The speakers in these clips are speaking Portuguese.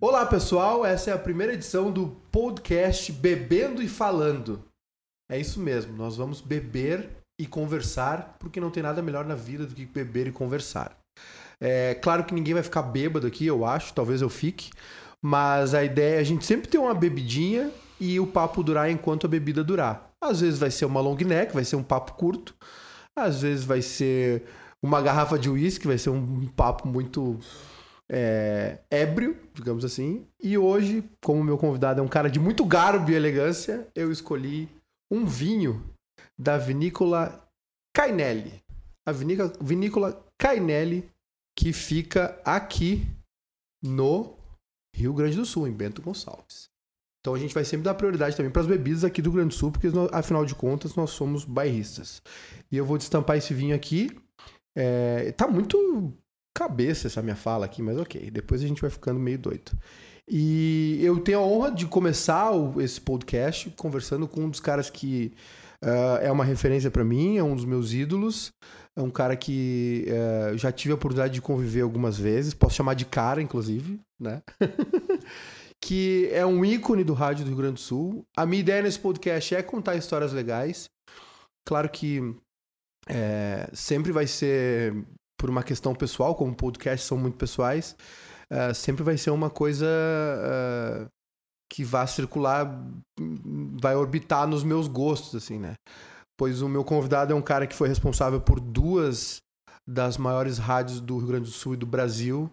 Olá pessoal, essa é a primeira edição do podcast Bebendo e Falando. É isso mesmo, nós vamos beber e conversar, porque não tem nada melhor na vida do que beber e conversar. É claro que ninguém vai ficar bêbado aqui, eu acho, talvez eu fique, mas a ideia é a gente sempre ter uma bebidinha e o papo durar enquanto a bebida durar. Às vezes vai ser uma long neck, vai ser um papo curto, às vezes vai ser uma garrafa de uísque, vai ser um papo muito é, ébrio, digamos assim. E hoje, como meu convidado é um cara de muito garbo e elegância, eu escolhi um vinho da vinícola Cainelli. A vinícola, vinícola Cainelli, que fica aqui no Rio Grande do Sul, em Bento Gonçalves. Então a gente vai sempre dar prioridade também para as bebidas aqui do Grande Sul, porque afinal de contas nós somos bairristas. E eu vou destampar esse vinho aqui. É, tá muito cabeça essa minha fala aqui, mas ok. Depois a gente vai ficando meio doido. E eu tenho a honra de começar esse podcast conversando com um dos caras que uh, é uma referência para mim, é um dos meus ídolos. É um cara que uh, já tive a oportunidade de conviver algumas vezes, posso chamar de cara, inclusive, né? que é um ícone do rádio do Rio Grande do Sul. A minha ideia nesse podcast é contar histórias legais. Claro que é, sempre vai ser por uma questão pessoal, como podcasts são muito pessoais, uh, sempre vai ser uma coisa uh, que vai circular, vai orbitar nos meus gostos, assim, né? Pois o meu convidado é um cara que foi responsável por duas das maiores rádios do Rio Grande do Sul e do Brasil,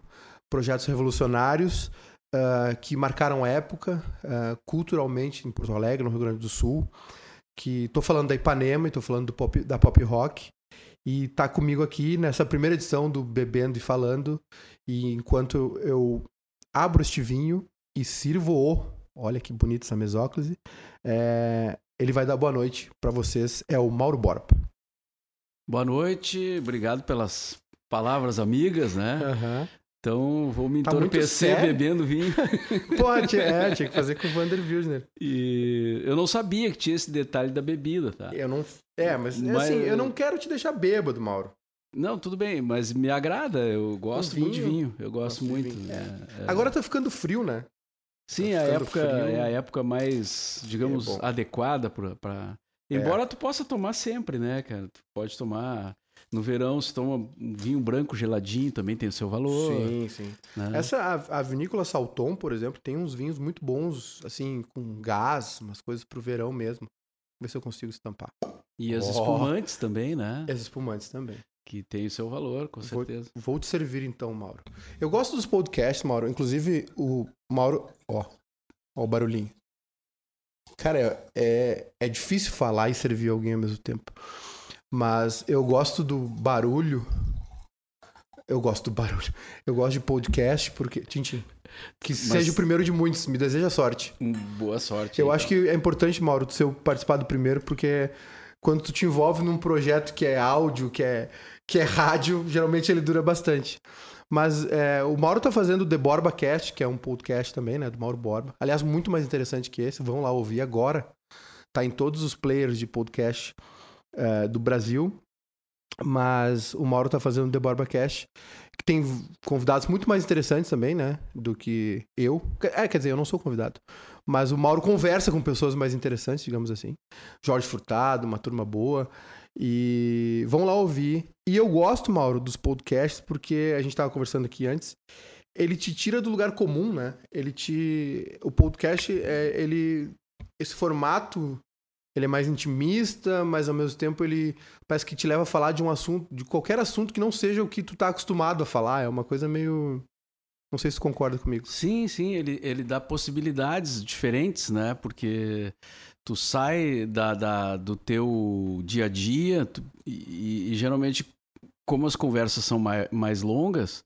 projetos revolucionários uh, que marcaram época culturalmente em Porto Alegre, no Rio Grande do Sul. Que estou falando da Ipanema, estou falando pop, da pop rock e tá comigo aqui nessa primeira edição do Bebendo e Falando. E enquanto eu abro este vinho e sirvo-o, olha que bonita essa mesóclise, é, ele vai dar boa noite para vocês. É o Mauro Borba. Boa noite, obrigado pelas palavras amigas, né? Uhum. Então vou me tá entorpecer bebendo vinho. Pode, é, tinha que fazer com o Vander Wilsner. E eu não sabia que tinha esse detalhe da bebida, tá? Eu não. É, mas, mas assim, eu não quero te deixar bêbado, Mauro. Não, tudo bem, mas me agrada. Eu gosto muito de vinho. Eu gosto, muito. É, é. Agora tá ficando frio, né? Sim, tá a época frio. é a época mais, digamos, é adequada para. Embora é. tu possa tomar sempre, né, cara? Tu pode tomar no verão se toma um vinho branco geladinho, também tem o seu valor. Sim, sim. Né? Essa, a, a, vinícola Salton, por exemplo, tem uns vinhos muito bons, assim, com gás, umas coisas pro verão mesmo. Vou ver se eu consigo estampar. E as oh. espumantes também, né? As espumantes também. Que tem o seu valor, com certeza. Vou, vou te servir então, Mauro. Eu gosto dos podcasts, Mauro. Inclusive, o Mauro. Ó, ó o barulhinho. Cara, é, é difícil falar e servir alguém ao mesmo tempo. Mas eu gosto do barulho. Eu gosto do barulho. Eu gosto de podcast porque. Tintin. Que Mas... seja o primeiro de muitos. Me deseja sorte. Boa sorte. Eu então. acho que é importante, Mauro, tu ser participar do primeiro, porque quando tu te envolve num projeto que é áudio, que é, que é rádio, geralmente ele dura bastante. Mas é, o Mauro tá fazendo o The Borba Cast, que é um podcast também, né? Do Mauro Borba. Aliás, muito mais interessante que esse. Vão lá ouvir agora. Tá em todos os players de podcast uh, do Brasil. Mas o Mauro tá fazendo o The Borba Cash, que tem convidados muito mais interessantes também, né? Do que eu. É, quer dizer, eu não sou convidado. Mas o Mauro conversa com pessoas mais interessantes, digamos assim. Jorge Furtado, uma turma boa. E vão lá ouvir. E eu gosto, Mauro, dos podcasts, porque a gente tava conversando aqui antes. Ele te tira do lugar comum, né? Ele te. O podcast, é, ele. Esse formato ele é mais intimista, mas ao mesmo tempo ele parece que te leva a falar de um assunto, de qualquer assunto que não seja o que tu tá acostumado a falar. É uma coisa meio. Não sei se tu concorda comigo. Sim, sim, ele, ele dá possibilidades diferentes, né? Porque tu sai da, da do teu dia a dia tu, e, e, geralmente, como as conversas são mais, mais longas,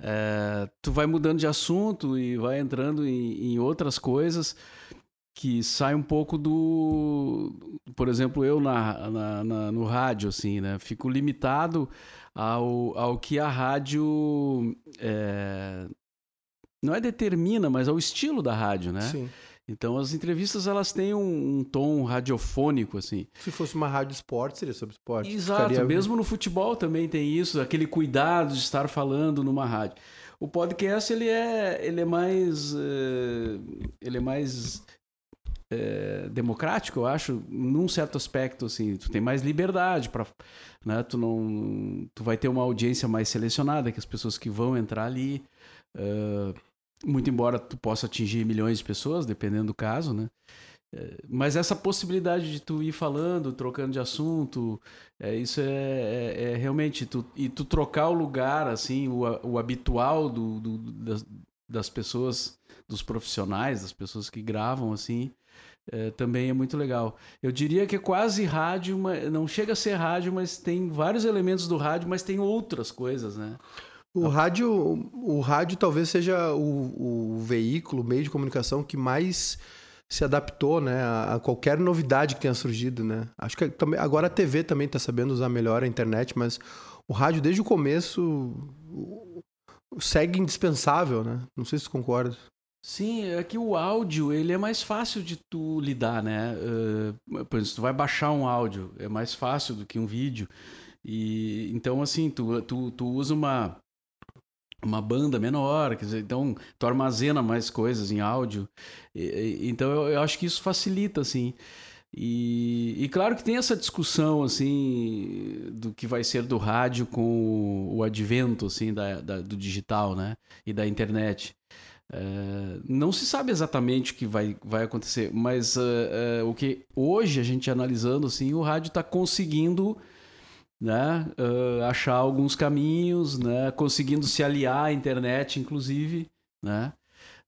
é, tu vai mudando de assunto e vai entrando em, em outras coisas que sai um pouco do, por exemplo, eu na, na, na, no rádio, assim, né? Fico limitado ao, ao que a rádio é, não é determina, mas ao estilo da rádio, né? Sim. Então as entrevistas elas têm um, um, tom radiofônico assim. Se fosse uma rádio esporte seria sobre esporte. Exato. Ficaria... Mesmo no futebol também tem isso, aquele cuidado de estar falando numa rádio. O podcast ele é ele é mais uh, ele é mais é, democrático, eu acho, num certo aspecto, assim, tu tem mais liberdade para, né? Tu não, tu vai ter uma audiência mais selecionada, que as pessoas que vão entrar ali, uh, muito embora tu possa atingir milhões de pessoas, dependendo do caso, né? É, mas essa possibilidade de tu ir falando, trocando de assunto, é, isso é, é, é, realmente tu, e tu trocar o lugar, assim, o, o habitual do, do das, das pessoas, dos profissionais, das pessoas que gravam, assim, é, também é muito legal. Eu diria que é quase rádio, mas não chega a ser rádio, mas tem vários elementos do rádio, mas tem outras coisas, né? O rádio, o rádio talvez seja o, o veículo, o meio de comunicação que mais se adaptou, né, a, qualquer novidade que tenha surgido, né? Acho que também, agora a TV também está sabendo usar melhor a internet, mas o rádio desde o começo segue indispensável, né? Não sei se concorda. Sim, é que o áudio ele é mais fácil de tu lidar, né? Uh, por exemplo, tu vai baixar um áudio, é mais fácil do que um vídeo. E então assim, tu, tu, tu usa uma uma banda menor, quer dizer, então tu armazena mais coisas em áudio. E, então eu, eu, acho que isso facilita, assim. E, e, claro que tem essa discussão, assim, do que vai ser do rádio com o, o advento, assim, da, da, do digital, né? E da internet. É, não se sabe exatamente o que vai, vai acontecer, mas uh, uh, o que hoje a gente analisando assim, o rádio está conseguindo né, achar alguns caminhos, né, conseguindo se aliar à internet, inclusive, né.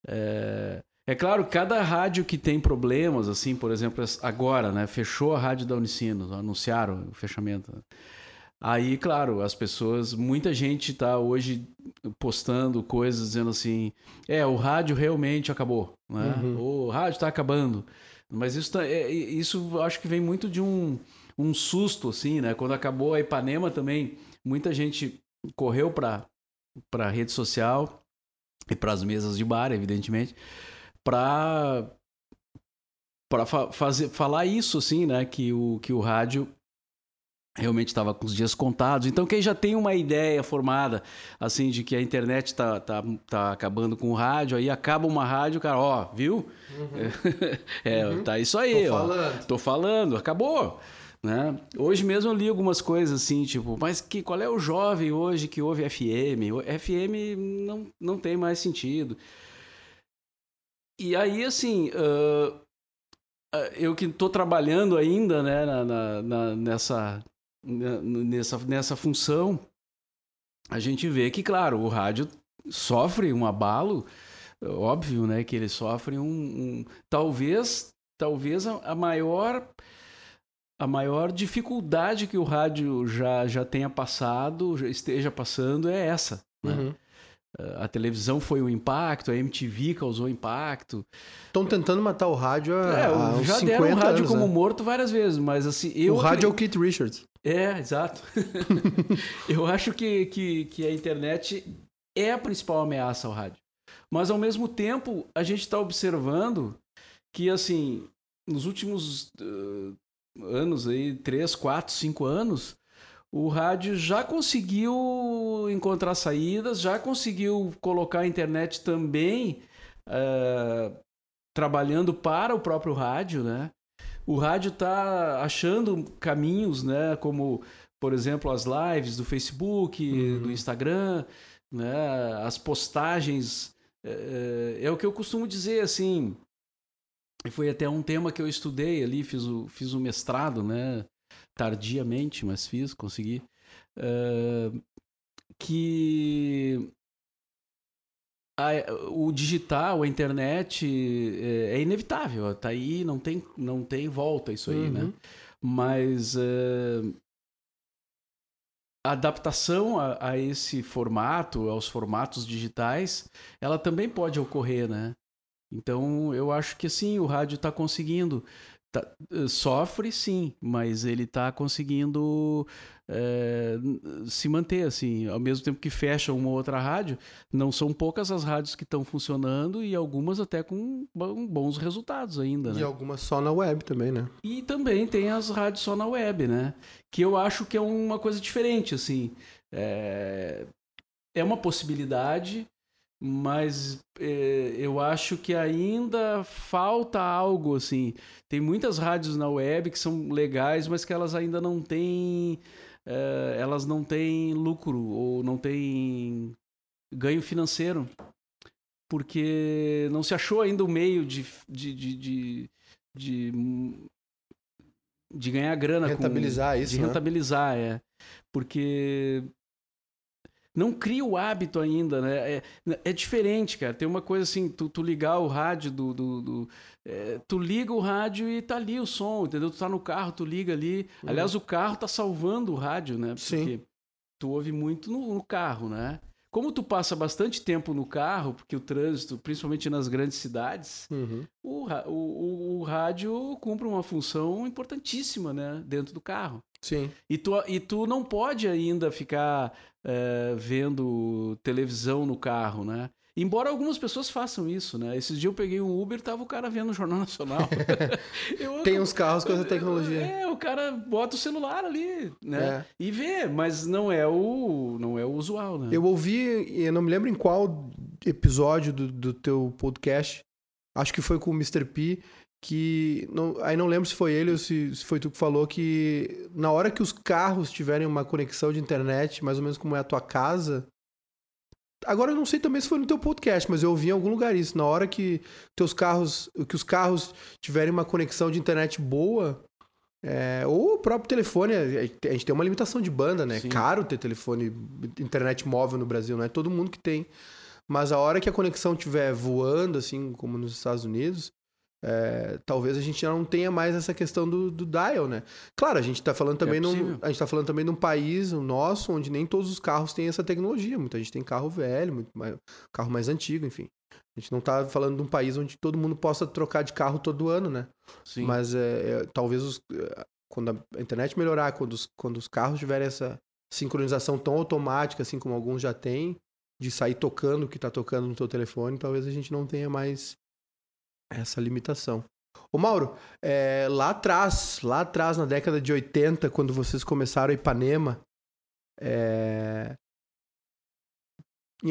É, é claro, cada rádio que tem problemas, assim, por exemplo, agora, né, fechou a rádio da Unicinos, anunciaram o fechamento. Aí, claro, as pessoas, muita gente está hoje postando coisas dizendo assim: é, o rádio realmente acabou, né? Uhum. O rádio está acabando. Mas isso, tá, é, isso acho que vem muito de um, um susto, assim, né? Quando acabou a Ipanema também, muita gente correu para a rede social e para as mesas de bar, evidentemente, para para fa fazer falar isso assim, né, que o que o rádio realmente estava com os dias contados. Então, quem já tem uma ideia formada, assim, de que a internet está tá, tá acabando com o rádio, aí acaba uma rádio, cara, ó, viu? Uhum. é, uhum. tá isso aí, Tô ó. Falando. Tô falando, acabou. Né? Hoje mesmo eu li algumas coisas assim, tipo, mas que, qual é o jovem hoje que ouve FM? O FM não, não tem mais sentido. E aí, assim, uh, eu que estou trabalhando ainda né, na, na, na, nessa, nessa, nessa função, a gente vê que, claro, o rádio sofre um abalo, óbvio, né, que ele sofre um, um talvez, talvez a, a, maior a maior dificuldade que o rádio já, já tenha passado, já esteja passando é essa, né? Uhum. A televisão foi um impacto, a MTV causou impacto. Estão tentando matar o rádio há, é, há já 50 deram o rádio anos, como né? morto várias vezes, mas assim... Eu o rádio é o Keith Richards. É, exato. eu acho que, que, que a internet é a principal ameaça ao rádio. Mas, ao mesmo tempo, a gente está observando que, assim, nos últimos uh, anos, aí, três, quatro, cinco anos, o rádio já conseguiu encontrar saídas, já conseguiu colocar a internet também uh, trabalhando para o próprio rádio, né? o rádio está achando caminhos, né? Como, por exemplo, as lives do Facebook, uhum. do Instagram, né? As postagens. É, é, o que eu costumo dizer, assim. Foi até um tema que eu estudei ali, fiz o, fiz o mestrado, né? Tardiamente, mas fiz, consegui. É, que a, o digital, a internet é, é, inevitável, tá aí, não tem, não tem volta isso aí, né? uhum. né? Mas é, a adaptação a, a, esse formato, aos formatos digitais, ela também pode ocorrer, né? Então, eu acho que sim, o rádio está conseguindo tá, sofre sim, mas ele está conseguindo é, se manter assim, ao mesmo tempo que fecha uma ou outra rádio, não são poucas as rádios que estão funcionando e algumas até com bons resultados ainda. Né? E algumas só na web também, né? E também tem as rádios só na web, né? Que eu acho que é uma coisa diferente, assim. É, é uma possibilidade, mas é, eu acho que ainda falta algo assim. Tem muitas rádios na web que são legais, mas que elas ainda não têm é, elas não têm lucro ou não têm ganho financeiro. Porque não se achou ainda o meio de, de, de, de, de, de ganhar grana. Rentabilizar com, isso. De né? rentabilizar, é. Porque não cria o hábito ainda, né? É, é diferente, cara. Tem uma coisa assim, tu, tu ligar o rádio do. do, do é, tu liga o rádio e tá ali o som, entendeu? Tu tá no carro, tu liga ali. Uhum. Aliás, o carro tá salvando o rádio, né? Porque Sim. tu ouve muito no, no, carro, né? Como tu passa bastante tempo no carro, porque o trânsito, principalmente nas grandes cidades, uhum. o, o, o, rádio cumpre uma função importantíssima, né? Dentro do carro. Sim. E tu, e tu não pode ainda ficar é, vendo televisão no carro, né? Embora algumas pessoas façam isso, né? Esses dias eu peguei um Uber e tava o cara vendo o Jornal Nacional. eu, Tem uns carros com essa tecnologia. É, o cara bota o celular ali, né? É. E vê, mas não é o não é o usual, né? Eu ouvi, eu não me lembro em qual episódio do, do teu podcast, acho que foi com o Mr. P, que não, aí não lembro se foi ele ou se, se, foi tu que falou que na hora que os carros tiverem uma conexão de internet, mais ou menos como é a tua casa. Agora eu não sei também se foi no teu podcast, mas eu ouvi em algum lugar isso. Na hora que teus carros, que os carros tiverem uma conexão de internet boa, é, ou o próprio telefone, a gente tem uma limitação de banda, né? É caro ter telefone, internet móvel no Brasil, não é todo mundo que tem. Mas a hora que a conexão estiver voando, assim como nos Estados Unidos, é, talvez a gente já não tenha mais essa questão do, do dial, né? Claro, a gente está falando também é num, a gente tá falando também de um país, o nosso, onde nem todos os carros têm essa tecnologia. Muita gente tem carro velho, muito mais, carro mais antigo, enfim. A gente não está falando de um país onde todo mundo possa trocar de carro todo ano, né? Sim. Mas é, é, talvez os, quando a internet melhorar, quando os, quando os carros tiverem essa sincronização tão automática, assim como alguns já têm, de sair tocando o que está tocando no seu telefone, talvez a gente não tenha mais essa limitação. Ô Mauro, é, lá atrás, lá atrás, na década de 80, quando vocês começaram a Ipanema, é, em,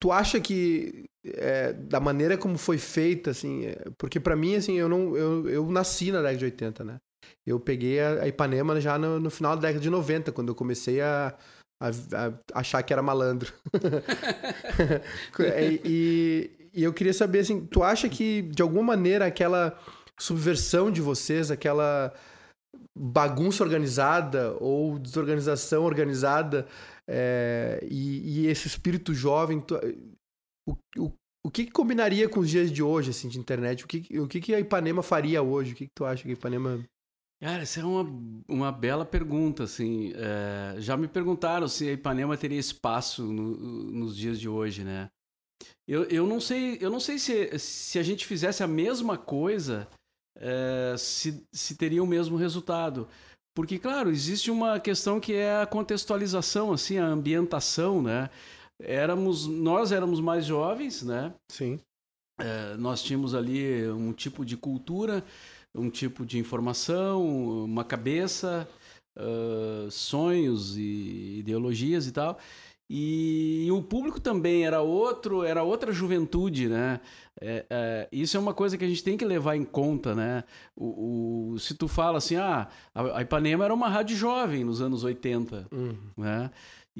tu acha que é, da maneira como foi feita, assim, é, porque para mim, assim, eu não, eu, eu nasci na década de 80, né? Eu peguei a, a Ipanema já no, no, final da década de 90, quando eu comecei a, a, a achar que era malandro. e, e eu queria saber, assim, tu acha que, de alguma maneira, aquela subversão de vocês, aquela bagunça organizada ou desorganização organizada é, e, e, esse espírito jovem, tu, o, o, o que, que, combinaria com os dias de hoje, assim, de internet? O que, o que, que a Ipanema faria hoje? O que, que tu acha que a Ipanema... Cara, essa é uma, uma bela pergunta, assim. É, já me perguntaram se a Ipanema teria espaço no, nos dias de hoje, né? Eu, eu não sei, eu não sei se, se a gente fizesse a mesma coisa, é, se, se teria o mesmo resultado. Porque, claro, existe uma questão que é a contextualização, assim, a ambientação, né? Éramos, nós éramos mais jovens, né? Sim. É, nós tínhamos ali um tipo de cultura, um tipo de informação, uma cabeça, uh, sonhos e ideologias e tal. E, o público também era outro, era outra juventude, né? É, é, isso é uma coisa que a gente tem que levar em conta, né? O, o se tu fala assim, ah, a, Ipanema era uma rádio jovem nos anos 80, uhum. né?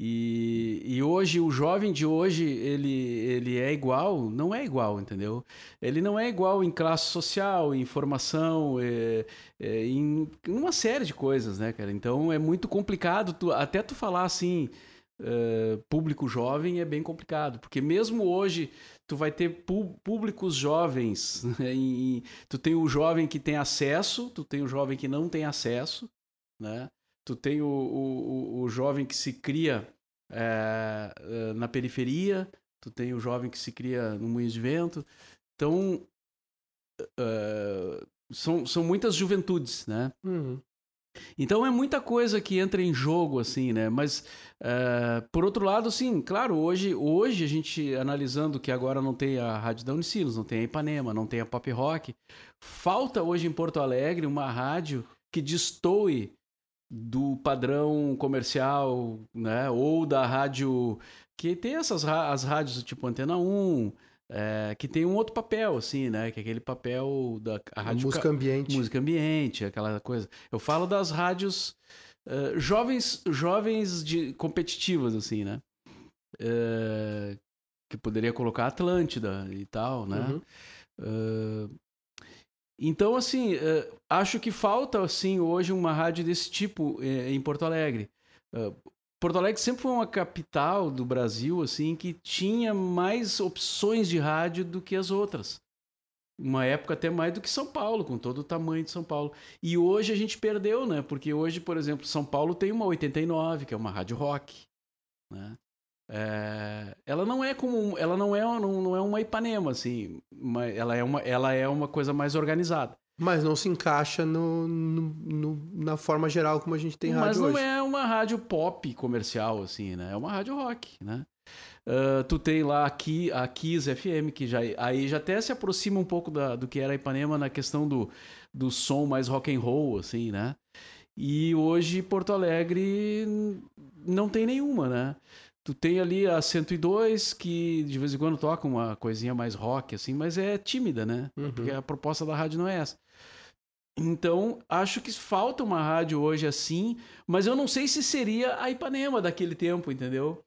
E, e hoje, o jovem de hoje, ele, ele é igual? Não é igual, entendeu? Ele não é igual em classe social, em formação, é, é, em uma série de coisas, né, cara? Então é muito complicado, tu, até tu falar assim uh, público jovem é bem complicado, porque mesmo hoje tu vai ter públicos jovens, né? tu tem o jovem que tem acesso, tu tem o jovem que não tem acesso, né? Tu tem o, o, o jovem que se cria é, na periferia, tu tem o jovem que se cria no moinho de vento. Então, são, são muitas juventudes, né? Uhum. Então é muita coisa que entra em jogo, assim, né? Mas, uh, por outro lado, sim, claro, hoje, hoje a gente, analisando que agora não tem a Rádio da Unicinos, não tem a Ipanema, não tem a Pop Rock, falta hoje em Porto Alegre uma rádio que destoe do padrão comercial, né? Ou da rádio que tem essas as rádios tipo Antena 1, é, que tem um outro papel, assim, né? Que é aquele papel da rádio música ambiente, música ambiente, aquela coisa. Eu falo das rádios uh, jovens, jovens de competitivas, assim, né? Uh, que poderia colocar Atlântida e tal, né? Uhum. Uh, então, assim, acho que falta, assim, hoje uma rádio desse tipo em Porto Alegre. Porto Alegre sempre foi uma capital do Brasil, assim, que tinha mais opções de rádio do que as outras. Uma época até mais do que São Paulo, com todo o tamanho de São Paulo. E hoje a gente perdeu, né? Porque hoje, por exemplo, São Paulo tem uma 89, que é uma rádio rock, né? É, ela não é como ela não é não, não é uma Ipanema assim, ela é uma ela é uma coisa mais organizada. Mas não se encaixa no, no, no, na forma geral como a gente tem rádio hoje. Mas não é uma rádio pop comercial, assim, né? É uma rádio rock, né? Uh, tu tem lá aqui a Kiss FM, que já, aí já até se aproxima um pouco da, do que era Ipanema na questão do, do som mais rock and roll, assim, né? E hoje Porto Alegre não tem nenhuma, né? Tu tem ali a 102, que de vez em quando toca uma coisinha mais rock, assim, mas é tímida, né? Uhum. Porque a proposta da rádio não é essa. Então, acho que falta uma rádio hoje assim, mas eu não sei se seria a Ipanema daquele tempo, entendeu?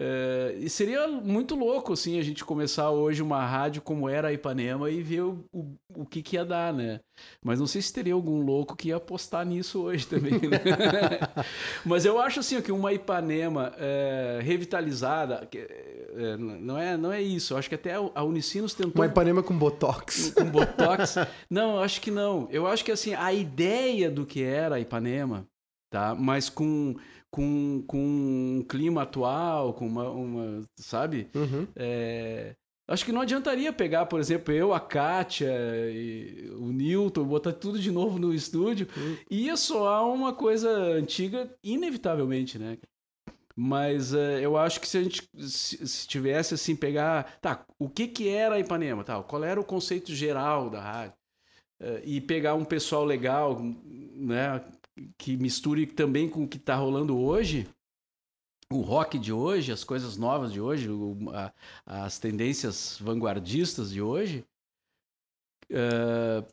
É, e seria muito louco, assim, a gente começar hoje uma rádio como era a Ipanema e ver o, o, o que, que ia dar, né? Mas não sei se teria algum louco que ia apostar nisso hoje também. Né? Mas eu acho, assim, que uma Ipanema é, revitalizada, é, não, é, não é isso. Eu acho que até a Unicinos tentou... Uma Ipanema com Botox. Com Botox. não, eu acho que não. Eu acho que, assim, a ideia do que era a Ipanema, tá? Mas com com, com um clima atual, com uma, uma sabe? Uhum. É, acho que não adiantaria pegar, por exemplo, eu, a Kátia, o Newton, botar tudo de novo no estúdio. Uhum. Ia soar uma coisa antiga, inevitavelmente, né? Mas uh, eu acho que se a gente se, se, tivesse assim, pegar. Tá, o que, que era a Ipanema? Tá, qual era o conceito geral da rádio? Uh, e pegar um pessoal legal, né? Que misture também com o que está rolando hoje, o rock de hoje, as coisas novas de hoje, o, a, as tendências vanguardistas de hoje, uh,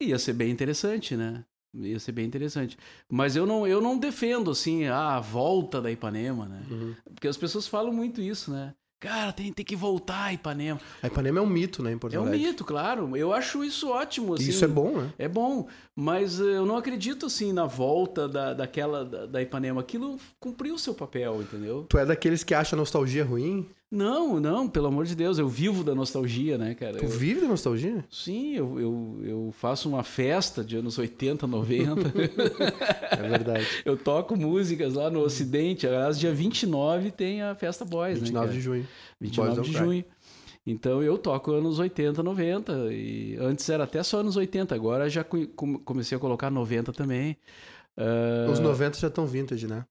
ia ser bem interessante, né? Ia ser bem interessante. Mas eu não, eu não defendo, assim, a volta da Ipanema, né? Uhum. Porque as pessoas falam muito isso, né? Cara, tem, tem que voltar a Ipanema. A Ipanema é um mito, né, em Porto É um mito, claro. Eu acho isso ótimo. Assim, isso é bom, né? É bom. Mas eh, eu não acredito, assim, na volta da, daquela da, da Ipanema. Aquilo cumpriu o seu papel, entendeu? Tu é daqueles que acha nostalgia ruim? Não, não, pelo amor de Deus, eu vivo da nostalgia, né, cara? Tu eu, vive da nostalgia? Sim, eu, eu, eu, faço uma festa de anos 80, 90. é verdade. eu toco músicas lá no Ocidente. Aliás, dia 29 tem a Festa Boys, 29 né? de junho. 29 Boys de junho. Então eu toco anos 80, 90. E antes era até só anos 80, agora já comecei a colocar 90 também. Uh... Os 90 já estão vintage, né?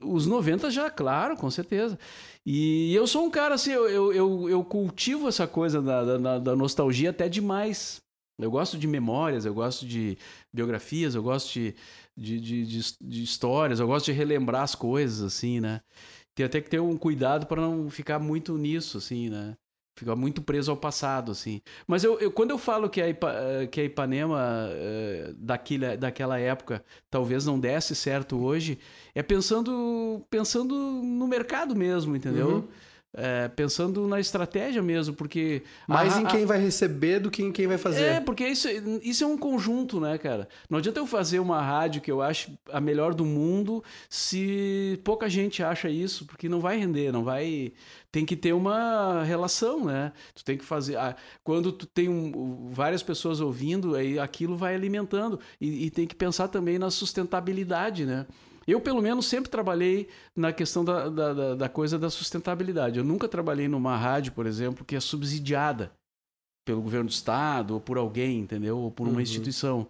Os 90 já, claro, com certeza. E eu sou um cara assim, eu, eu, eu cultivo essa coisa da, da, da, nostalgia até demais. Eu gosto de memórias, eu gosto de biografias, eu gosto de, de, de, de, de histórias, eu gosto de relembrar as coisas, assim, né? Tem até que ter um cuidado para não ficar muito nisso, assim, né? Fica muito preso ao passado, assim. Mas eu, eu quando eu falo que a, Ipa, eh, que a Ipanema uh, daquele, daquela época talvez não desse certo hoje, é pensando, pensando no mercado mesmo, entendeu? Uhum. É, pensando na estratégia mesmo, porque. Mais a, em quem a... vai receber do que em quem vai fazer. É, porque isso, isso é um conjunto, né, cara? Não adianta eu fazer uma rádio que eu acho a melhor do mundo se pouca gente acha isso, porque não vai render, não vai. Tem que ter uma relação, né? Tu tem que fazer. Quando tu tem um, várias pessoas ouvindo, aí aquilo vai alimentando. E, e tem que pensar também na sustentabilidade, né? Eu, pelo menos, sempre trabalhei na questão da, da, da, coisa da sustentabilidade. Eu nunca trabalhei numa rádio, por exemplo, que é subsidiada. pelo governo do estado ou por alguém, entendeu? Ou por uma Uhum. instituição.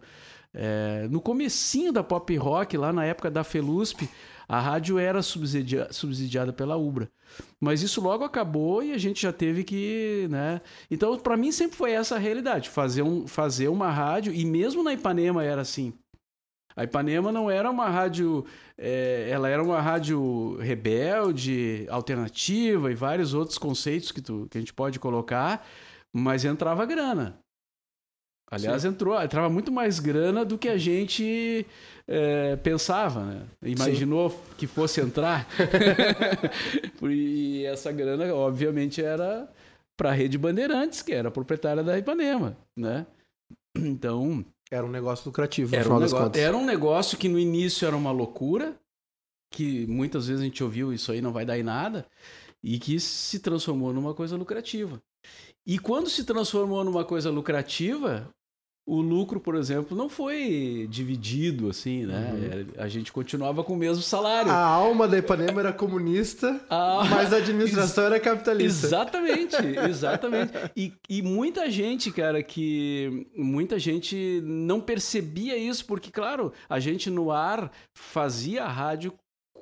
É, no comecinho da pop rock, lá na época da Felusp, a rádio era subsidia- subsidiada pela Ubra. Mas isso logo acabou e a gente já teve que, né? Então, para mim sempre foi essa a realidade, fazer, um, fazer uma rádio e mesmo na Ipanema era assim. A Ipanema não era uma rádio, é, ela era uma rádio rebelde, alternativa e vários outros conceitos que, tu, que a gente pode colocar, mas entrava grana. Aliás, entrou, entrava muito mais grana do que a gente é, pensava, né? Imaginou que fosse entrar. e essa grana, obviamente, era para a Rede Bandeirantes, que era proprietária da Ipanema, né? Então, Era um negócio lucrativo, no era um, negócio, era um negócio que no início era uma loucura, que muitas vezes a gente ouviu isso aí não vai dar em nada, e que se transformou numa coisa lucrativa. E quando se transformou numa coisa lucrativa, o lucro, por exemplo, não foi dividido assim, né? Uhum. A gente continuava com o mesmo salário. A alma da Ipanema era comunista, Ah, mas a administração era capitalista. Exatamente, exatamente. E, e muita gente, cara, que muita gente não percebia isso, porque, claro, a gente no ar fazia a rádio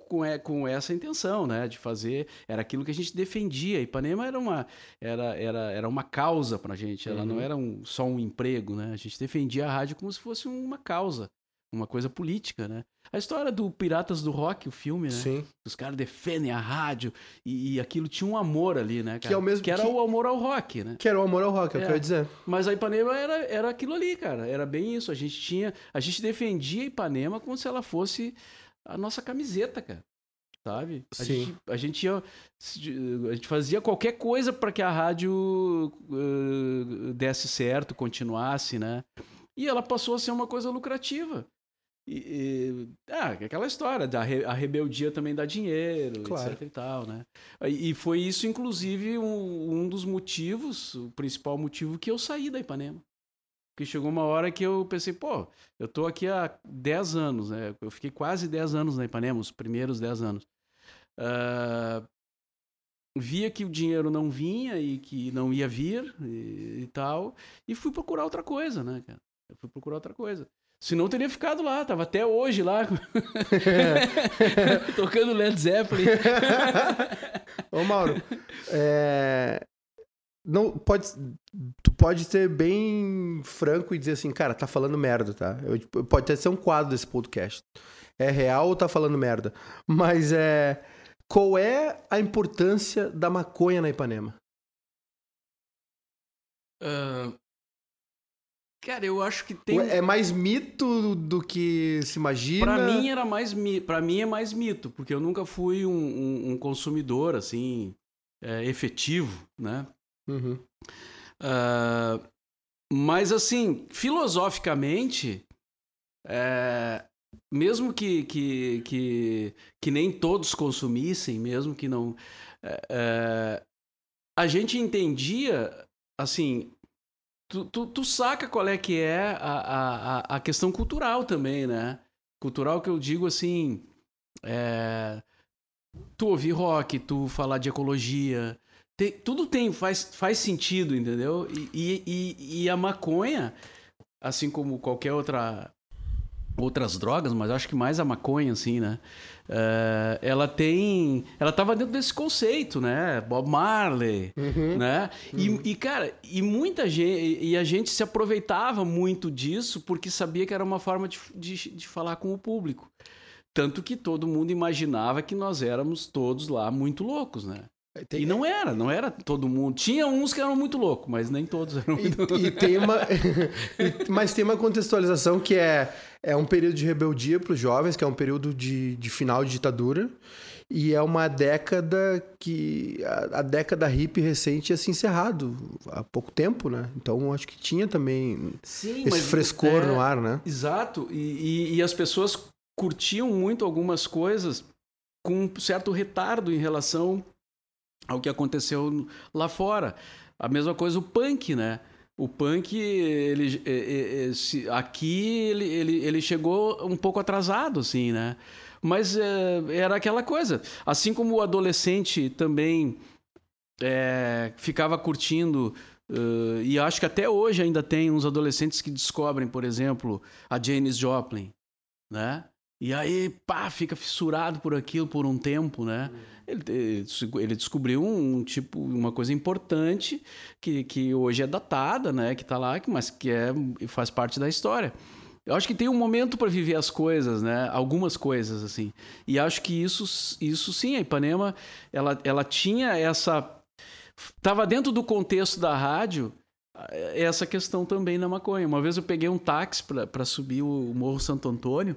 com, é, com essa intenção, né? De fazer. Era aquilo que a gente defendia. Ipanema era uma, era, era, era uma causa pra gente, ela não Uhum. era um, só um emprego, né? A gente defendia a rádio como se fosse uma causa. Uma coisa política, né? A história do Piratas do Rock, o filme, né? Sim. Os caras defendem a rádio e, e aquilo tinha um amor ali, né, cara? Que é o mesmo era que- o amor ao rock, né? Que era o amor ao rock, é o que É. eu ia dizer. Mas a Ipanema era, era aquilo ali, cara. Era bem isso. A gente tinha. A gente defendia a Ipanema como se ela fosse a nossa camiseta, cara. Sabe? A Sim. gente, a gente ia. A gente fazia qualquer coisa para que a rádio eh, desse certo, continuasse, né? E ela passou a ser uma coisa lucrativa. E, e- ah, aquela história, da re- a rebeldia também dá dinheiro, Claro. etc e tal, né? E e foi isso, inclusive, um, um dos motivos, o principal motivo que eu saí da Ipanema. Porque chegou uma hora que eu pensei, pô, eu tô aqui há 10 anos, né? Eu fiquei quase 10 anos na Ipanema, os primeiros 10 anos. Ah, via que o dinheiro não vinha e que não ia vir e, e tal, e fui procurar outra coisa, né, cara? Eu fui procurar outra coisa. Senão eu teria ficado lá, tava até hoje lá, tocando Led Zeppelin. Ô, Mauro, é, não, pode, tu pode ser bem franco e dizer assim, cara, tá falando merda, tá? Eu, tipo, pode até ser um quadro desse podcast. É real ou tá falando merda? Mas é. Qual é a importância da maconha na Ipanema? Ah, cara, eu acho que tem. É mais mito do que se imagina? Pra mim era mais mi... para mim é mais mito, porque eu nunca fui um, um- um consumidor assim é, efetivo, né? Uhum. Ah, mas assim, filosoficamente, é, mesmo que, que, que, que nem todos consumissem, mesmo que não. é, é, a gente entendia, assim. Tu, tu, tu saca qual é que é a, a, a- a questão cultural também, né? Cultural que eu digo assim. é, tu ouvir rock, tu falar de ecologia, tem- tudo tem, faz, faz sentido, entendeu? E, e, e- a maconha, assim como qualquer outra outras drogas, mas acho que mais a maconha, assim, né? É, ela tem. Ela tava dentro desse conceito, né? Bob Marley, Uhum. né? E, e, cara, e muita gente. E a gente se aproveitava muito disso porque sabia que era uma forma de, de, de falar com o público. Tanto que todo mundo imaginava que nós éramos todos lá muito loucos, né? Tem- E não era, não era todo mundo. Tinha uns que eram muito loucos, mas nem todos eram muito loucos. E, e tem uma, mas tem uma contextualização que é, é um período de rebeldia para os jovens, que é um período de, de final de ditadura, e é uma década que a, a década hippie recente ia se encerrado há pouco tempo, né? Então acho que tinha também Sim, esse frescor é, no ar, né? Exato. E, e- e as pessoas curtiam muito algumas coisas com um certo retardo em relação ao que aconteceu lá fora. A mesma coisa o punk, né? O punk, ele, aqui ele, ele, ele chegou um pouco atrasado, assim, né? Mas é, era aquela coisa. Assim como o adolescente também é, ficava curtindo Uh, e acho que até hoje ainda tem uns adolescentes que descobrem, por exemplo, a Janis Joplin, né? E aí, pá, fica fissurado por aquilo por um tempo, né? Ele, ele descobriu um, um, tipo, uma coisa importante que, que hoje é datada, né? Que tá lá, mas que é, faz parte da história. Eu acho que tem um momento para viver as coisas, né? Algumas coisas, assim. E acho que isso, isso sim, a Ipanema, ela, ela tinha essa... Tava dentro do contexto da rádio eh, essa questão também na maconha. Uma vez eu peguei um táxi para subir o Morro Santo Antônio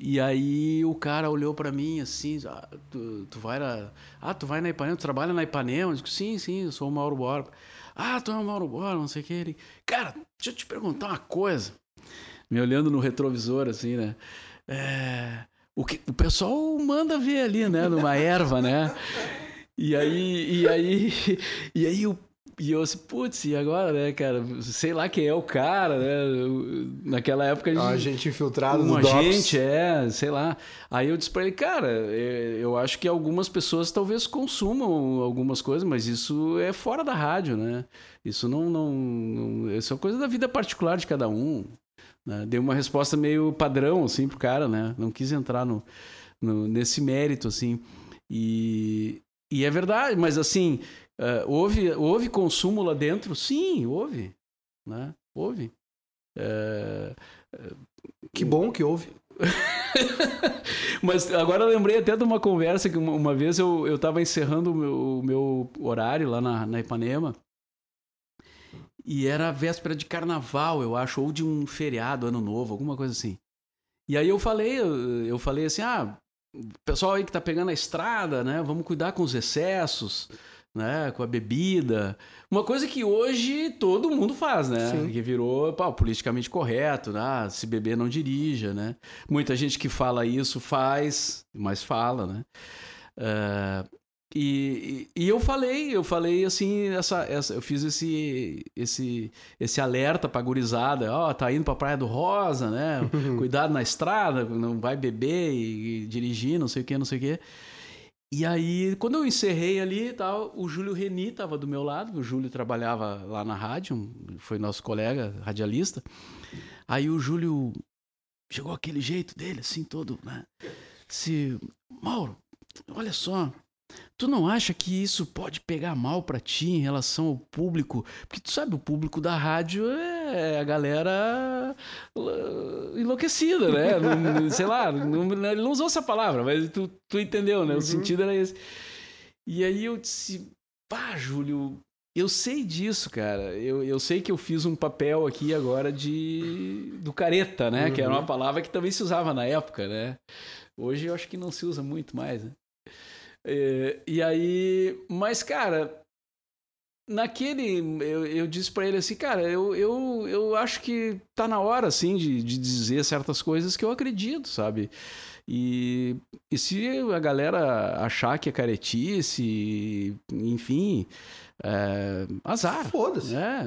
e aí o cara olhou para mim assim, ah, tu, tu, vai na, ah, tu vai na Ipanema, tu trabalha na Ipanema? Eu digo, sim, sim, eu sou o Mauro Borba. Ah, tu é o Mauro Borba, não sei o que. Ele, cara, deixa eu te perguntar uma coisa me olhando no retrovisor, assim, né? É, o, que, o pessoal manda ver ali, né? Numa erva, né? E aí, e aí, e aí o e eu assim, putz, e agora, né, cara? Sei lá quem é o cara, né? Naquela época a gente. Um agente infiltrado um no agente, é, sei lá. Aí eu disse pra ele, cara, é, eu acho que algumas pessoas talvez consumam algumas coisas, mas isso é fora da rádio, né? Isso não. não, não isso é coisa da vida particular de cada um. Né? Dei uma resposta meio padrão, assim, pro cara, né? Não quis entrar no, no nesse mérito, assim. E, e é verdade, mas assim, uh, houve, houve consumo lá dentro? Sim, houve. Né? Houve. Uh, que bom que houve. Mas agora eu lembrei até de uma conversa que uma, uma vez eu estava encerrando o meu, o meu, horário lá na, na Ipanema e era véspera de carnaval, eu acho, ou de um feriado, ano novo, alguma coisa assim. E aí eu falei, eu falei assim, ah, pessoal aí que tá pegando a estrada, né, vamos cuidar com os excessos, né, com a bebida. Uma coisa que hoje todo mundo faz, né? Sim. Que virou pá, politicamente correto, né? Se beber não dirija, né? Muita gente que fala isso faz, mas fala, né? Uh, e, e, eu falei, eu falei assim, essa, essa, eu fiz esse, esse, esse alerta pra gurizada, ó, oh, tá indo pra Praia do Rosa, né? Cuidado na estrada, não vai beber e, e, dirigir, não sei o que, não sei o que. E aí, quando eu encerrei ali tal, o Júlio Reni tava do meu lado, o Júlio trabalhava lá na rádio, foi nosso colega radialista. Aí o Júlio chegou aquele jeito dele, assim, todo, né? Se, Mauro, olha só, Tu não acha que isso pode pegar mal para ti em relação ao público? Porque tu sabe, o público da rádio é a galera uh, enlouquecida, né? não, sei lá, não, ele não usou essa palavra, mas tu, tu entendeu, né? Uhum. O sentido era esse. E aí eu disse, pá, Júlio, eu sei disso, cara. Eu, eu sei que eu fiz um papel aqui agora de do careta, né? Uhum. Que era uma uhum. palavra que também se usava na época, né? Hoje eu acho que não se usa muito mais, né? É, e aí, mas cara, naquele, eu, eu disse para ele assim, cara, eu, eu, eu acho que tá na hora, assim, de, de dizer certas coisas que eu acredito, sabe? E, e se a galera achar que é caretice, enfim, é, azar. Foda-se. É,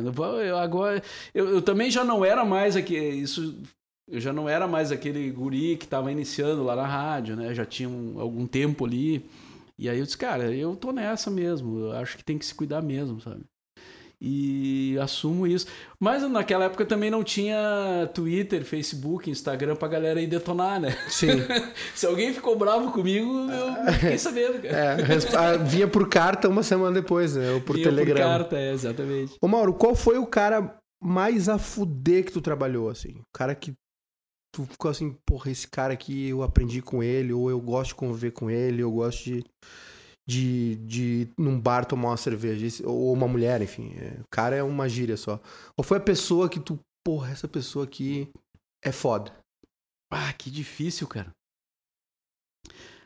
eu, agora, eu, eu também já não era mais aqui, isso eu já não era mais aquele guri que estava iniciando lá na rádio, né? Já tinha um, algum tempo ali. E aí eu disse, cara, eu tô nessa mesmo, eu acho que tem que se cuidar mesmo, sabe? E assumo isso. Mas naquela época também não tinha Twitter, Facebook, Instagram pra galera ir detonar, né? Sim. Se alguém ficou bravo comigo, eu fiquei sabendo, cara. É, ah, vinha por carta uma semana depois, né? Ou por vinha Telegram. por carta, é, exatamente. Ô Mauro, qual foi o cara mais a fuder que tu trabalhou, assim? O cara que tu ficou assim, porra, esse cara aqui eu aprendi com ele, ou eu gosto de conviver com ele, eu gosto de, de, de ir num bar tomar uma cerveja, ou uma mulher, enfim. É, o cara é uma gíria só. Ou foi a pessoa que tu, porra, essa pessoa aqui é foda. Ah, que difícil, cara.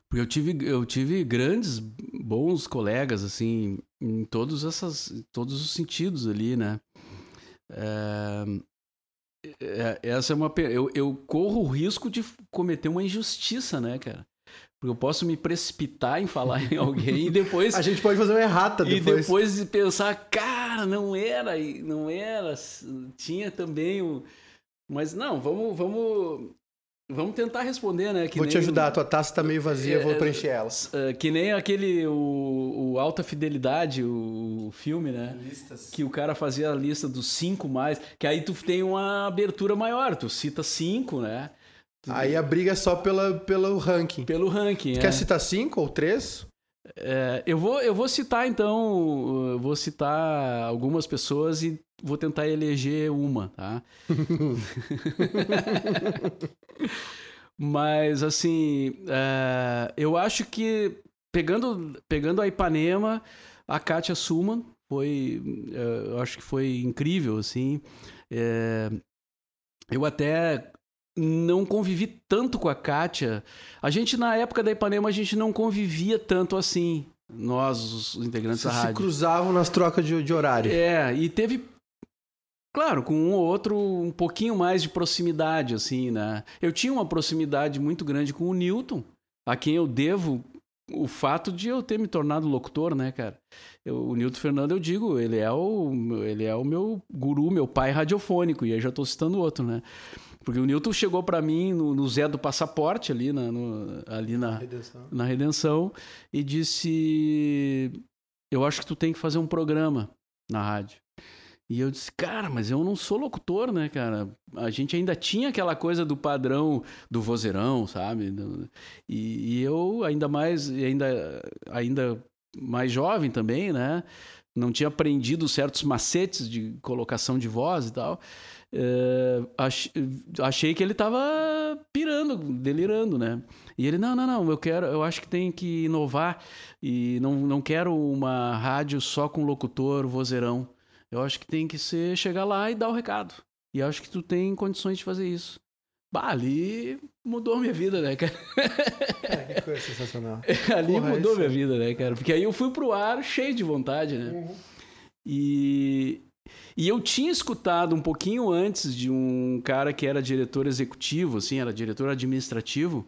Porque eu tive, eu tive grandes, bons colegas, assim, em todos, essas, todos os sentidos ali, né? É, é, essa é uma. Eu, eu corro o risco de cometer uma injustiça, né, cara? Porque eu posso me precipitar em falar em alguém e depois. A gente pode fazer uma errata depois. E depois pensar, cara, não era, não era. Tinha também o. Mas não, vamos, vamos. Vamos tentar responder, né? Que vou te ajudar, a tua taça tá meio vazia, é, vou preencher ela. É, que nem aquele, o, o, Alta Fidelidade, o, o, filme, né? Listas. Que o cara fazia a lista dos cinco mais, que aí tu tem uma abertura maior, tu cita cinco, né? Tu... Aí a briga é só pela, pelo ranking. Pelo ranking, tu é. Quer citar cinco ou três? É, eu, vou, eu vou citar, então, vou citar algumas pessoas e vou tentar eleger uma, tá? Mas, assim, é, eu acho que, pegando, pegando a Ipanema, a Kátia Suman foi, é, eu acho que foi incrível, assim. É, eu até não convivi tanto com a Kátia. A gente, na época da Ipanema, a gente não convivia tanto assim. Nós, os integrantes Vocês da rádio. se cruzavam nas trocas de, de horário. É, e teve Claro, com um ou outro um pouquinho mais de proximidade, assim, né? Eu tinha uma proximidade muito grande com o Newton, a quem eu devo o fato de eu ter me tornado locutor, né, cara? Eu, o Newton Fernando, eu digo, ele é o, ele é o meu guru, meu pai radiofônico, e aí já estou citando outro, né? Porque o Newton chegou para mim no, no, Zé do Passaporte, ali, na, no, ali na, Redenção. na Redenção, e disse: Eu acho que tu tem que fazer um programa na rádio. E eu disse, cara, mas eu não sou locutor, né, cara? A gente ainda tinha aquela coisa do padrão do vozeirão, sabe? E, e eu, ainda mais, ainda, ainda mais jovem também, né? Não tinha aprendido certos macetes de colocação de voz e tal. É, achei que ele estava pirando, delirando, né? E ele, não, não, não, eu quero, eu acho que tem que inovar e não, não quero uma rádio só com locutor, vozeirão. Eu acho que tem que ser chegar lá e dar o recado. E acho que tu tem condições de fazer isso. Bah, ali mudou minha vida, né, cara? É, que coisa sensacional. ali Porra, mudou isso. minha vida, né, cara? Porque aí eu fui pro ar cheio de vontade, né? Uhum. E, e eu tinha escutado um pouquinho antes de um cara que era diretor executivo, assim, era diretor administrativo,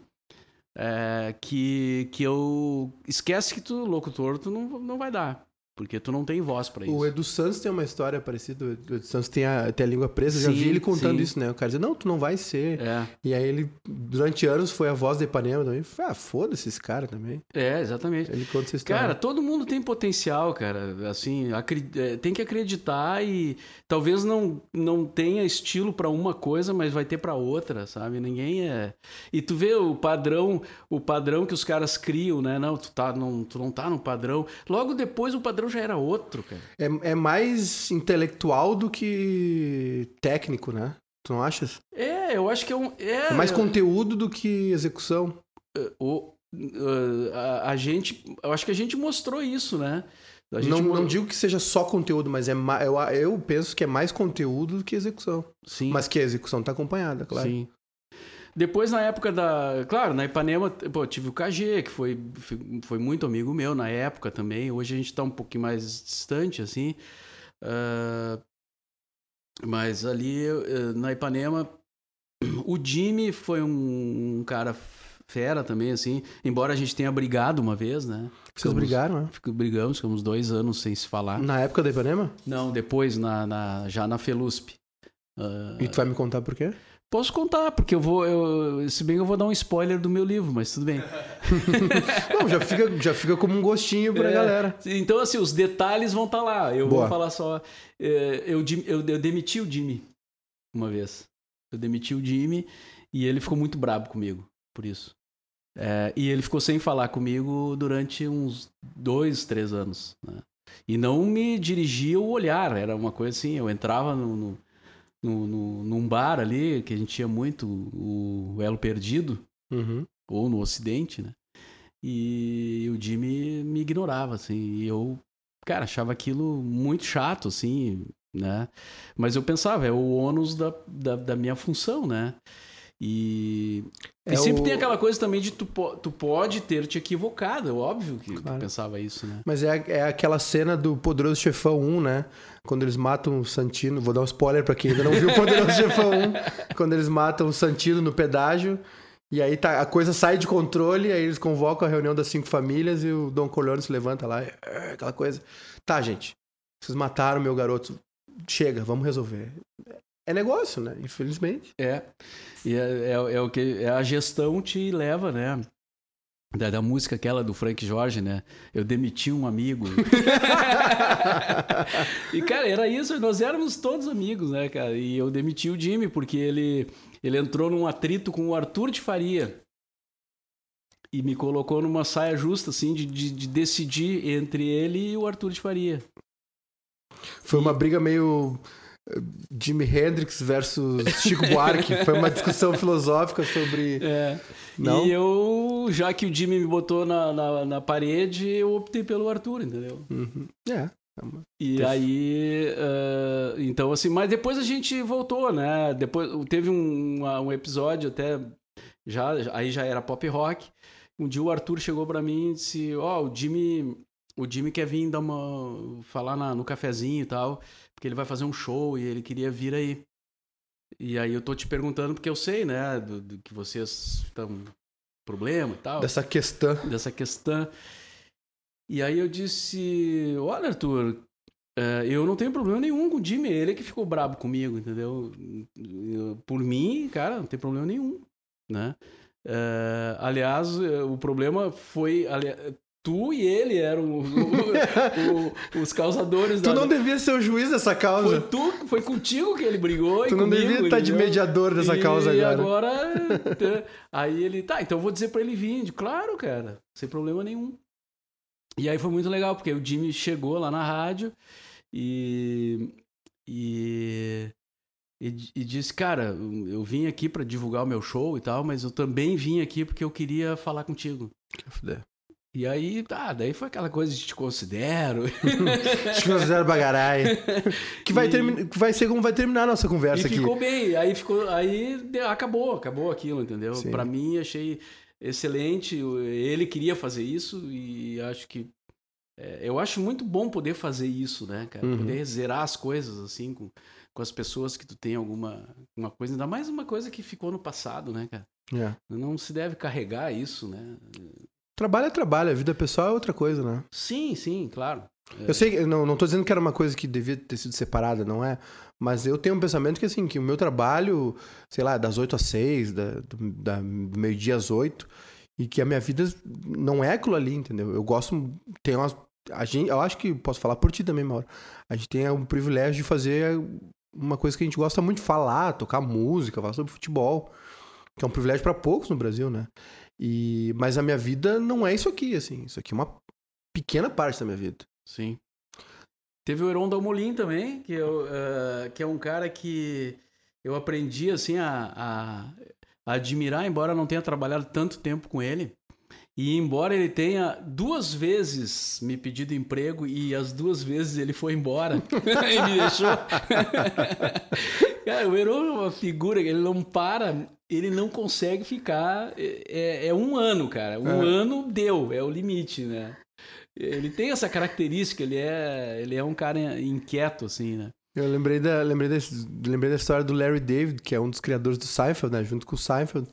é, que, que eu... Esquece que tu, locutor, tu não, não vai dar. Porque tu não tem voz para isso. O Edu Santos tem uma história parecida. O Edu Santos tem a, tem a língua presa. Sim, já vi ele contando sim. isso, né? O cara dizia, não, tu não vai ser. É. E aí ele, durante anos, foi a voz de Ipanema também. Ah, foda-se esse cara também. É, exatamente. Ele conta essa história. Cara, todo mundo tem potencial, cara. Assim, é, tem que acreditar e talvez não, não tenha estilo para uma coisa, mas vai ter para outra, sabe? Ninguém é... E tu vê o padrão, o padrão que os caras criam, né? Não, tu, tá, não, tu não tá no padrão. Logo depois o padrão já era outro, cara. É, é mais intelectual do que técnico, né? Tu não achas? É, eu acho que é um. É, é mais conteúdo do que execução. É, o, a, a, gente. Eu acho que a gente mostrou isso, né? não, não digo que seja só conteúdo, mas é eu, eu penso que é mais conteúdo do que execução. Sim. Mas que a execução está acompanhada, claro. Sim. Depois, na época da. Claro, na Ipanema, pô, tive o KG, que foi, foi muito amigo meu na época também. Hoje a gente está um pouquinho mais distante, assim. Uh, mas ali, eh, na Ipanema, o Jimmy foi um, um, cara fera também, assim. Embora a gente tenha brigado uma vez, né? Vocês ficamos, brigaram, né? Brigamos, ficamos dois anos sem se falar. Na época da Ipanema? Não, depois, na, na já na Felusp. Uh, e tu vai me contar por quê? Posso contar, porque eu vou. Eu, se bem que eu vou dar um spoiler do meu livro, mas tudo bem. Não, já fica, já fica como um gostinho pra é, galera. Então, assim, os detalhes vão estar tá lá. Eu Boa. vou falar só. É, eu, eu, eu demiti o Jimmy uma vez. Eu demiti o Jimmy e ele ficou muito brabo comigo por isso. É, e ele ficou sem falar comigo durante uns dois, três anos. Né? E não me dirigia o olhar, era uma coisa assim. Eu entrava no, no no, no, num bar ali, que a gente tinha muito o Elo Perdido, uhum. ou no Ocidente, né? E o Jimmy me ignorava, assim, e eu, cara, achava aquilo muito chato, assim, né? Mas eu pensava, é o ônus da, da, da minha função, né? E, é e sempre o... tem aquela coisa também de tu, tu pode ter te equivocado, é óbvio que claro. tu pensava isso, né? Mas é, é aquela cena do Poderoso Chefão 1, né? Quando eles matam o Santino, vou dar um spoiler pra quem ainda não viu o Poderoso Chefão 1, quando eles matam o Santino no pedágio, e aí tá, a coisa sai de controle, aí eles convocam a reunião das cinco famílias e o Dom Corleone se levanta lá, é, aquela coisa. Tá, gente, vocês mataram meu garoto, chega, vamos resolver é negócio, né? Infelizmente. É. E é, é, é o que é a gestão te leva, né? Da, da, música aquela do Frank Jorge, né? Eu demiti um amigo. e, cara, era isso. Nós éramos todos amigos, né, cara? E eu demiti o Jimmy porque ele, ele entrou num atrito com o Arthur de Faria. E me colocou numa saia justa, assim, de, de, de decidir entre ele e o Arthur de Faria. Foi uma briga meio Jimi Hendrix versus Chico Buarque. Foi uma discussão filosófica sobre. É. Não? E eu, já que o Jimmy me botou na, na, na parede, eu optei pelo Arthur, entendeu? Uhum. É. E aí, uh, então assim, mas depois a gente voltou, né? Depois teve um, um episódio até já aí já era pop rock. Um dia o Arthur chegou para mim e disse: "Ó, oh, o Jimmy, o Jimmy quer vir dar uma falar na, no cafezinho e tal" porque ele vai fazer um show e ele queria vir aí. E aí eu tô te perguntando porque eu sei, né, do, do que vocês estão problema e tal. Dessa questão. Dessa questão. E aí eu disse, olha Arthur, é, eu não tenho problema nenhum com o Jimmy, ele é que ficou brabo comigo, entendeu? Por mim, cara, não tem problema nenhum, né? É, aliás, o problema foi tu e ele eram o, o, os causadores tu da... Tu não devia ser o juiz dessa causa. Foi tu, foi contigo que ele brigou. Tu não comigo, devia estar de mediador dessa e causa agora. E agora. aí ele, tá, então eu vou dizer pra ele vir. Claro, cara, sem problema nenhum. E aí foi muito legal, porque o Jimmy chegou lá na rádio e. E. E, e disse, cara, eu vim aqui para divulgar o meu show e tal, mas eu também vim aqui porque eu queria falar contigo. Que fuder. E aí, tá, daí foi aquela coisa de te considero. te considero bagarai. Que vai, e... termi... vai ser como vai terminar a nossa conversa e aqui. ficou bem, aí ficou. Aí acabou, acabou aquilo, entendeu? Para mim, achei excelente. Ele queria fazer isso e acho que. É, eu acho muito bom poder fazer isso, né, cara? Uhum. Poder zerar as coisas, assim, com, com as pessoas que tu tem alguma uma coisa, ainda mais uma coisa que ficou no passado, né, cara? É. Não se deve carregar isso, né? Trabalho é trabalho, a vida pessoal é outra coisa, né? Sim, sim, claro. Eu sei, não, não tô dizendo que era uma coisa que devia ter sido separada, não é? Mas eu tenho um pensamento que, assim, que o meu trabalho, sei lá, das 8 às 6, da, da, do meio-dia às 8, e que a minha vida não é aquilo ali, entendeu? Eu gosto, tem umas, a gente, eu acho que posso falar por ti também, Mauro. A gente tem o privilégio de fazer uma coisa que a gente gosta muito de falar, tocar música, falar sobre futebol, que é um privilégio para poucos no Brasil, né? E, mas a minha vida não é isso aqui, assim. Isso aqui é uma pequena parte da minha vida. Sim. Teve o Heron Dalmolin também, que, eu, uh, que é um cara que eu aprendi, assim, a, a, a admirar, embora não tenha trabalhado tanto tempo com ele. E embora ele tenha duas vezes me pedido emprego e as duas vezes ele foi embora e me deixou. Cara, o Heron é uma figura que ele não para ele não consegue ficar. É, é, um ano, cara. Um é. ano deu, é o limite, né? Ele tem essa característica, ele é, ele é um cara inquieto, assim, né? Eu lembrei da, lembrei, desse, lembrei da história do Larry David, que é um dos criadores do Seinfeld, né? Junto com o Seinfeld,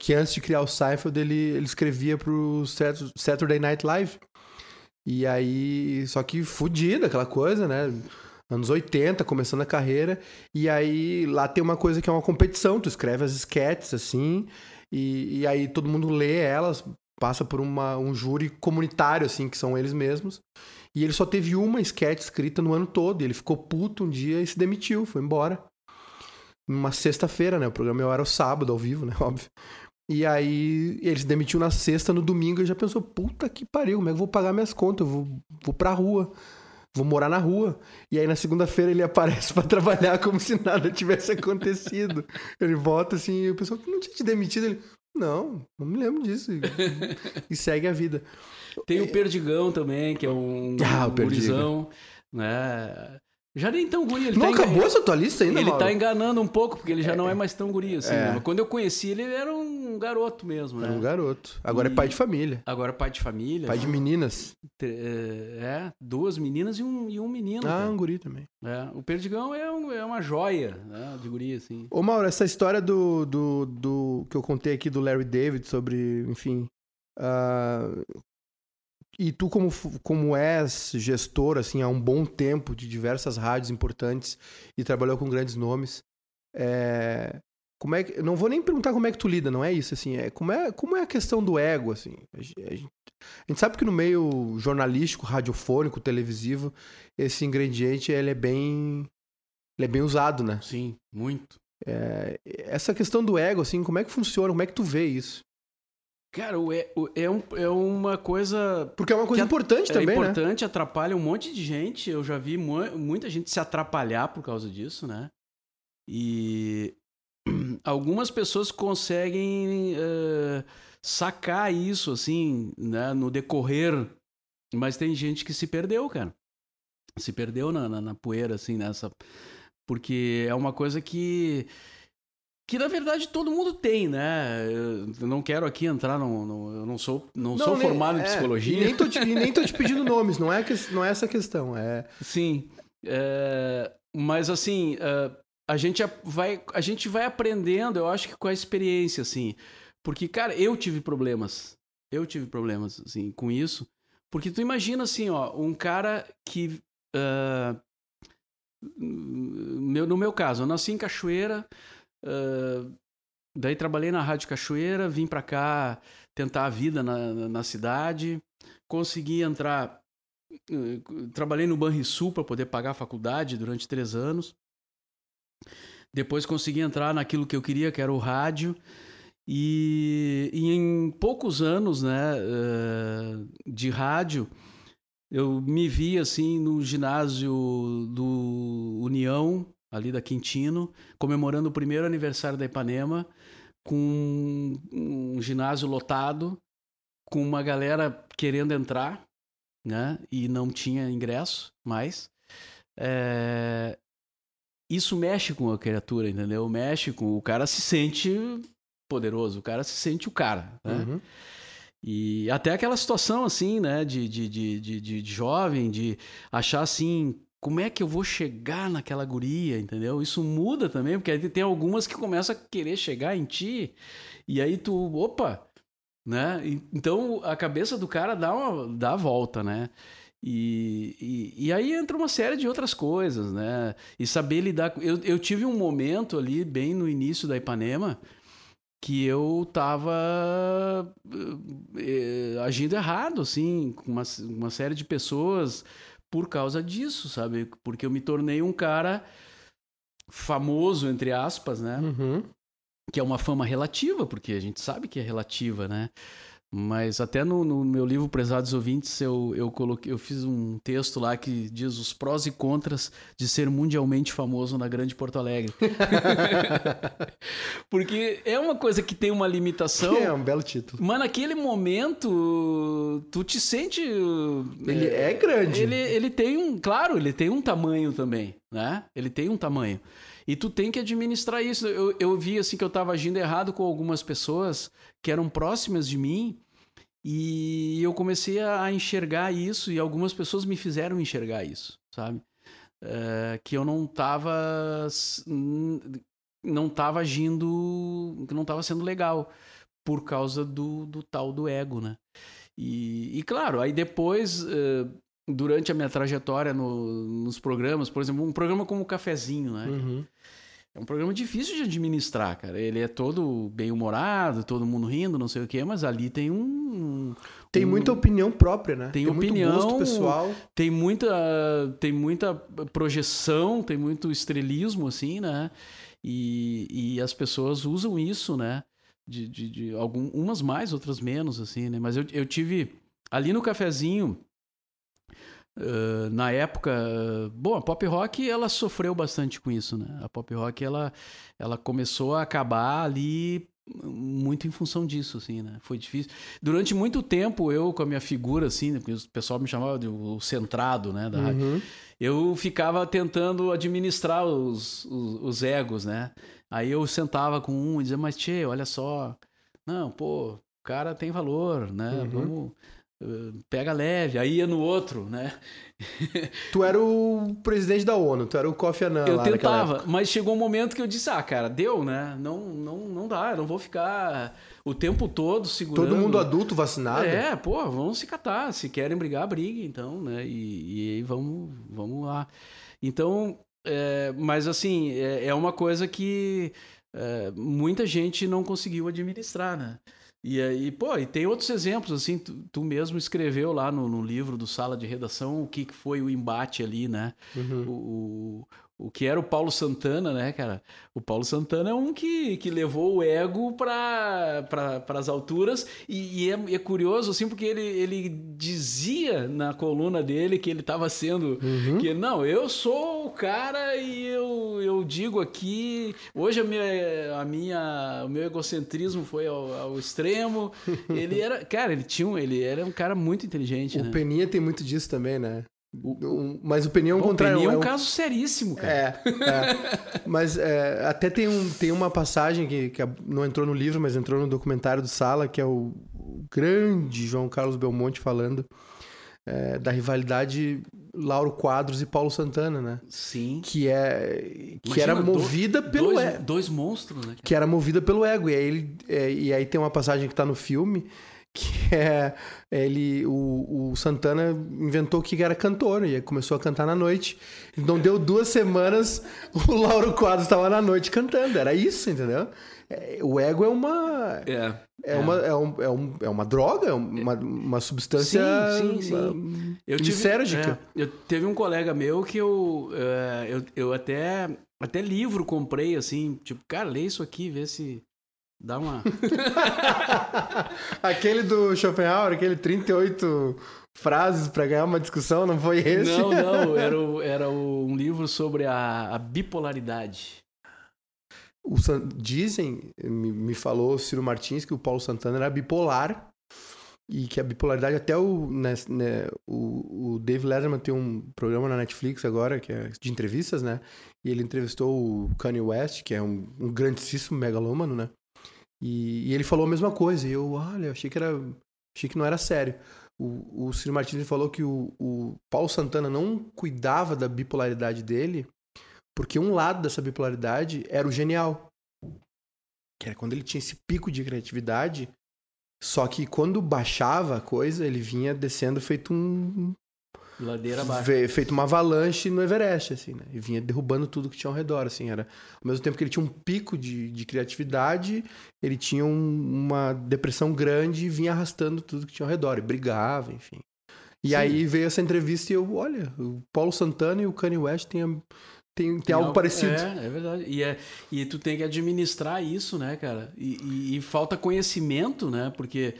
que antes de criar o Seinfeld, ele, ele escrevia pro Saturday Night Live. E aí, só que fudido, aquela coisa, né? anos 80, começando a carreira. E aí lá tem uma coisa que é uma competição, tu escreve as sketches assim, e, e aí todo mundo lê elas, passa por uma, um júri comunitário, assim, que são eles mesmos. E ele só teve uma sketch escrita no ano todo, e ele ficou puto um dia e se demitiu, foi embora. Uma sexta-feira, né? O programa era o sábado, ao vivo, né? Óbvio. E aí ele se demitiu na sexta, no domingo, e já pensou, puta que pariu, como é que eu vou pagar minhas contas? Eu vou, vou pra rua vou morar na rua. E aí na segunda-feira ele aparece para trabalhar como se nada tivesse acontecido. ele volta assim, e o pessoal não tinha te demitido. Ele, não, não me lembro disso. E, segue a vida. Tem o Perdigão também, que é um, ah, um gurizão, né? Já nem tão guri. Ele não tá acabou essa tua lista ainda, Ele Mauro? tá enganando um pouco, porque ele já é, não é mais tão guri assim. É. Né? Quando eu conheci ele, ele era um garoto mesmo, né? Era um garoto. Agora é e... é pai de família. Agora é pai de família. Pai de meninas. É, é, duas meninas e um, e um menino. Ah, cara. um guri também. É, o Perdigão é, um, é uma joia né, de guri, assim. Ô, Mauro, essa história do, do, do que eu contei aqui do Larry David sobre, enfim... Uh, e tu, como, como és gestor, assim, há um bom tempo de diversas rádios importantes e trabalhou com grandes nomes, É, como é que, não vou nem perguntar como é que tu lida, não é isso, assim. É, como, é, como é a questão do ego, assim? A gente, a gente sabe que no meio jornalístico, radiofônico, televisivo, esse ingrediente ele é bem ele é bem usado, né? Sim, muito. É, essa questão do ego, assim, como é que funciona? Como é que tu vê isso? Cara, é, é, um, é uma coisa. Porque é uma coisa importante é também? É importante, né? atrapalha um monte de gente. Eu já vi mu muita gente se atrapalhar por causa disso, né? E algumas pessoas conseguem uh, sacar isso, assim, né, no decorrer. Mas tem gente que se perdeu, cara. Se perdeu na, na, na poeira, assim, nessa porque é uma coisa que que na verdade todo mundo tem, né? Eu não quero aqui entrar no, no eu não sou não, não sou nem, formado em é, psicologia. E nem, tô te, e nem tô te pedindo nomes, não é que, não é essa questão, é Sim. É, mas assim, é, a gente vai a gente vai aprendendo, eu acho que com a experiência assim. Porque cara, eu tive problemas. Eu tive problemas assim com isso. Porque tu imagina assim, ó, um cara que uh, meu, no meu caso, eu nasci em Cachoeira, uh, daí trabalhei na Rádio Cachoeira, vim para cá tentar a vida na, na, cidade, consegui entrar, uh, trabalhei no Banrisul para poder pagar a faculdade durante três anos. Depois consegui entrar naquilo que eu queria, que era o rádio. E, e em poucos anos né, uh, de rádio, eu me vi assim no ginásio do União, ali da Quintino, comemorando o primeiro aniversário da Ipanema, com um ginásio lotado, com uma galera querendo entrar, né? E não tinha ingresso mais. É... Isso mexe com a criatura, entendeu? Mexe com o cara se sente poderoso, o cara se sente o cara, né? Uhum. E até aquela situação, assim, né, de, de, de, de, de jovem, de achar assim, como é que eu vou chegar naquela guria, entendeu? Isso muda também, porque aí tem algumas que começam a querer chegar em ti, e aí tu, opa, né? Então a cabeça do cara dá, uma, dá a volta, né? E, e, e, aí entra uma série de outras coisas, né? E saber lidar. Eu, eu tive um momento ali, bem no início da Ipanema, que eu tava eh, agindo errado, assim, com uma, uma série de pessoas por causa disso, sabe? Porque eu me tornei um cara famoso, entre aspas, né? Uhum. Que é uma fama relativa, porque a gente sabe que é relativa, né? Mas até no, no, meu livro Prezados Ouvintes, eu, eu, coloquei, eu fiz um texto lá que diz os prós e contras de ser mundialmente famoso na Grande Porto Alegre. Porque é uma coisa que tem uma limitação. É um belo título. Mas naquele momento, tu te sente. Ele é, é grande. Ele, ele tem um. Claro, ele tem um tamanho também, né? Ele tem um tamanho. E tu tem que administrar isso. Eu, eu vi assim que eu estava agindo errado com algumas pessoas que eram próximas de mim e eu comecei a enxergar isso e algumas pessoas me fizeram enxergar isso, sabe? É, que eu não estava não tava agindo, não estava sendo legal por causa do, do tal do ego, né? E, e claro, aí depois uh, durante a minha trajetória no, nos programas, por exemplo, um programa como o Cafezinho, né? Uhum. É um programa difícil de administrar, cara. Ele é todo bem humorado, todo mundo rindo, não sei o quê, mas ali tem um. Tem um, muita opinião própria, né? Tem, tem opinião. Muito gosto pessoal. Tem muita, tem muita projeção, tem muito estrelismo, assim, né? E, e as pessoas usam isso, né? De, de, de algum, umas mais, outras menos, assim, né? Mas eu, eu tive. Ali no cafezinho, Uh, na época, bom, a pop rock ela sofreu bastante com isso, né? A pop rock ela, ela começou a acabar ali muito em função disso, assim, né? Foi difícil. Durante muito tempo eu com a minha figura assim, porque o pessoal me chamava de o centrado, né, da uhum. rádio. Eu ficava tentando administrar os, os, os, egos, né? Aí eu sentava com um e dizia: "Mas tchê, olha só, não, pô, o cara tem valor, né? Uhum. Vamos pega leve, aí ia no outro, né? tu era o presidente da ONU, tu era o Kofi Annan Eu lá tentava, mas chegou um momento que eu disse, ah, cara, deu, né? Não, não, não dá, eu não vou ficar o tempo todo segurando. Todo mundo adulto vacinado? É, pô, vamos se catar, se querem brigar, briguem, então, né? E, e aí vamos, vamos lá. Então, É, mas assim, é, é, uma coisa que é, muita gente não conseguiu administrar, né? E aí, pô, e tem outros exemplos, assim, tu, tu mesmo escreveu lá no, no, livro do Sala de Redação o que, que foi o embate ali, né? Uhum. O, o que era o Paulo Santana, né, cara? O Paulo Santana é um que, que levou o ego para pra, as alturas e, e é, é, curioso, assim, porque ele, ele dizia na coluna dele que ele estava sendo... Uhum. que Não, eu sou o cara e eu, eu digo aqui... Hoje a minha, a minha, o meu egocentrismo foi ao, ao extremo. ele era... Cara, ele tinha um, ele era um cara muito inteligente, O né? Peninha tem muito disso também, né? O, mas o pneu é um contrário. O pneu é um, caso seríssimo, cara. É, é. mas é, até tem, um, tem uma passagem que, que não entrou no livro, mas entrou no documentário do Sala, que é o, o grande João Carlos Belmonte falando é, da rivalidade Lauro Quadros e Paulo Santana, né? Sim. Que é que Imagina, era movida dois, pelo dois, ego. Dois monstros, né? Que era movida pelo ego. E aí, ele, é, e aí tem uma passagem que tá no filme que é ele o, o Santana inventou que era cantor e começou a cantar na noite. Então deu duas semanas o Lauro Quadros estava na noite cantando. Era isso, entendeu? É, o ego é uma é, é, é. uma é, um, é, um, é uma droga, é uma, uma substância sim, sim, sim. Eu tive, é, eu teve um colega meu que eu, é, eu eu até até livro comprei assim, tipo, cara, lê isso aqui, vê se Dá uma. aquele do Schopenhauer, aquele 38 frases para ganhar uma discussão, não foi esse? Não, não. Era, o, era o, um livro sobre a, a bipolaridade. O, dizem, me, me falou Ciro Martins, que o Paulo Santana era bipolar e que a bipolaridade até o, né, né, o, o Dave Letterman tem um programa na Netflix agora que é de entrevistas, né? E ele entrevistou o Kanye West, que é um, um grandíssimo megalômano, né? E, e, ele falou a mesma coisa. E eu, olha, achei que era. Achei que não era sério. O, o Ciro Martins falou que o, o Paulo Santana não cuidava da bipolaridade dele, porque um lado dessa bipolaridade era o genial. Que era quando ele tinha esse pico de criatividade. Só que quando baixava a coisa, ele vinha descendo feito um, Ladeira abaixo. Feito uma avalanche no Everest, assim, né? E vinha derrubando tudo que tinha ao redor, assim. Era... Ao mesmo tempo que ele tinha um pico de, de criatividade, ele tinha um, uma depressão grande e vinha arrastando tudo que tinha ao redor. E brigava, enfim. E Sim. aí veio essa entrevista e eu, olha, o Paulo Santana e o Kanye West têm, tem, tem, tem algo, algo, parecido. É, é verdade. E, é, e tu tem que administrar isso, né, cara? E, e, e falta conhecimento, né? Porque...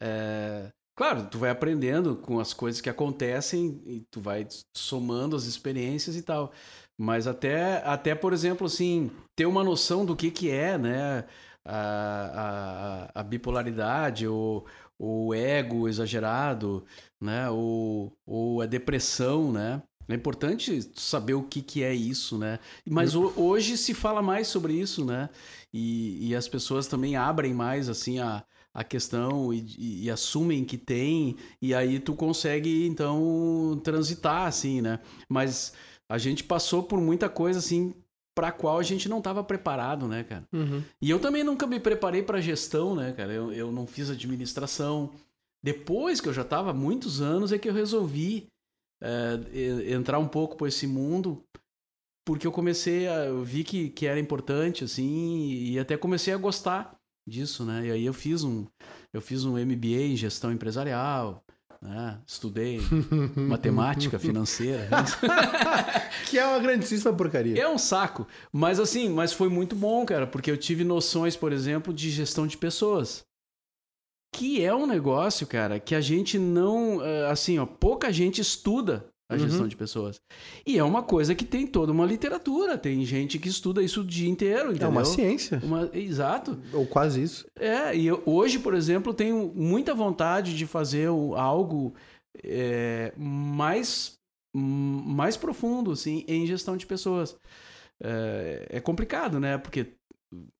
É Claro, tu vai aprendendo com as coisas que acontecem e tu vai somando as experiências e tal. Mas até, até por exemplo, assim, ter uma noção do que, que é, né? A, a, a bipolaridade, ou o ego exagerado, né? Ou, ou a depressão, né? É importante saber o que, que é isso, né? Mas uhum. hoje se fala mais sobre isso, né? E, e as pessoas também abrem mais, assim, a, a questão e, e, e, assumem que tem, e aí tu consegue, então, transitar, assim, né? Mas a gente passou por muita coisa, assim, para a qual a gente não estava preparado, né, cara? Uhum. E eu também nunca me preparei para gestão, né, cara? Eu, eu não fiz administração. Depois que eu já estava muitos anos, é que eu resolvi é, entrar um pouco por esse mundo, porque eu comecei a. Eu vi que, que era importante, assim, e até comecei a gostar disso, né? E aí eu fiz um, eu fiz um MBA em gestão empresarial, né? Estudei matemática financeira. que é uma grandíssima porcaria. É um saco. Mas assim, mas foi muito bom, cara, porque eu tive noções, por exemplo, de gestão de pessoas. Que é um negócio, cara, que a gente não. Eh, assim, ó, pouca gente estuda a gestão uhum. de pessoas. E é uma coisa que tem toda uma literatura, tem gente que estuda isso o dia inteiro, entendeu? É uma ciência. Uma... Exato. Ou quase isso. É, e eu, hoje, por exemplo, tenho muita vontade de fazer algo é, mais, mais profundo, assim, em gestão de pessoas. É, é complicado, né? Porque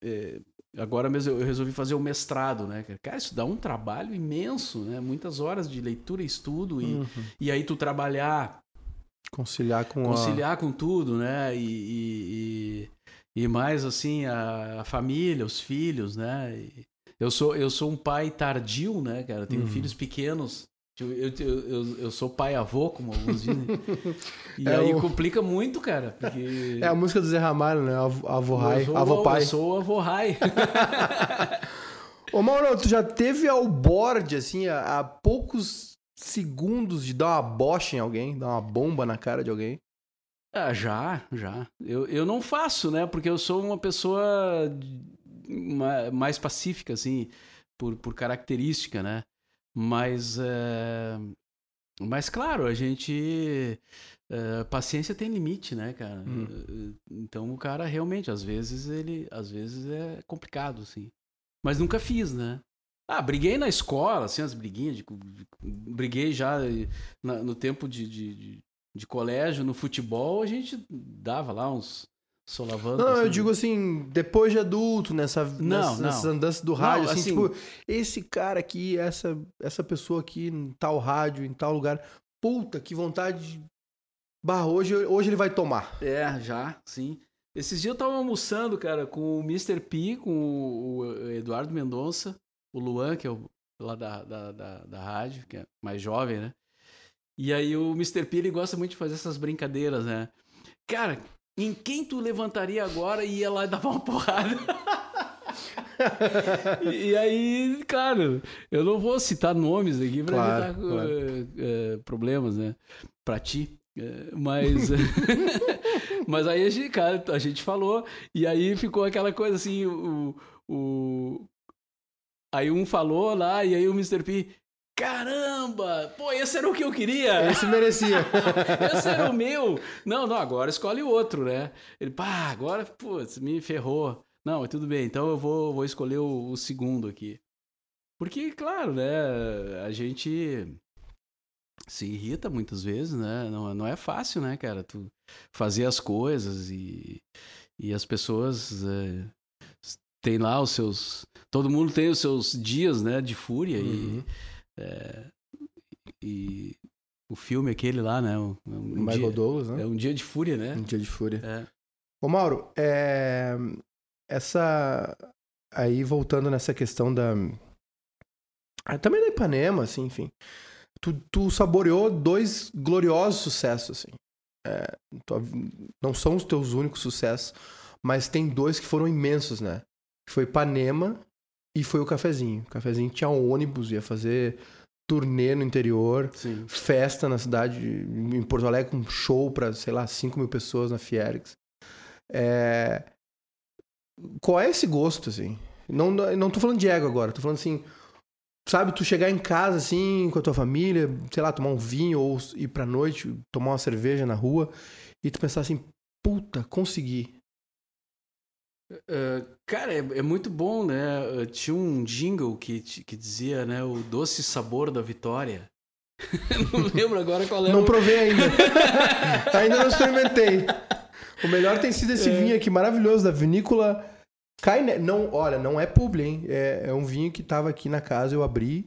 é, agora mesmo eu resolvi fazer o mestrado, né? Cara, isso dá um trabalho imenso, né? Muitas horas de leitura e estudo e, uhum. e aí tu trabalhar conciliar com conciliar a... com tudo, né? E, e, e mais assim a, a, família, os filhos, né? E eu sou eu sou um pai tardio, né, cara? Eu tenho uhum. filhos pequenos, Eu, eu, eu, eu sou pai-avô, como alguns dizem. E é aí o... complica muito, cara. Porque... É a música do Zé Ramalho, né? Avô Rai, avô pai. Eu sou avô Rai. Ô Mauro, tu já teve ao board, assim, a, poucos segundos de dar uma bocha em alguém, dar uma bomba na cara de alguém? Ah, já, já. Eu, eu não faço, né? Porque eu sou uma pessoa mais pacífica, assim, por, por característica, né? Mas, é... mas claro, a gente. É, paciência tem limite, né, cara? Hum. Então o cara realmente, às vezes, ele. Às vezes é complicado, assim. Mas nunca fiz, né? Ah, briguei na escola, assim, as briguinhas. De, briguei já na, no tempo de, de, de, colégio, no futebol, a gente dava lá uns solavando. Não, assim, eu digo assim, depois de adulto, nessa, não, nessas, não. nessas andanças do rádio, não, assim, assim, tipo, esse cara aqui, essa, essa pessoa aqui em tal rádio, em tal lugar, puta, que vontade de... Bah, hoje, hoje ele vai tomar. É, já, sim. Esses dias eu tava almoçando, cara, com o Mr. P, com o Eduardo Mendonça, o Luan, que é o, lá da, da, da, da rádio, que é mais jovem, né? E aí o Mr. P, ele gosta muito de fazer essas brincadeiras, né? Cara, em quem tu levantaria agora e ia lá e dava uma porrada? e, aí, claro, eu não vou citar nomes aqui para claro, evitar claro. Uh, uh, problemas, né? Pra ti. Uh, mas Mas aí a gente, cara, a gente falou, e aí ficou aquela coisa assim, o, o... Aí um falou lá, e aí o Mr. P. Caramba! Pô, esse era o que eu queria! Esse merecia! esse era o meu! Não, não, agora escolhe o outro, né? Ele, pá, agora, putz, me ferrou. Não, tudo bem, então eu vou, vou escolher o, o segundo aqui. Porque, claro, né, a gente se irrita muitas vezes, né? Não, não é fácil, né, cara? Tu fazer as coisas e, e as pessoas é, têm lá os seus. Todo mundo tem os seus dias, né, de fúria uhum. e, é, e o filme aquele lá, né? Um, um Michael dia, Douglas, né? É um dia de fúria, né? Um dia de fúria. É. Ô, Mauro, é... essa. Aí voltando nessa questão da. Ah, também da Ipanema, assim, enfim tu, tu saboreou dois gloriosos sucessos, assim. É, não são os teus únicos sucessos, mas tem dois que foram imensos, né? Foi Panema e foi o Cafezinho. O Cafezinho tinha um ônibus, ia fazer turnê no interior, Sim. festa na cidade, em Porto Alegre, com um show para, sei lá, 5 mil pessoas na Fiergs. É... Qual é esse gosto, assim? Não, não tô falando de ego agora, tô falando assim, sabe, tu chegar em casa assim, com a tua família, sei lá, tomar um vinho ou ir pra noite, tomar uma cerveja na rua e tu pensar assim, puta, consegui. Uh, cara, é, é, muito bom, né? Tinha um jingle que, que dizia, né, o doce sabor da vitória. não lembro agora qual é. Não o... provei ainda. ainda não experimentei. O melhor tem sido esse é. vinho aqui maravilhoso da vinícola Cai, não, olha, não é publi, hein? É, é um vinho que tava aqui na casa, eu abri.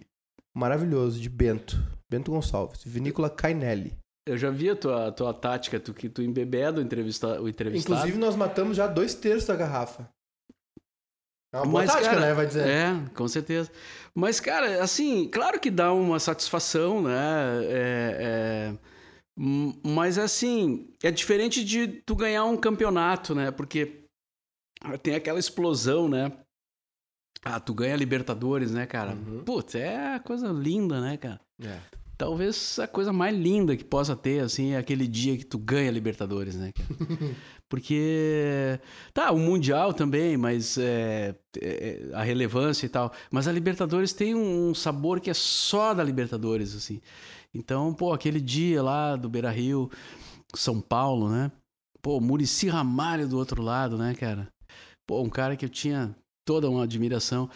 Maravilhoso, de Bento. Bento Gonçalves. Vinícola Cainelli. Eu já vi a tua, tua tática, tu, que tu embebeda o, entrevista, o entrevistado. Inclusive, nós matamos já dois terços da garrafa. É uma boa Mas, tática, cara, né? Vai dizer. É, com certeza. Mas, cara, assim, claro que dá uma satisfação, né? É, é... Mas, assim, é diferente de tu ganhar um campeonato, né? Porque tem aquela explosão, né? Ah, tu ganha Libertadores, né, cara? Uhum. Putz, é coisa linda, né, cara? É. Talvez a coisa mais linda que possa ter, assim, é aquele dia que tu ganha Libertadores, né? Porque, tá, o Mundial também, mas é, é, a relevância e tal. Mas a Libertadores tem um sabor que é só da Libertadores, assim. Então, pô, aquele dia lá do Beira Rio, São Paulo, né? Pô, Murici Ramalho do outro lado, né, cara? pô, um cara que eu tinha toda uma admiração.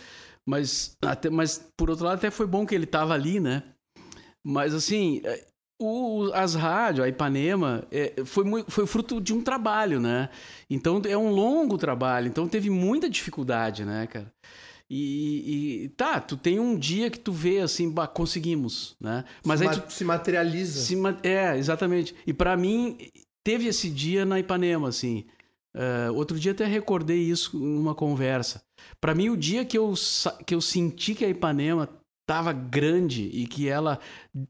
Mas, até, mas por outro lado, até foi bom que ele tava ali, né? Mas assim, é, o, as rádios, a Ipanema, é, foi, foi fruto de um trabalho, né? Então é um longo trabalho, então teve muita dificuldade, né, cara? E, e, tá, tu tem um dia que tu vê assim, bah, conseguimos, né? Mas se aí tu, se materializa. Se, é, exatamente. E para mim teve esse dia na Ipanema, assim. Uh, outro dia até recordei isso numa conversa. Para mim, o dia que eu, que eu senti que a Ipanema estava grande e que ela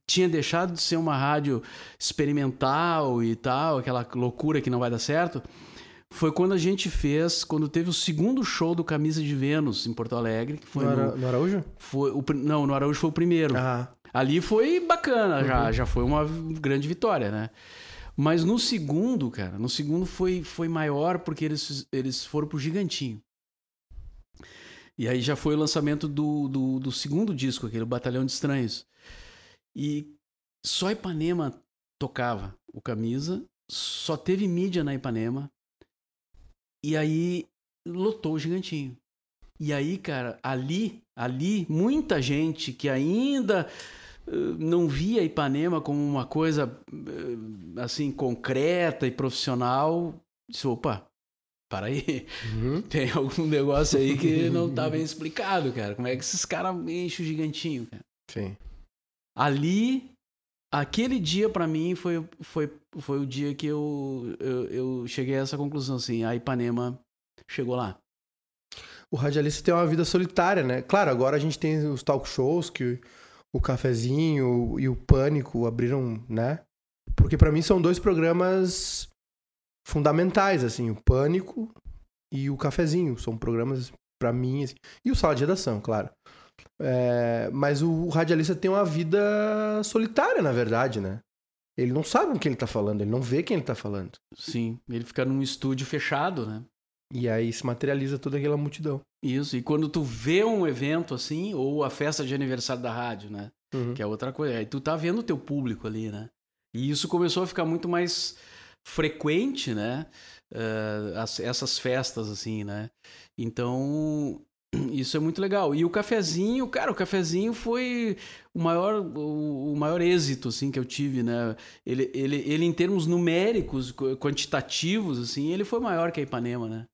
tinha deixado de ser uma rádio experimental e tal, aquela loucura que não vai dar certo, foi quando a gente fez, quando teve o segundo show do Camisa de Vênus em Porto Alegre. Que foi no, Ara, no Araújo? Foi o, não, no Araújo foi o primeiro. Ah. Ali foi bacana, uhum. já, já foi uma grande vitória, né? Mas no segundo, cara, no segundo foi, foi maior porque eles, eles foram pro Gigantinho. E aí já foi o lançamento do, do, do segundo disco, aquele Batalhão de Estranhos. E só Ipanema tocava o Camisa, só teve mídia na Ipanema. E aí lotou o Gigantinho. E aí, cara, ali, ali, muita gente que ainda uh, não via Ipanema como uma coisa uh, assim concreta e profissional, disse, opa, para aí, uhum. tem algum negócio aí que não tá bem explicado, cara. Como é que esses caras enchem o gigantinho, cara? Sim. Ali, aquele dia para mim foi, foi, foi o dia que eu, eu, eu, cheguei a essa conclusão, assim, a Ipanema chegou lá. O radialista tem uma vida solitária, né? Claro, agora a gente tem os talk shows que o Cafezinho e o Pânico abriram, né? Porque para mim são dois programas fundamentais, assim, o Pânico e o Cafezinho. São programas, para mim, assim, e o Sala de Redação, claro. É, mas o radialista tem uma vida solitária, na verdade, né? Ele não sabe com quem ele tá falando, ele não vê quem ele tá falando. Sim, ele fica num estúdio fechado, né? E aí se materializa toda aquela multidão. Isso, e quando tu vê um evento assim, ou a festa de aniversário da rádio, né? Uhum. Que é outra coisa. Aí tu tá vendo o teu público ali, né? E isso começou a ficar muito mais frequente, né? Uh, as, essas festas, assim, né? Então, isso é muito legal. E o cafezinho, cara, o cafezinho foi o maior, o, o, maior êxito, assim, que eu tive, né? Ele, ele, ele, em termos numéricos, quantitativos, assim, ele foi maior que a Ipanema, né?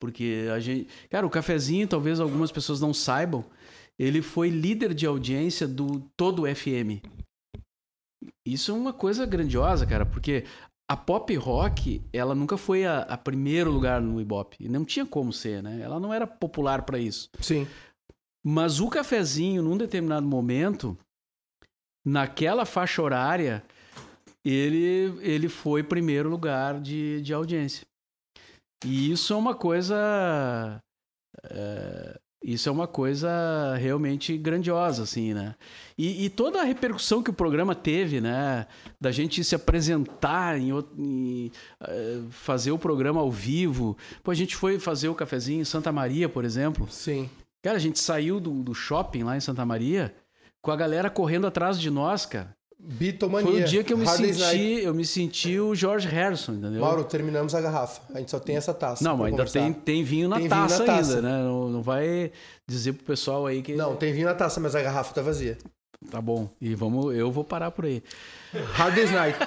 Porque a gente... Cara, o cafezinho, talvez algumas pessoas não saibam, ele foi líder de audiência do todo o FM. Isso é uma coisa grandiosa, cara, porque a pop rock, ela nunca foi a, a, primeiro lugar no Ibope. Não tinha como ser, né? Ela não era popular para isso. Sim. Mas o cafezinho, num determinado momento, naquela faixa horária, ele, ele foi primeiro lugar de, de audiência. E isso é uma coisa. É, isso é uma coisa realmente grandiosa, assim, né? E, e, toda a repercussão que o programa teve, né? Da gente se apresentar, em, em uh, fazer o programa ao vivo. Pô, a gente foi fazer o cafezinho em Santa Maria, por exemplo. Sim. Cara, a gente saiu do, do shopping lá em Santa Maria com a galera correndo atrás de nós, cara. Bitomania. Foi o dia que eu me senti, eu me senti o George Harrison, entendeu? Mauro, terminamos a garrafa. A gente só tem essa taça. Não, mas ainda tem, tem vinho na, tem taça, vinho na taça ainda, né? Não, não vai dizer pro pessoal aí que Não, tem vinho na taça, mas a garrafa tá vazia. Tá bom. E vamos, eu vou parar por aí. Hard Day's Night.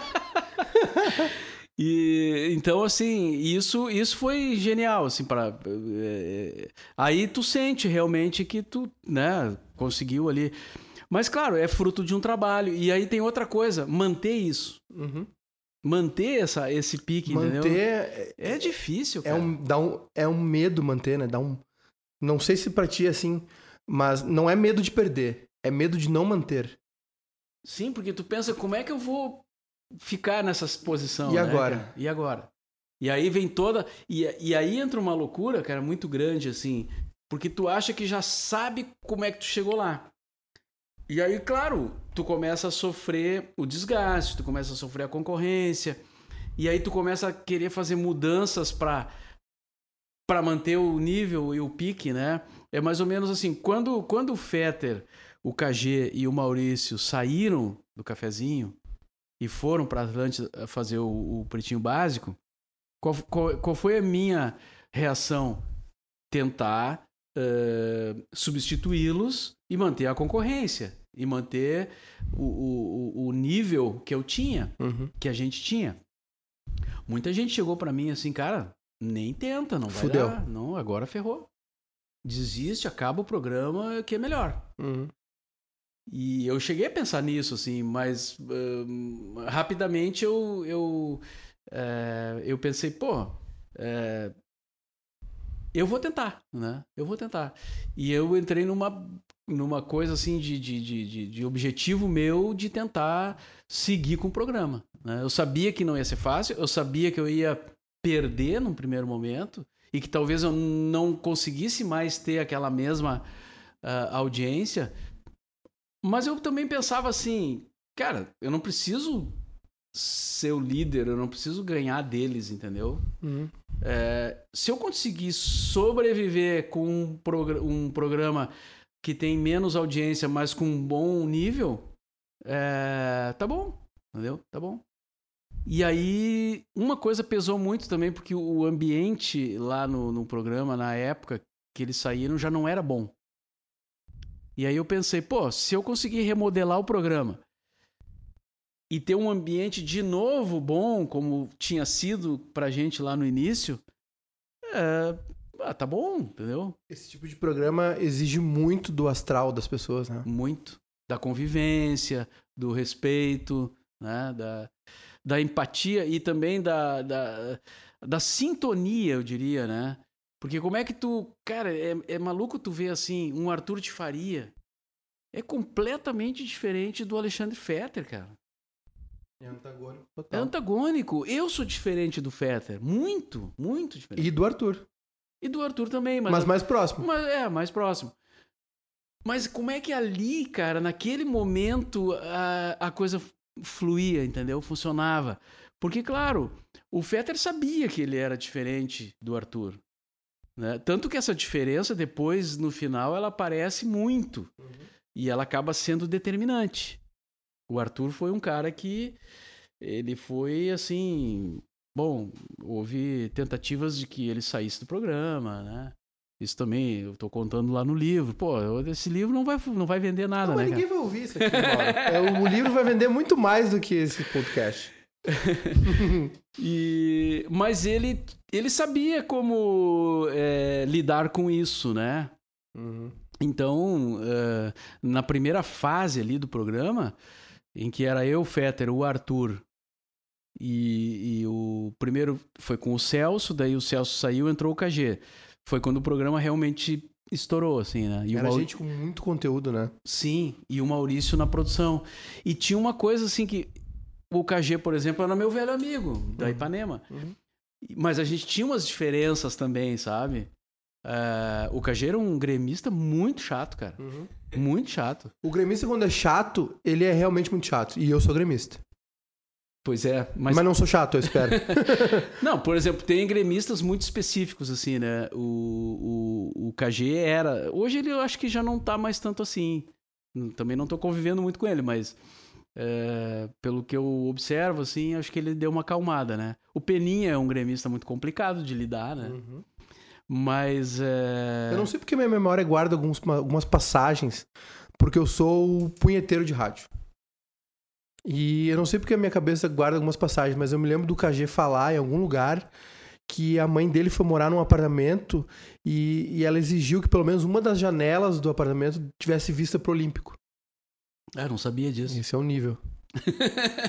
E então assim, isso isso foi genial assim para é, é, aí tu sente realmente que tu, né, conseguiu ali mas, claro, é fruto de um trabalho. E aí tem outra coisa, manter isso. Uhum. Manter essa, esse pique, manter entendeu? É, é difícil, é cara. É um, dá um, é um medo manter, né? Dá um... Não sei se pra ti é assim, mas não é medo de perder. É medo de não manter. Sim, porque tu pensa, como é que eu vou ficar nessa posição? E né, agora? Cara? E agora? E aí vem toda. E, e aí entra uma loucura, cara, muito grande, assim. Porque tu acha que já sabe como é que tu chegou lá. E aí, claro, tu começa a sofrer o desgaste, tu começa a sofrer a concorrência, e aí tu começa a querer fazer mudanças para para manter o nível e o pique, né? É mais ou menos assim, quando quando o Fetter, o KG e o Maurício saíram do cafezinho e foram para Atlântida fazer o, o pretinho básico, qual, qual, qual foi a minha reação? Tentar uh, substituí-los e manter a concorrência. E manter o, o, o nível que eu tinha, uhum. que a gente tinha. Muita gente chegou para mim assim, cara, nem tenta, não vai Fudeu. dar. Não, agora ferrou. Desiste, acaba o programa que é melhor. Uhum. E eu cheguei a pensar nisso, assim, mas uh, rapidamente eu, eu, uh, eu pensei, pô, uh, eu vou tentar, né? Eu vou tentar. E eu entrei numa numa coisa assim de, de, de, de, objetivo meu de tentar seguir com o programa. Né? Eu sabia que não ia ser fácil, eu sabia que eu ia perder num primeiro momento e que talvez eu não conseguisse mais ter aquela mesma uh, audiência. Mas eu também pensava assim, cara, eu não preciso ser o líder, eu não preciso ganhar deles, entendeu? Uhum. É, se eu conseguir sobreviver com um, progr um, programa que tem menos audiência, mas com um bom nível, é, tá bom, entendeu? Tá bom. E aí, uma coisa pesou muito também, porque o ambiente lá no, no programa, na época que eles saíram, já não era bom. E aí eu pensei, pô, se eu conseguir remodelar o programa e ter um ambiente de novo bom, como tinha sido pra gente lá no início, é, ah, tá bom, entendeu? Esse tipo de programa exige muito do astral das pessoas, né? Muito. Da convivência, do respeito, né? Da, da empatia e também da, da, da sintonia, eu diria, né? Porque como é que tu. Cara, é, é maluco tu ver assim, um Arthur de Faria. É completamente diferente do Alexandre Fetter, cara. É antagônico total. É antagônico. Eu sou diferente do Fetter. Muito, muito diferente. E do Arthur. E do Arthur também. Mas, mas mais próximo. Mas, é, mais próximo. Mas como é que ali, cara, naquele momento, a, a coisa fluía, entendeu? Funcionava. Porque, claro, o Fetter sabia que ele era diferente do Arthur. Né? Tanto que essa diferença, depois, no final, ela aparece muito. Uhum. E ela acaba sendo determinante. O Arthur foi um cara que ele foi assim. Bom, houve tentativas de que ele saísse do programa, né? Isso também eu tô contando lá no livro. Pô, esse livro não vai, não vai vender nada, não, né? Mas ninguém vai ouvir isso aqui, é, O livro vai vender muito mais do que esse podcast. e, mas ele, ele sabia como é, lidar com isso, né? Uhum. Então, uh, na primeira fase ali do programa, em que era eu, Fetter, o Arthur e, e, o primeiro foi com o Celso, daí o Celso saiu, entrou o KG. Foi quando o programa realmente estourou, assim, né? E Era Maur... gente com muito conteúdo, né? Sim, e o Maurício na produção. E tinha uma coisa assim que o KG, por exemplo, era meu velho amigo da uhum. Ipanema. Uhum. Mas a gente tinha umas diferenças também, sabe? Uh, o KG era um gremista muito chato, cara. Uhum. Muito chato. O gremista, quando é chato, ele é realmente muito chato. E eu sou gremista. Pois é, mas... mas não sou chato, eu espero. não, por exemplo, tem gremistas muito específicos, assim, né? O, o, o KG era. Hoje ele eu acho que já não tá mais tanto assim. Também não tô convivendo muito com ele, mas. É, pelo que eu observo, assim, acho que ele deu uma acalmada, né? O Peninha é um gremista muito complicado de lidar, né? Uhum. Mas. É... Eu não sei porque minha memória guarda alguns, algumas passagens, porque eu sou o punheteiro de rádio. E eu não sei porque a minha cabeça guarda algumas passagens, mas eu me lembro do KG falar em algum lugar que a mãe dele foi morar num apartamento e, e ela exigiu que pelo menos uma das janelas do apartamento tivesse vista pro Olímpico. Ah, não sabia disso. Esse é o nível.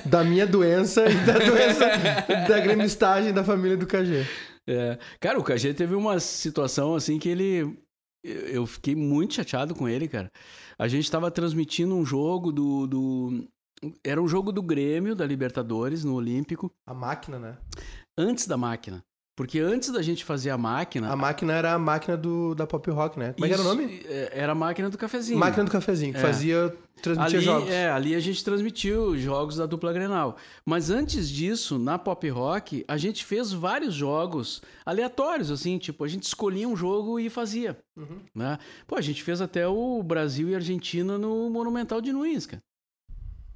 da minha doença e da doença da gremistagem da família do KG. É. Cara, o KG teve uma situação assim que ele. Eu fiquei muito chateado com ele, cara. A gente estava transmitindo um jogo do, do. Era um jogo do Grêmio, da Libertadores, no Olímpico. A máquina, né? Antes da máquina. Porque antes da gente fazer a máquina. A máquina era a máquina do, da Pop Rock, né? Como é era o nome? É, era a máquina do cafezinho. Máquina do cafezinho, que é. fazia. transmitia ali, jogos. É, ali a gente transmitiu jogos da dupla Grenal. Mas antes disso, na Pop Rock, a gente fez vários jogos aleatórios, assim, tipo, a gente escolhia um jogo e fazia. Uhum. Né? Pô, a gente fez até o Brasil e Argentina no Monumental de Nunes, cara.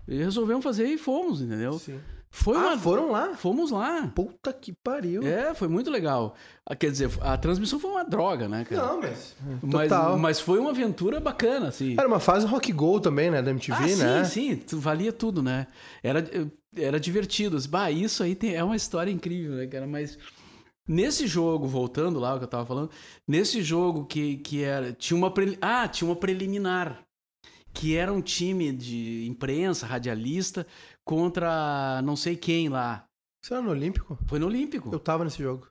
E resolvemos fazer e fomos, entendeu? Sim. Foi ah, uma... foram lá? Fomos lá. Puta que pariu. É, foi muito legal. Ah, quer dizer, a transmissão foi uma droga, né, cara? Não, mas. Mas, Total. mas foi uma aventura bacana, assim. Era uma fase rock go também, né, da MTV, ah, né? Sim, sim, valia tudo, né? Era, era divertido. Bah, isso aí tem, é uma história incrível, né, cara? Mas. Nesse jogo, voltando lá o que eu tava falando, nesse jogo que, que era. Tinha uma. Pre... Ah, tinha uma preliminar que era um time de imprensa, radialista, contra não sei quem lá. Isso era no Olímpico? Foi no Olímpico. Eu tava nesse jogo.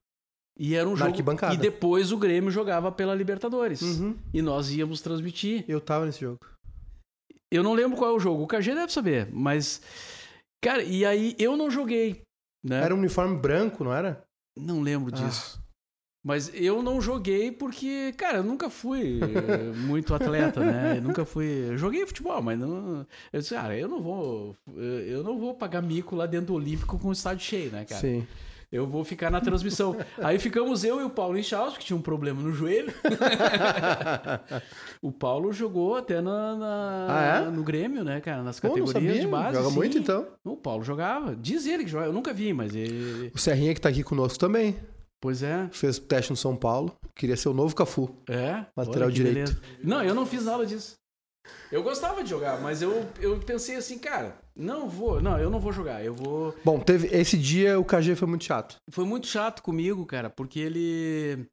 E era um Na jogo. arquibancada. E depois o Grêmio jogava pela Libertadores. Uhum. E nós íamos transmitir. Eu tava nesse jogo. Eu não lembro qual é o jogo. O KG deve saber. Mas. Cara, e aí eu não joguei. Né? Era um uniforme branco, não era? Não lembro Ah. Mas eu não joguei porque, cara, eu nunca fui eh, muito atleta, né? Eu nunca fui. eu Joguei futebol, mas não. Eu disse, cara, eu não vou. eh, Eu não vou pagar mico lá dentro do Olímpico com o estádio cheio, né, cara? Sim. Eu vou ficar na transmissão. Aí ficamos eu e o Paulo Inchaus, que tinha um problema no joelho. o Paulo jogou até na, na- Ah, é? no Grêmio, né, cara? Nas Pô, categorias sabia. de base. Joga sim. muito então. O Paulo jogava. Diz ele que joga. Eu nunca vi, mas ele. O Serrinha que tá aqui conosco também. Pois é. Fez teste no São Paulo. Queria ser o novo Cafu. É. Lateral direito. beleza. Não, eu não fiz nada disso. Eu gostava de jogar, mas eu, eu pensei assim, cara, não vou, não, eu não vou jogar, eu vou. Bom, teve esse dia o KG foi muito chato. Foi muito chato comigo, cara, porque ele.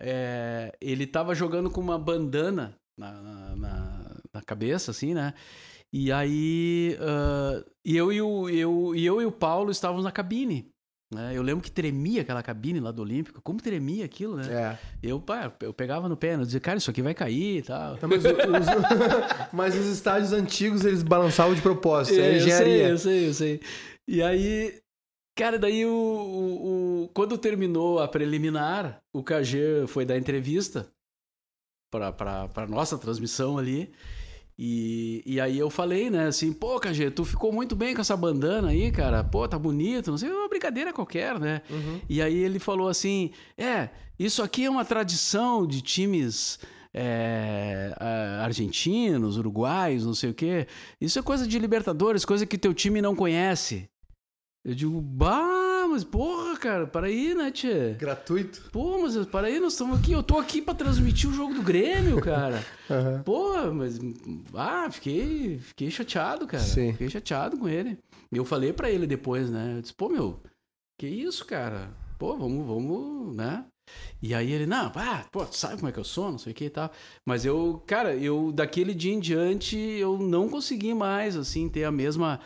é, ele tava jogando com uma bandana na, na, na- cabeça, assim, né? E aí. e eu, e o, eu, eu e o Paulo estávamos na cabine. Né? Eu lembro que tremia aquela cabine lá do Olímpico. Como tremia aquilo, né? É. Eu, pá, eu pegava no pé, eu dizia, cara, isso aqui vai cair e tal. Tá, mas, os, mas os estádios antigos eles balançavam de propósito. É eu sei, engenharia. eu sei, eu sei. E aí, cara, daí o, o- o- quando terminou a preliminar, o KG foi dar entrevista pra nossa transmissão ali. E, e aí eu falei, né, assim, pô, KG, tu ficou muito bem com essa bandana aí, cara. Pô, tá bonito, não sei, uma brincadeira qualquer, né? Uhum. E aí ele falou assim: é, isso aqui é uma tradição de times é, argentinos, uruguaios, não sei o quê. Isso é coisa de Libertadores, coisa que teu time não conhece. Eu digo, bah, mas porra, cara, para aí, né, tchê? Gratuito. Pô, mas para aí, nós estamos aqui. Eu tô aqui pra transmitir o jogo do Grêmio, cara. Aham. Pô, mas. Ah, fiquei, fiquei chateado, cara. Sim. Fiquei chateado com ele. Eu falei pra ele depois, né? Eu disse, pô, meu, que isso, cara? Pô, vamos, vamos, né? E aí ele, não, ah, pô, tu sabe como é que eu sou, não sei o que e tal. Mas eu, cara, eu, daquele dia em diante, eu não consegui mais, assim, ter a mesma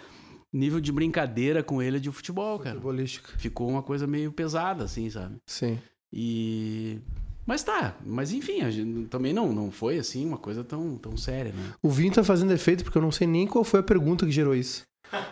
nível de brincadeira com ele de futebol, cara. Futebolística. Ficou uma coisa meio pesada, assim, sabe? Sim. E. Mas tá, mas enfim, a gente, também não, não foi assim uma coisa tão, tão séria, né? O vinho tá fazendo efeito porque eu não sei nem qual foi a pergunta que gerou isso.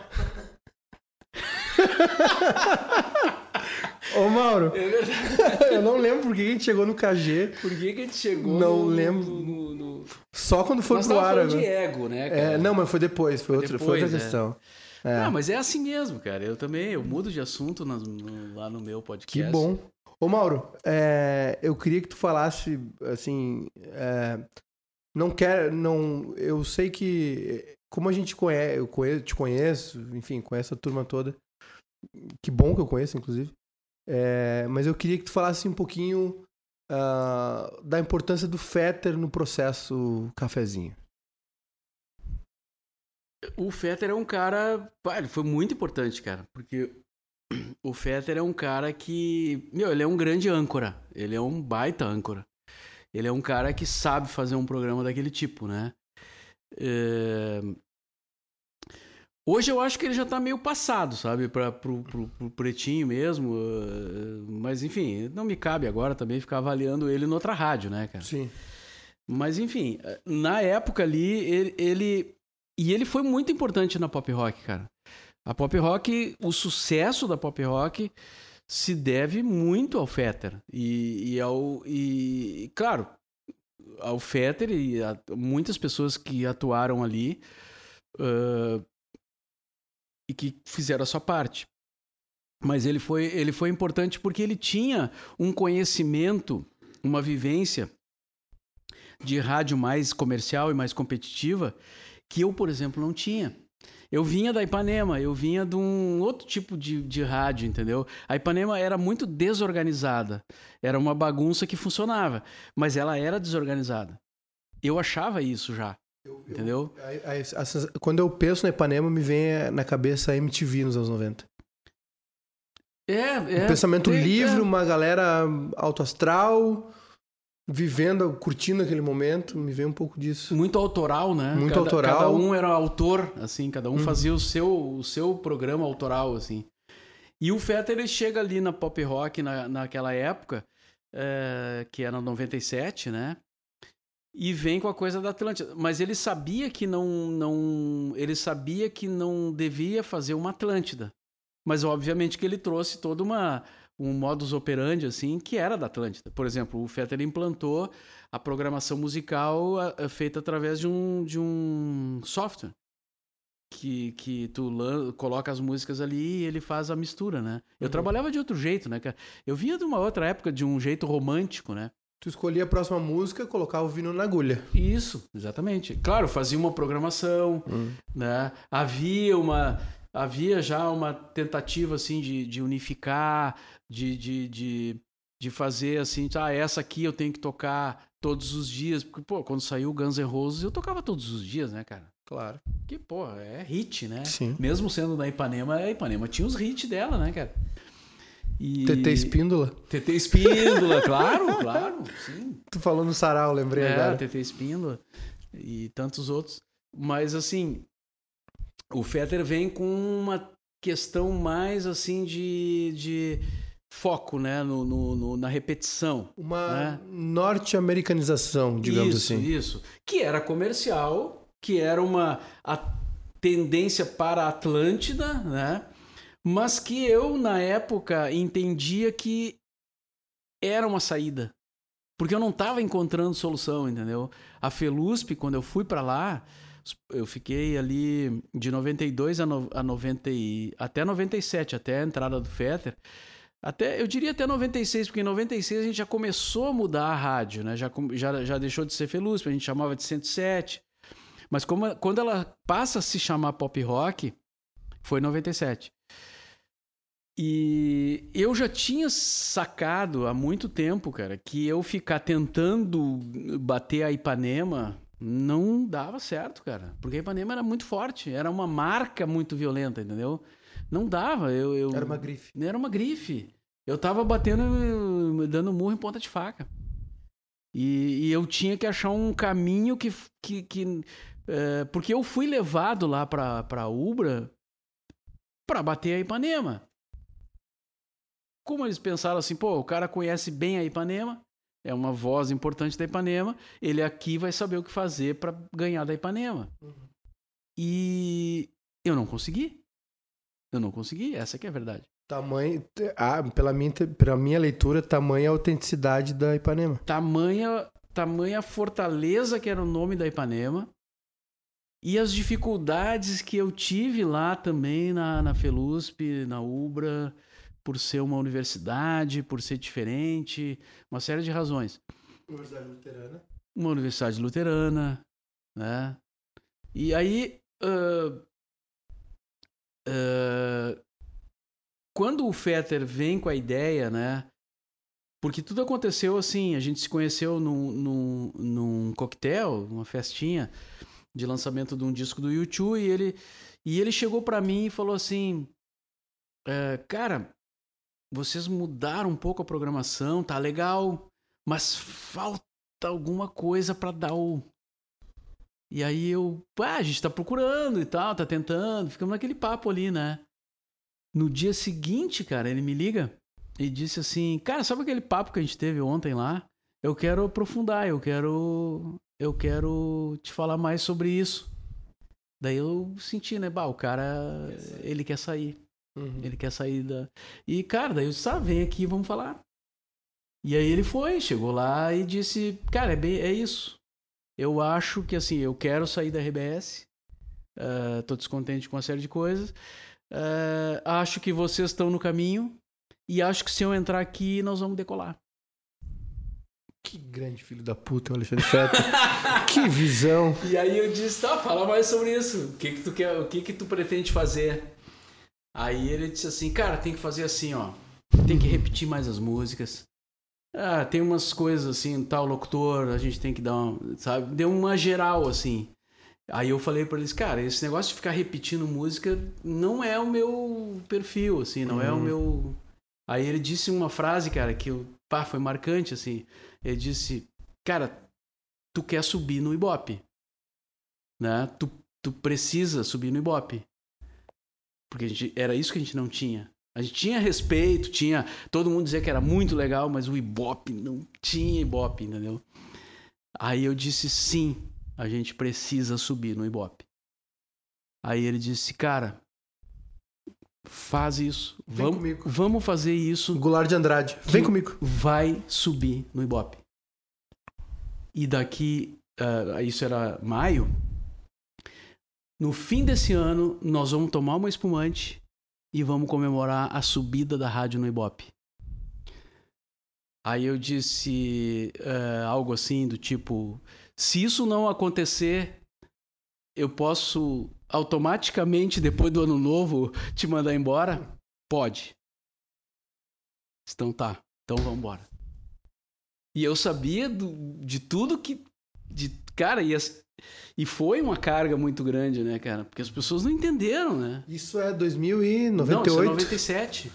Ô Mauro, É eu não lembro por que a gente chegou no KG Por que, que a gente chegou Não no, lembro. no- no- só quando foi Nós pro ar. falando de agora. ego, né, cara? É, não, mas foi depois, foi, Foi outra, foi depois, outra é. questão. É. Ah, mas é assim mesmo, cara. Eu também, eu mudo de assunto nas- no- lá no meu podcast. Que bom. Ô Mauro, é, eu queria que tu falasse, assim, é, não quero, não, eu sei que, como a gente conhece, eu conheço, te conheço, enfim, conheço a turma toda, que bom que eu conheço, inclusive, é, mas eu queria que tu falasse um pouquinho ah, da importância do Fetter no processo cafezinho. O Fetter é um cara. pá, ele foi muito importante, cara. Porque o Fetter é um cara que. Meu, ele é um grande âncora. Ele é um baita âncora. Ele é um cara que sabe fazer um programa daquele tipo, né? É, Hoje eu acho que ele já tá meio passado, sabe? Pra, pro, pro, pro pretinho mesmo. eh, Mas enfim, não me cabe agora também ficar avaliando ele noutra rádio, né, cara? Sim. Mas enfim, na época ali, ele, ele- E ele foi muito importante na pop rock, cara. A pop rock, o sucesso da pop rock se deve muito ao Fetter. E, e ao. E, claro, ao Fetter e a muitas pessoas que atuaram ali ãh, e que fizeram a sua parte. Mas ele foi, ele foi importante porque ele tinha um conhecimento, uma vivência de rádio mais comercial e mais competitiva que eu, por exemplo, não tinha. Eu vinha da Ipanema, eu vinha de um outro tipo de, de rádio, entendeu? A Ipanema era muito desorganizada. Era uma bagunça que funcionava, mas ela era desorganizada. Eu achava isso já, entendeu? A- a- a sensa- Quando eu penso na Ipanema, me vem na cabeça a MTV nos anos 90. É, é. um pensamento tem- livre, é. uma galera alto astral, vivendo, curtindo aquele momento, me vem um pouco disso. Muito autoral, né? Muito cada, autoral. Cada um era autor, assim, cada um Uhum. fazia o seu, o seu programa autoral, assim. E o Fetter ele chega ali na pop rock na, naquela época, é, que era 97, né? E vem com a coisa da Atlântida. Mas ele sabia que não, não. Ele sabia que não devia fazer uma Atlântida. Mas obviamente que ele trouxe toda uma um modus operandi assim que era da Atlântida. Por exemplo, o Fetter implantou a programação musical feita através de um, de um software que, que tu coloca as músicas ali e ele faz a mistura, né? Eu uhum. trabalhava de outro jeito, né? Eu vinha de uma outra época de um jeito romântico, né? Tu escolhia a próxima música, colocava o vinil na agulha. Isso, exatamente. Claro, fazia uma programação, uhum. né? Havia uma havia já uma tentativa assim de, de unificar, de, de, de, de fazer assim, ah, essa aqui eu tenho que tocar todos os dias, porque pô, quando saiu Guns N' Roses eu tocava todos os dias, né, cara? Claro. Que, pô, é hit, né? Sim. Mesmo sendo da Ipanema, a Ipanema tinha os hits dela, né, cara? E... TT Espíndola? TT Espíndola, claro, claro, sim. Tu falou no sarau, lembrei é, agora. TT Espíndola e tantos outros. Mas, assim, o Fetter vem com uma questão mais assim de, de foco né? no, no, no na repetição. Uma né? norte-americanização, digamos isso, assim. Isso, que era comercial, que era uma a tendência para a Atlântida, né? mas que eu, na época, entendia que era uma saída. Porque eu não estava encontrando solução, entendeu? A Felusp, quando eu fui para lá, eu fiquei ali de 92 a, no, a 90 e, até 97, até a entrada do Fetter. Até, eu diria até 96, porque em 96 a gente já começou a mudar a rádio, né? Já, já, já deixou de ser Felusp, a gente chamava de 107. Mas como, quando ela passa a se chamar Pop Rock, foi em 97. E eu já tinha sacado há muito tempo, cara, que eu ficar tentando bater a Ipanema não dava certo, cara. Porque a Ipanema era muito forte, era uma marca muito violenta, entendeu? Não dava. Eu, eu... Era uma grife. Era uma grife. Eu tava batendo, dando murro em ponta de faca. E, e eu tinha que achar um caminho que. que, que é, porque eu fui levado lá pra, pra Ubra pra bater a Ipanema. Como eles pensaram assim, pô, o cara conhece bem a Ipanema, é uma voz importante da Ipanema, ele aqui vai saber o que fazer para ganhar da Ipanema. Uhum. E eu não consegui. Eu não consegui, essa que é a verdade. Tamanho, ah, pela, minha, pela minha leitura, tamanha a autenticidade da Ipanema. Tamanha, tamanha fortaleza que era o nome da Ipanema. E as dificuldades que eu tive lá também na, na Felusp, na Ubra, por ser uma universidade, por ser diferente, uma série de razões. Universidade Luterana. Uma universidade luterana, né? E aí, uh, uh, quando o Fetter vem com a ideia, né? Porque tudo aconteceu assim, a gente se conheceu num, num, num coquetel, uma festinha de lançamento de um disco do YouTube e ele, e ele chegou para mim e falou assim, uh, cara, vocês mudaram um pouco a programação, tá legal, mas falta alguma coisa para dar o. E aí eu, ah, a gente tá procurando e tal, tá tentando, ficamos naquele papo ali, né? No dia seguinte, cara, ele me liga e disse assim: Cara, sabe aquele papo que a gente teve ontem lá? Eu quero aprofundar, eu quero. Eu quero te falar mais sobre isso. Daí eu senti, né? Bah, o cara, ele quer sair. Uhum. Ele quer sair da. E, cara, daí eu disse, ah, vem aqui, vamos falar. E aí ele foi, chegou lá e disse, cara, é, bem, é isso. Eu acho que, assim, eu quero sair da RBS. Uh, ah, tô descontente com uma série de coisas. Uh, acho que vocês estão no caminho. E acho que se eu entrar aqui, nós vamos decolar. Que grande filho da puta, o Alexandre Fetter. que visão. E aí eu disse, tá, fala mais sobre isso. O que que tu quer, o que que tu pretende fazer? Aí ele disse assim, cara, tem que fazer assim, ó. Tem que repetir mais as músicas. Ah, tem umas coisas assim, tal locutor, a gente tem que dar uma, sabe? Deu uma geral assim. Aí eu falei para eles, cara, esse negócio de ficar repetindo música não é o meu perfil, assim, não uhum. é o uhum. meu. Aí ele disse uma frase, cara, que eu, pá, foi marcante, assim. Ele disse, cara, tu quer subir no Ibope, né? Tu, tu precisa subir no Ibope. Porque gente, era isso que a gente não tinha. A gente tinha respeito, tinha. Todo mundo dizia que era muito legal, mas o Ibope não tinha Ibope, entendeu? Aí eu disse sim, a gente precisa subir no Ibope. Aí ele disse, cara, faz isso. Vem vamos, comigo. vamos fazer isso. Goulart de Andrade. Vem comigo. Vai subir no Ibope. E daqui, ah, isso era maio. No fim desse ano, nós vamos tomar uma espumante e vamos comemorar a subida da rádio no Ibope. Aí eu disse eh, algo assim do tipo: se isso não acontecer, eu posso automaticamente, depois do ano novo, te mandar embora? Pode. Então tá, então vamos embora. E eu sabia do- de tudo que. De, cara, as- e foi uma carga muito grande, né, cara? Porque as pessoas não entenderam, né? Isso é Não, 2098. isso é 97.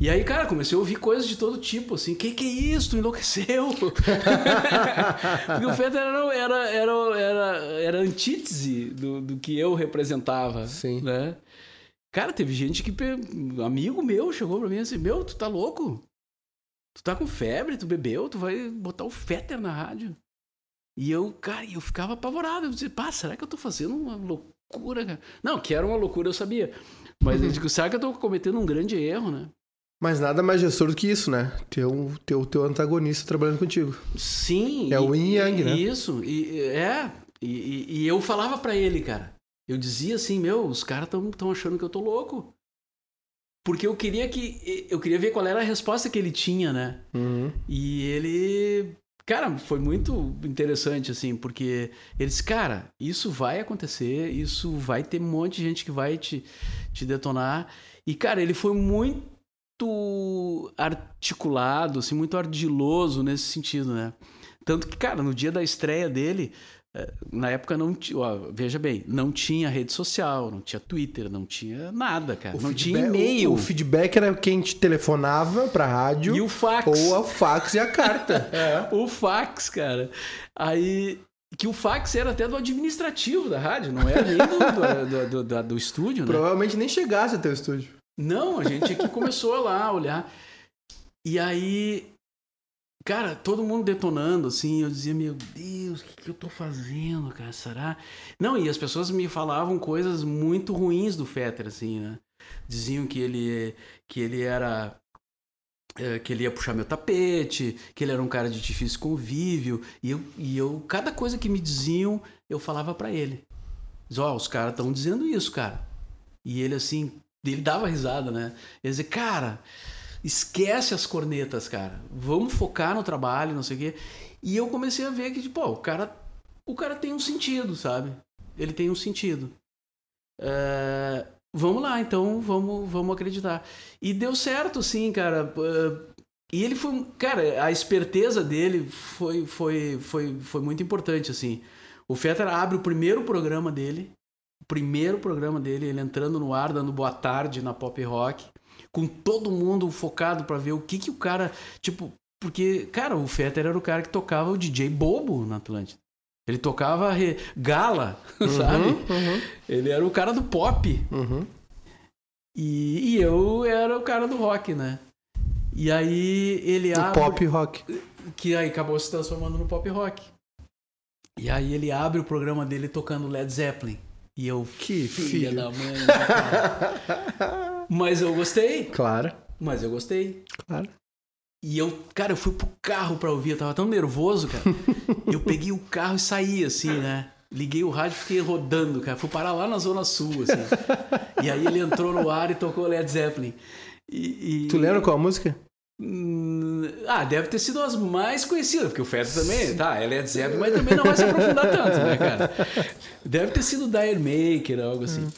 E aí, cara, comecei a ouvir coisas de todo tipo, assim, que que é isso? Tu enlouqueceu? Porque o Fetter era, era, era, era, era antítese do, do que eu representava, Sim. né? Cara, teve gente que, amigo meu, chegou pra mim assim, meu, tu tá louco? Tu tá com febre, tu bebeu, tu vai botar o Fetter na rádio. E eu, cara, eu ficava apavorado. Eu dizia, pá, será que eu tô fazendo uma loucura, cara? Não, que era uma loucura, eu sabia. Mas eu digo, será que eu tô cometendo um grande erro, né? Mas nada mais gestor do que isso, né? Ter o teu, teu antagonista trabalhando contigo. Sim. É o yin yang, né? Isso, e, é. E, e- eu falava pra ele, cara. Eu dizia assim, meu, os caras tão, tão achando que eu tô louco. Porque eu queria que. Eu queria ver qual era a resposta que ele tinha, né? Uhum. E ele. Cara, foi muito interessante, assim, porque ele disse, cara, isso vai acontecer, isso vai ter um monte de gente que vai te, te detonar. E, cara, ele foi muito articulado, assim, muito ardiloso nesse sentido, né? Tanto que, cara, no dia da estreia dele, na época não tinha, ó, veja bem, não tinha rede social, não tinha Twitter, não tinha nada, cara. O não tinha e-mail. O, o feedback era quem te telefonava pra rádio E o fax. ou a fax e a carta. é. O fax, cara. Aí. Que o fax era até do administrativo da rádio, não era nem do, do, do, do- do- do estúdio, né? Provavelmente nem chegasse até o estúdio. Não, a gente aqui começou lá a olhar. E aí. Cara, todo mundo detonando, assim, eu dizia, meu Deus, o que, que eu tô fazendo, cara? Será? Não, e as pessoas me falavam coisas muito ruins do Fetter, assim, né? Diziam que ele, que ele era. eh, que ele ia puxar meu tapete, que ele era um cara de difícil convívio. E eu, e eu cada coisa que me diziam, eu falava pra ele. Diz, ó, os caras estão dizendo isso, cara. E ele, assim, ele dava risada, né? Ele dizia, cara, esquece as cornetas, cara. Vamos focar no trabalho, não sei o quê. E eu comecei a ver que, tipo, ó, o cara, o cara tem um sentido, sabe? Ele tem um sentido. É, vamos lá, então, vamos, vamos acreditar. E deu certo, sim, cara. É, E ele foi, cara, a esperteza dele foi, foi, foi, foi muito importante, assim. O Fetter abre o primeiro programa dele, o primeiro programa dele, ele entrando no ar, dando boa tarde na pop rock, com todo mundo focado pra ver o que que o cara, tipo, porque, cara, o Fetter era o cara que tocava o DJ bobo na Atlântida. Ele tocava re- gala, sabe? Uhum, Ele era o cara do pop. uhum. E, e eu era o cara do rock, né? E aí ele O abre. pop rock. Que aí acabou se transformando no pop rock. E aí ele abre o programa dele tocando Led Zeppelin. E eu. Que filha da mãe. né? Mas eu gostei. Claro, Mas eu gostei. claro. E eu, cara, eu fui pro carro pra ouvir, eu tava tão nervoso, cara. eu peguei o carro e saí, assim, né? Liguei o rádio e fiquei rodando, cara. Fui parar lá na Zona Sul, assim. e aí ele entrou no ar e tocou Led Zeppelin. E, e- Tu lembra qual a música? Hum, Ah, deve ter sido as mais conhecidas, porque o Fetter também, tá, é Led Zeppelin, mas também não vai se aprofundar tanto, né, cara? Deve ter sido Dire Maker, algo assim.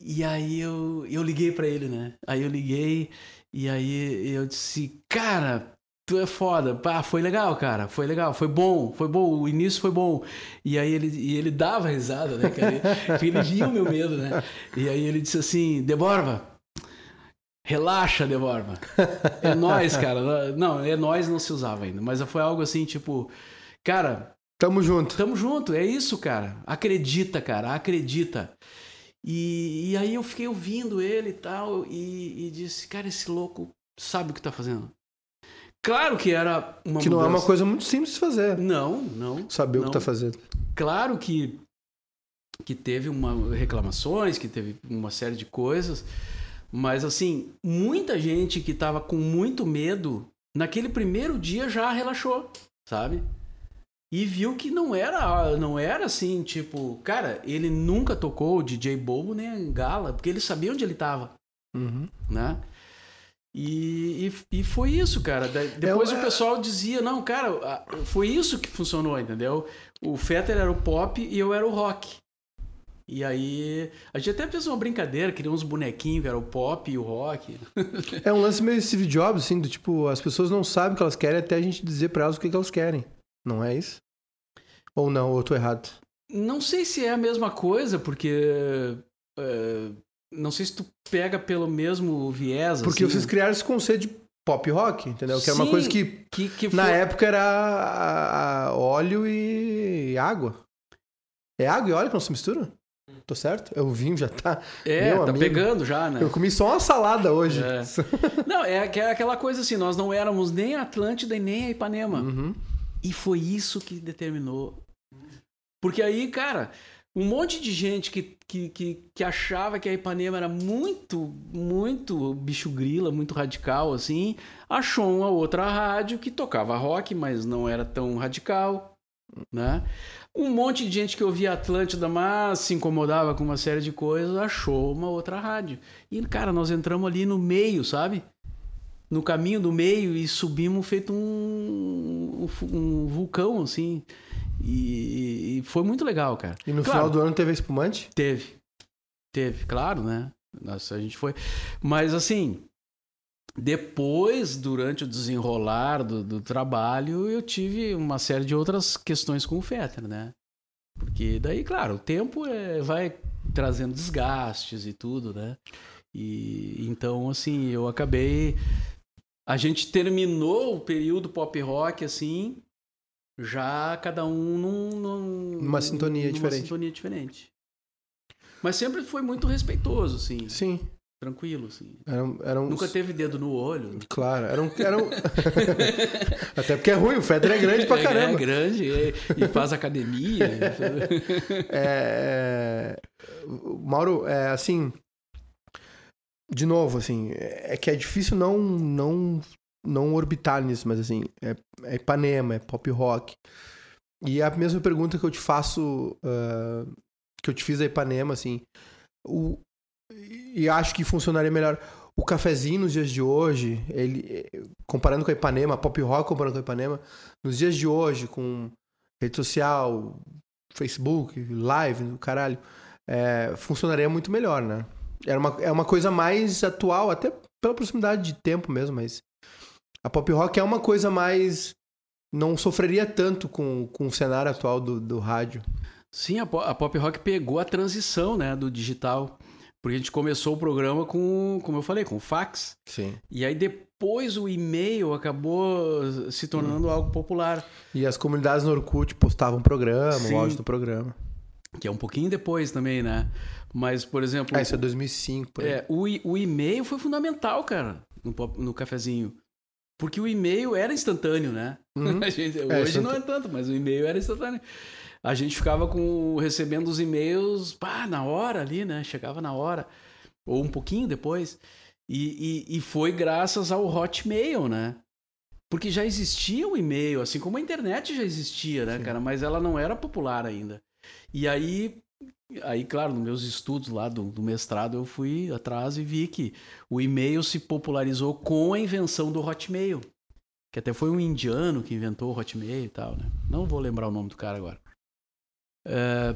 E aí eu, eu liguei pra ele, né? Aí eu liguei e aí eu disse, cara, tu é foda. Pá, foi legal, cara. Foi legal, foi bom, foi bom. O início foi bom. E aí ele, e ele dava risada, né, cara? Porque ele via o meu medo, né? E aí ele disse assim, Deborba, relaxa, Deborba. É nós, cara. Não, é nós não se usava ainda. Mas foi algo assim, tipo, cara, Tamo junto. Tamo junto, é isso, cara. Acredita, cara, acredita. E, e aí eu fiquei ouvindo ele e tal, e, e disse, cara, esse louco sabe o que tá fazendo. Claro que era uma Que não é uma mudança. coisa muito simples de fazer. Não, não. Saber o não. que tá fazendo. Claro que, que teve uma, reclamações, que teve uma série de coisas, mas assim, muita gente que tava com muito medo, naquele primeiro dia já relaxou, sabe? E viu que não era, não era assim, tipo, cara, ele nunca tocou o DJ Bobo nem a Gala, porque ele sabia onde ele tava, Uhum. né? E, e, e foi isso, cara. Depois É, o pessoal dizia, não, cara, foi isso que funcionou, entendeu? O Fetter era o pop e eu era o rock. E aí, a gente até fez uma brincadeira, criou uns bonequinhos que era o pop e o rock. É um lance meio Steve Jobs, assim, do tipo, as pessoas não sabem o que elas querem até a gente dizer pra elas o que, que elas querem. Não é isso? Ou não, ou eu tô errado. Não sei se é a mesma coisa, porque. é, não sei se tu pega pelo mesmo viés. Porque assim, vocês criaram esse conceito de pop rock, entendeu? Que é uma Sim, coisa que que, que na foi- época era a- a- óleo e água. É água e óleo que não se mistura? Tô certo? É o vinho já tá. É, tá amigo. pegando já, né? Eu comi só uma salada hoje. É. Não, é é aquela coisa assim, nós não éramos nem a Atlântida e nem a Ipanema. Uhum. E foi isso que determinou. Porque aí, cara, um monte de gente que, que, que, que achava que a Ipanema era muito, muito bicho grila, muito radical, assim, achou uma outra rádio que tocava rock, mas não era tão radical, né? Um monte de gente que ouvia Atlântida, mas se incomodava com uma série de coisas, achou uma outra rádio. E, cara, nós entramos ali no meio, sabe? no caminho do meio e subimos feito um, um, vulcão, assim. E, e foi muito legal, cara. E no Claro, final do ano teve espumante? Teve. Teve, claro, né? Nossa, a gente foi. Mas assim, depois, durante o desenrolar do, do trabalho, eu tive uma série de outras questões com o Fetter, né? Porque daí, claro, o tempo é, vai trazendo desgastes e tudo, né? E então, assim, eu acabei. A gente terminou o período pop rock, assim, já cada um num, num- Numa sintonia numa diferente. sintonia diferente. Mas sempre foi muito respeitoso, assim, Sim. Tranquilo, assim. Eram, eram Nunca teve dedo no olho. Claro, eram. eram... Até porque é ruim, o Feder é grande pra É, caramba. É grande e, e faz academia. É, é, Mauro, é assim. De novo, assim, é que é difícil não não não orbitar nisso, mas assim, é, é Ipanema, é pop rock. E a mesma pergunta que eu te faço, ah, que eu te fiz a Ipanema, assim, o, e acho que funcionaria melhor. O cafezinho nos dias de hoje, ele comparando com a Ipanema, pop rock comparando com a Ipanema, nos dias de hoje, com rede social, Facebook, live, o caralho, é, funcionaria muito melhor, né? Era uma, é uma coisa mais atual, até pela proximidade de tempo mesmo, mas a pop rock é uma coisa mais. Não sofreria tanto com, com o cenário atual do, do rádio. Sim, a, a pop rock pegou a transição, né, do digital. Porque a gente começou o programa com, como eu falei, com fax. Sim. E aí depois o e-mail acabou se tornando algo popular. E as comunidades no Orkut postavam programa, Sim. o áudio do programa. Que é um pouquinho depois também, né? Mas, por exemplo, Ah, isso é 2005, por é, o, o e-mail foi fundamental, cara, no, no cafezinho. Porque o e-mail era instantâneo, né? Uhum. Gente- É, hoje não é instantâneo. tanto, mas o e-mail era instantâneo. A gente ficava com recebendo os e-mails pá, na hora ali, né? Chegava na hora. Ou um pouquinho depois. E, e, e foi graças ao Hotmail, né? Porque já existia o e-mail, assim como a internet já existia, né, Sim. cara? Mas ela não era popular ainda. E aí, aí claro, nos meus estudos lá do, do mestrado, eu fui atrás e vi que o e-mail se popularizou com a invenção do Hotmail. Que até foi um indiano que inventou o Hotmail e tal, né? Não vou lembrar o nome do cara agora. É,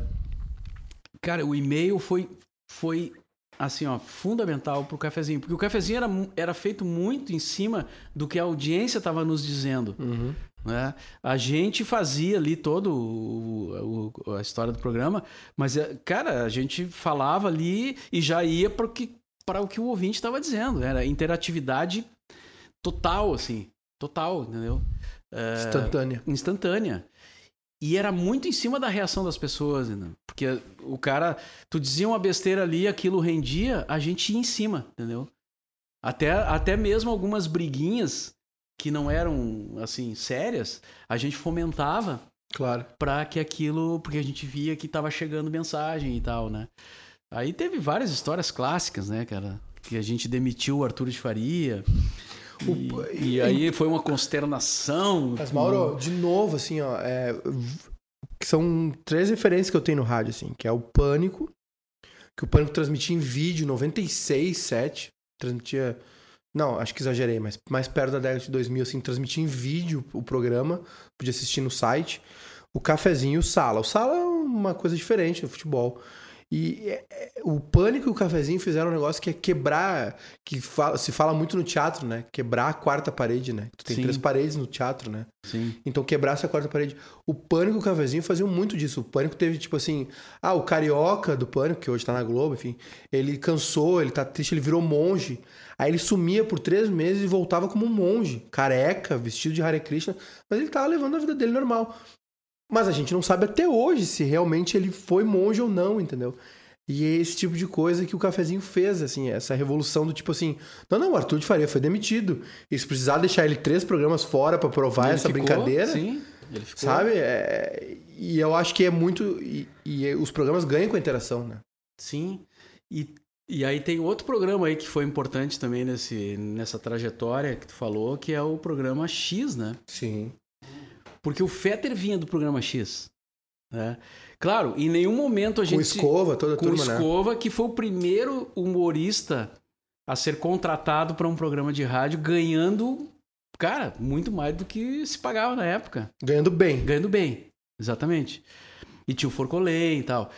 cara, o e-mail foi, foi assim, ó, fundamental pro cafezinho. Porque o cafezinho era, era feito muito em cima do que a audiência estava nos dizendo. Uhum. Né? A gente fazia ali todo o, o- a história do programa, mas, é, cara, a gente falava ali e já ia para o que, para o, que o ouvinte estava dizendo. Era interatividade total, assim. Total, entendeu? É, Instantânea. instantânea. E era muito em cima da reação das pessoas, né? Porque o cara, tu dizia uma besteira ali, aquilo rendia, a gente ia em cima, entendeu? Até, até mesmo algumas briguinhas que não eram, assim, sérias, a gente fomentava Claro. para que aquilo, porque a gente via que tava chegando mensagem e tal, né? Aí teve várias histórias clássicas, né, cara? Que a gente demitiu o Arthur de Faria. E, O- e aí foi uma consternação. Mas, Mauro, de novo, assim, ó, é, são três referências que eu tenho no rádio, assim, que é o Pânico, que o Pânico transmitia em vídeo, 96, 7, transmitia, não, acho que exagerei, mas mais perto da década de 2000, assim, transmitia em vídeo o programa, podia assistir no site, o Cafezinho e o Sala. O Sala é uma coisa diferente no futebol. E é, é, o Pânico e o Cafezinho fizeram um negócio que é quebrar, que fala- se fala muito no teatro, né? Quebrar a quarta parede, né? Tu tem Sim. três paredes no teatro, né? Sim. Então quebrar essa quarta parede. O Pânico e o Cafezinho faziam muito disso. O Pânico teve, tipo assim, ah, o Carioca do Pânico, que hoje tá na Globo, enfim, ele cansou, ele tá triste, ele virou monge. Aí ele sumia por três meses e voltava como um monge, careca, vestido de Hare Krishna, mas ele tava levando a vida dele normal. Mas a gente não sabe até hoje se realmente ele foi monge ou não, entendeu? E é esse tipo de coisa que o cafezinho fez, assim, essa revolução do tipo assim, não, não, o Arthur de Faria foi demitido. E se precisar deixar ele três programas fora pra provar Ele essa ficou, brincadeira, Sim, ele ficou. sabe? É, e eu acho que é muito. E, e os programas ganham com a interação, né? Sim. E, e aí tem outro programa aí que foi importante também nesse, nessa trajetória que tu falou, que é o programa X, né? Sim. Porque o Fetter vinha do programa X. Né? Claro, em nenhum momento a gente. Com escova, toda a com turma, né? Escova, que foi o primeiro humorista a ser contratado para um programa de rádio, ganhando, cara, muito mais do que se pagava na época. Ganhando bem. Ganhando bem, exatamente. E tinha o Forcolém e tal.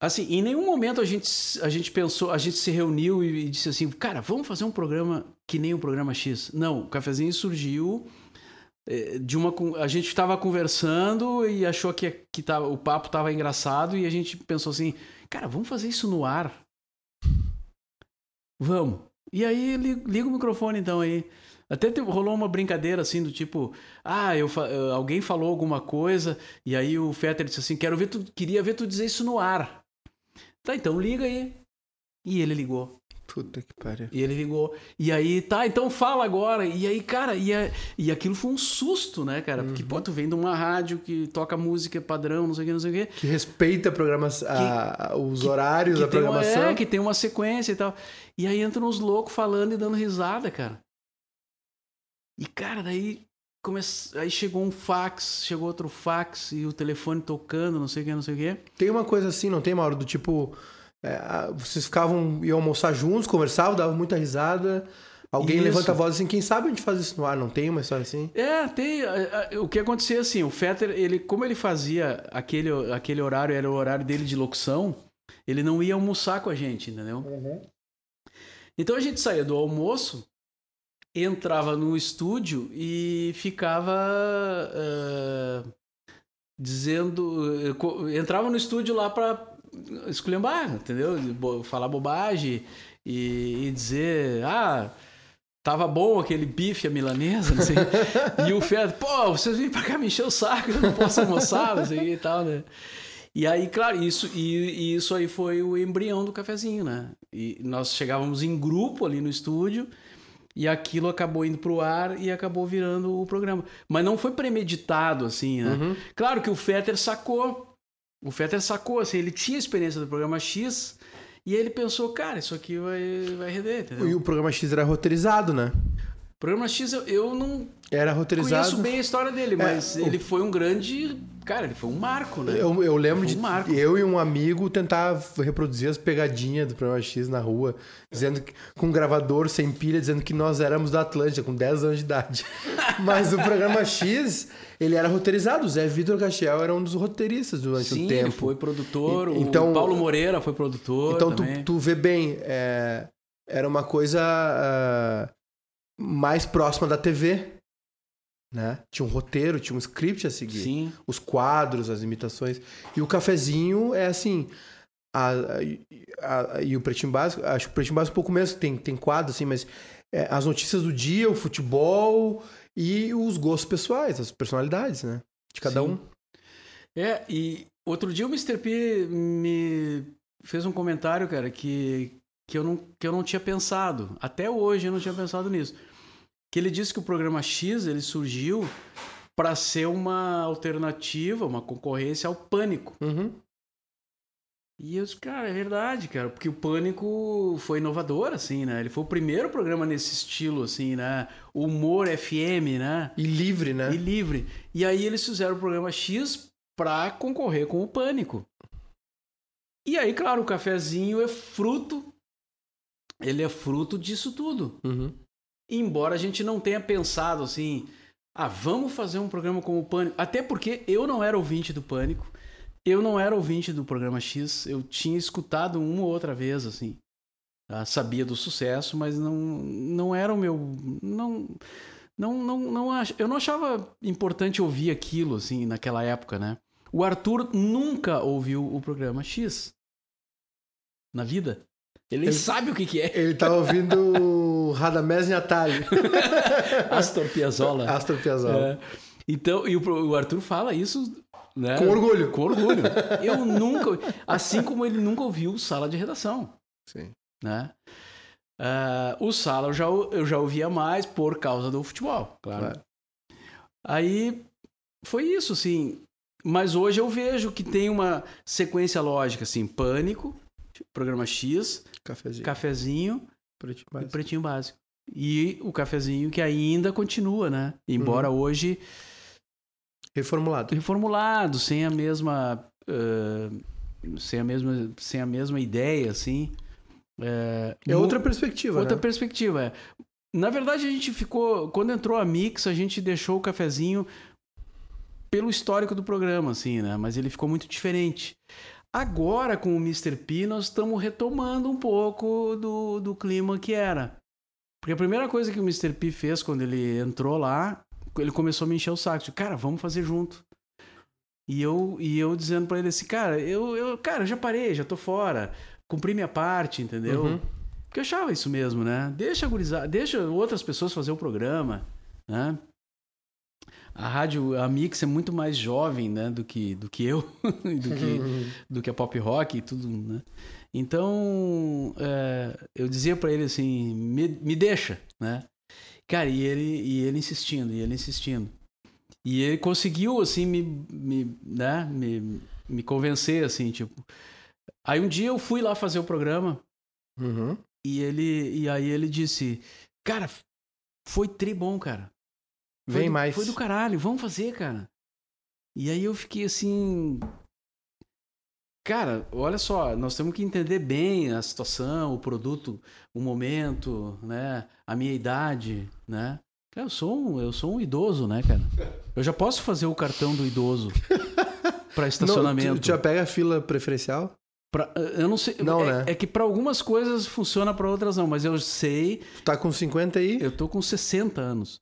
Assim, em nenhum momento a gente, a gente pensou, a gente se reuniu e, e disse assim, cara, vamos fazer um programa que nem o programa X. Não, o cafezinho surgiu de uma. A gente estava conversando e achou que, que tava, o papo estava engraçado e a gente pensou assim, cara, vamos fazer isso no ar. Vamos. E aí li- liga o microfone então aí. Até rolou uma brincadeira assim do tipo, ah, eu, eh, alguém falou alguma coisa e aí o Fetter disse assim, quero ver tu, queria ver tu dizer isso no ar. Tá, então liga aí. E ele ligou. Puta que pariu. E ele ligou. E aí, tá, então fala agora. E aí, cara, e, a- e aquilo foi um susto, né, cara? Porque, pô, tu vem de uma rádio que toca música padrão, não sei o que, não sei o que. Que respeita programas, a- os que- horários que da tem uma, programação. é, que tem uma sequência e tal. E aí entram uns loucos falando e dando risada, cara. E, cara, daí come... aí chegou um fax, chegou outro fax e o telefone tocando, não sei o que, não sei o que. Tem uma coisa assim, não tem, Mauro? Do tipo, é, vocês ficavam, iam almoçar juntos, conversavam, davam muita risada. Alguém Isso. levanta a voz assim, quem sabe a gente faz isso no ar? Não tem uma história assim? É, tem. a- a- O que acontecia assim, o Fetter, ele, como ele fazia aquele, aquele horário, era o horário dele de locução, ele não ia almoçar com a gente, entendeu? Então a gente saía do almoço, entrava no estúdio e ficava ah, dizendo. eh, Entrava no estúdio lá pra esculhambar, entendeu? Bo- Falar bobagem e, e dizer, ah. Tava bom aquele bife, a milanesa, não sei. e o Fetter, pô, vocês vêm pra cá me encher o saco, eu não posso almoçar, não sei e tal, né? E aí, claro, isso, e, e isso aí foi o embrião do cafezinho, né? E nós chegávamos em grupo ali no estúdio e aquilo acabou indo pro ar e acabou virando o programa. Mas não foi premeditado, assim, né? Uhum. Claro que o Fetter sacou. O Fetter sacou, assim, ele tinha experiência do programa X e ele pensou, cara, isso aqui vai, vai render, entendeu? E o programa X era roteirizado, né? O programa X eu, eu não Era roteirizado. conheço bem a história dele, mas o- ele foi um grande. Cara, ele foi um marco, né? Eu, eu lembro um de marco. eu e um amigo tentar reproduzir as pegadinhas do programa X na rua, dizendo que, com um gravador sem pilha, dizendo que nós éramos da Atlântica, com 10 anos de idade. Mas o programa X, ele era roteirizado. O Zé Vitor Castiel era um dos roteiristas durante Sim, o tempo. ele foi produtor. E- o então- Paulo Moreira foi produtor. Então tu, tu vê bem, é, era uma coisa ah, mais próxima da TV. Né? Tinha um roteiro, tinha um script a seguir. Sim. Os quadros, as imitações. E o cafezinho é assim. a- a- a- e o Pretinho Básico, acho que o Pretinho Básico um pouco menos, tem, tem quadro, assim, mas é, as notícias do dia, o futebol e os gostos pessoais, as personalidades, né? De cada Sim. um. É, e outro dia o Mr. P me fez um comentário, cara, que, que, eu não, que eu não tinha pensado. Até hoje eu não tinha pensado nisso. Que ele disse que o programa X ele surgiu para ser uma alternativa, uma concorrência ao pânico. Uhum. E eu disse, cara, é verdade, cara, porque o Pânico foi inovador, assim, né? Ele foi o primeiro programa nesse estilo, assim, né? Humor FM, né? E livre, né? E livre. E aí eles fizeram o programa X pra concorrer com o Pânico. E aí, claro, o cafezinho é fruto. Ele é fruto disso tudo. Uhum. Embora a gente não tenha pensado assim, ah, vamos fazer um programa como o Pânico. Até porque eu não era ouvinte do Pânico. Eu não era ouvinte do programa X, eu tinha escutado uma ou outra vez, assim. Tá? Sabia do sucesso, mas não, não era o meu. Não, não, não, não ach, eu não achava importante ouvir aquilo, assim, naquela época, né? O Arthur nunca ouviu o programa X na vida. Ele, ele sabe o que, que é. Ele tá ouvindo Radamés Natali. Astor Piazzolla. Astor Piazzolla. É. Então, e o, o Arthur fala isso né? Com orgulho. Com orgulho. Eu nunca. Assim como ele nunca ouviu sala de redação. Sim. Né? Uh, o sala eu já, eu já ouvia mais por causa do futebol, claro. claro. Aí foi isso, assim. Mas hoje eu vejo que tem uma sequência lógica, assim: Pânico, programa X, cafezinho, cafezinho pretinho básico. e pretinho básico. E o cafezinho que ainda continua, né? Embora uhum. hoje Reformulado. Reformulado, sem a mesma. Uh, sem, a mesma sem a mesma ideia, assim. É, é outra perspectiva. Outra né? perspectiva, é. Na verdade, a gente ficou. Quando entrou a Mix, a gente deixou o cafezinho pelo histórico do programa, assim, né? Mas ele ficou muito diferente. Agora, com o Mr. P, nós estamos retomando um pouco do, do clima que era. Porque a primeira coisa que o Mr. P fez quando ele entrou lá ele começou a me encher o saco. Tipo, cara, vamos fazer junto. E eu, e eu dizendo para ele assim, cara, eu, eu, cara, eu já parei, já tô fora. Cumpri minha parte, entendeu? Uhum. Porque eu achava isso mesmo, né? Deixa gurizar, deixa outras pessoas fazer o programa, né? A rádio, a Mix é muito mais jovem, né, do que, do que eu, do, que, do que a pop rock e tudo, né? Então, é, eu dizia para ele assim, me, me deixa, né? Cara, e ele, e ele insistindo, e ele insistindo. E ele conseguiu, assim, me, me, né, me, me convencer, assim, tipo... Aí um dia eu fui lá fazer o programa uhum. e ele e aí ele disse, cara, foi tri bom, cara. Vem do, mais. Foi do caralho, vamos fazer, cara. E aí eu fiquei assim, Cara, olha só, nós temos que entender bem a situação, o produto, o momento, né? A minha idade, né? Eu sou um, eu sou um idoso, né, cara? Eu já posso fazer o cartão do idoso para estacionamento. Não, tu, tu já pega a fila preferencial? Pra, eu não sei. Não, é, né? é que para algumas coisas funciona, para outras não. Mas eu sei. Tu tá com 50 aí? Eu tô com 60 anos.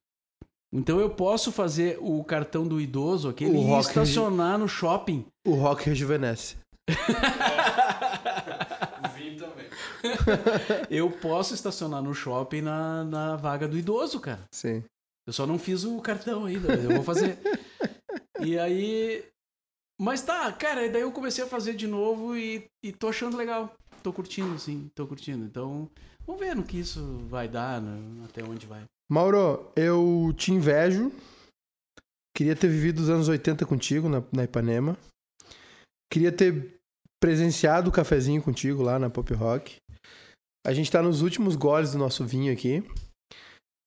Então eu posso fazer o cartão do idoso, aquele e estacionar no shopping. O rock rejuvenesce. Vim também. eu posso estacionar no shopping na, na vaga do idoso, cara. Sim. Eu só não fiz o cartão ainda, eu vou fazer. e aí. Mas tá, cara, daí eu comecei a fazer de novo e, e tô achando legal. Tô curtindo, sim, tô curtindo. Então, vamos ver no que isso vai dar, né? até onde vai. Mauro, eu te invejo. Queria ter vivido os anos 80 contigo na, na Ipanema. Queria ter presenciado o cafezinho contigo lá na Pop Rock. A gente tá nos últimos goles do nosso vinho aqui.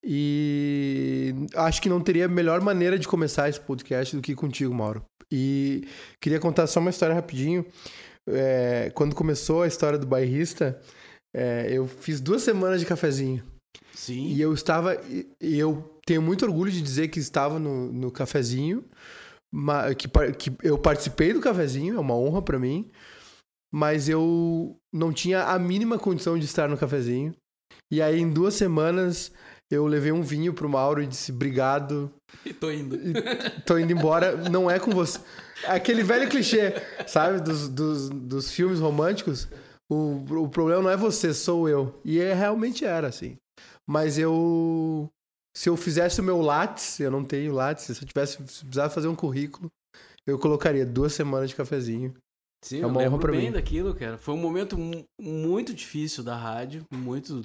E acho que não teria melhor maneira de começar esse podcast do que contigo, Mauro. E queria contar só uma história rapidinho. É, quando começou a história do bairrista, é, eu fiz duas semanas de cafezinho. Sim. E eu estava. E eu tenho muito orgulho de dizer que estava no, no cafezinho. Que, que eu participei do cafezinho, é uma honra para mim mas eu não tinha a mínima condição de estar no cafezinho. E aí, em duas semanas, eu levei um vinho pro Mauro e disse: Obrigado. E tô indo. E tô indo embora. Não é com você. Aquele velho clichê, sabe? Dos, dos, dos filmes românticos. O, o problema não é você, sou eu. E é, realmente era, assim. Mas eu. Se eu fizesse o meu Lattes, eu não tenho Lattes, se eu tivesse se precisar fazer um currículo, Eu colocaria duas semanas de cafezinho. Sim, É eu uma honra lembro pra bem mim. daquilo, cara. Foi um momento mu- muito difícil da rádio, muito...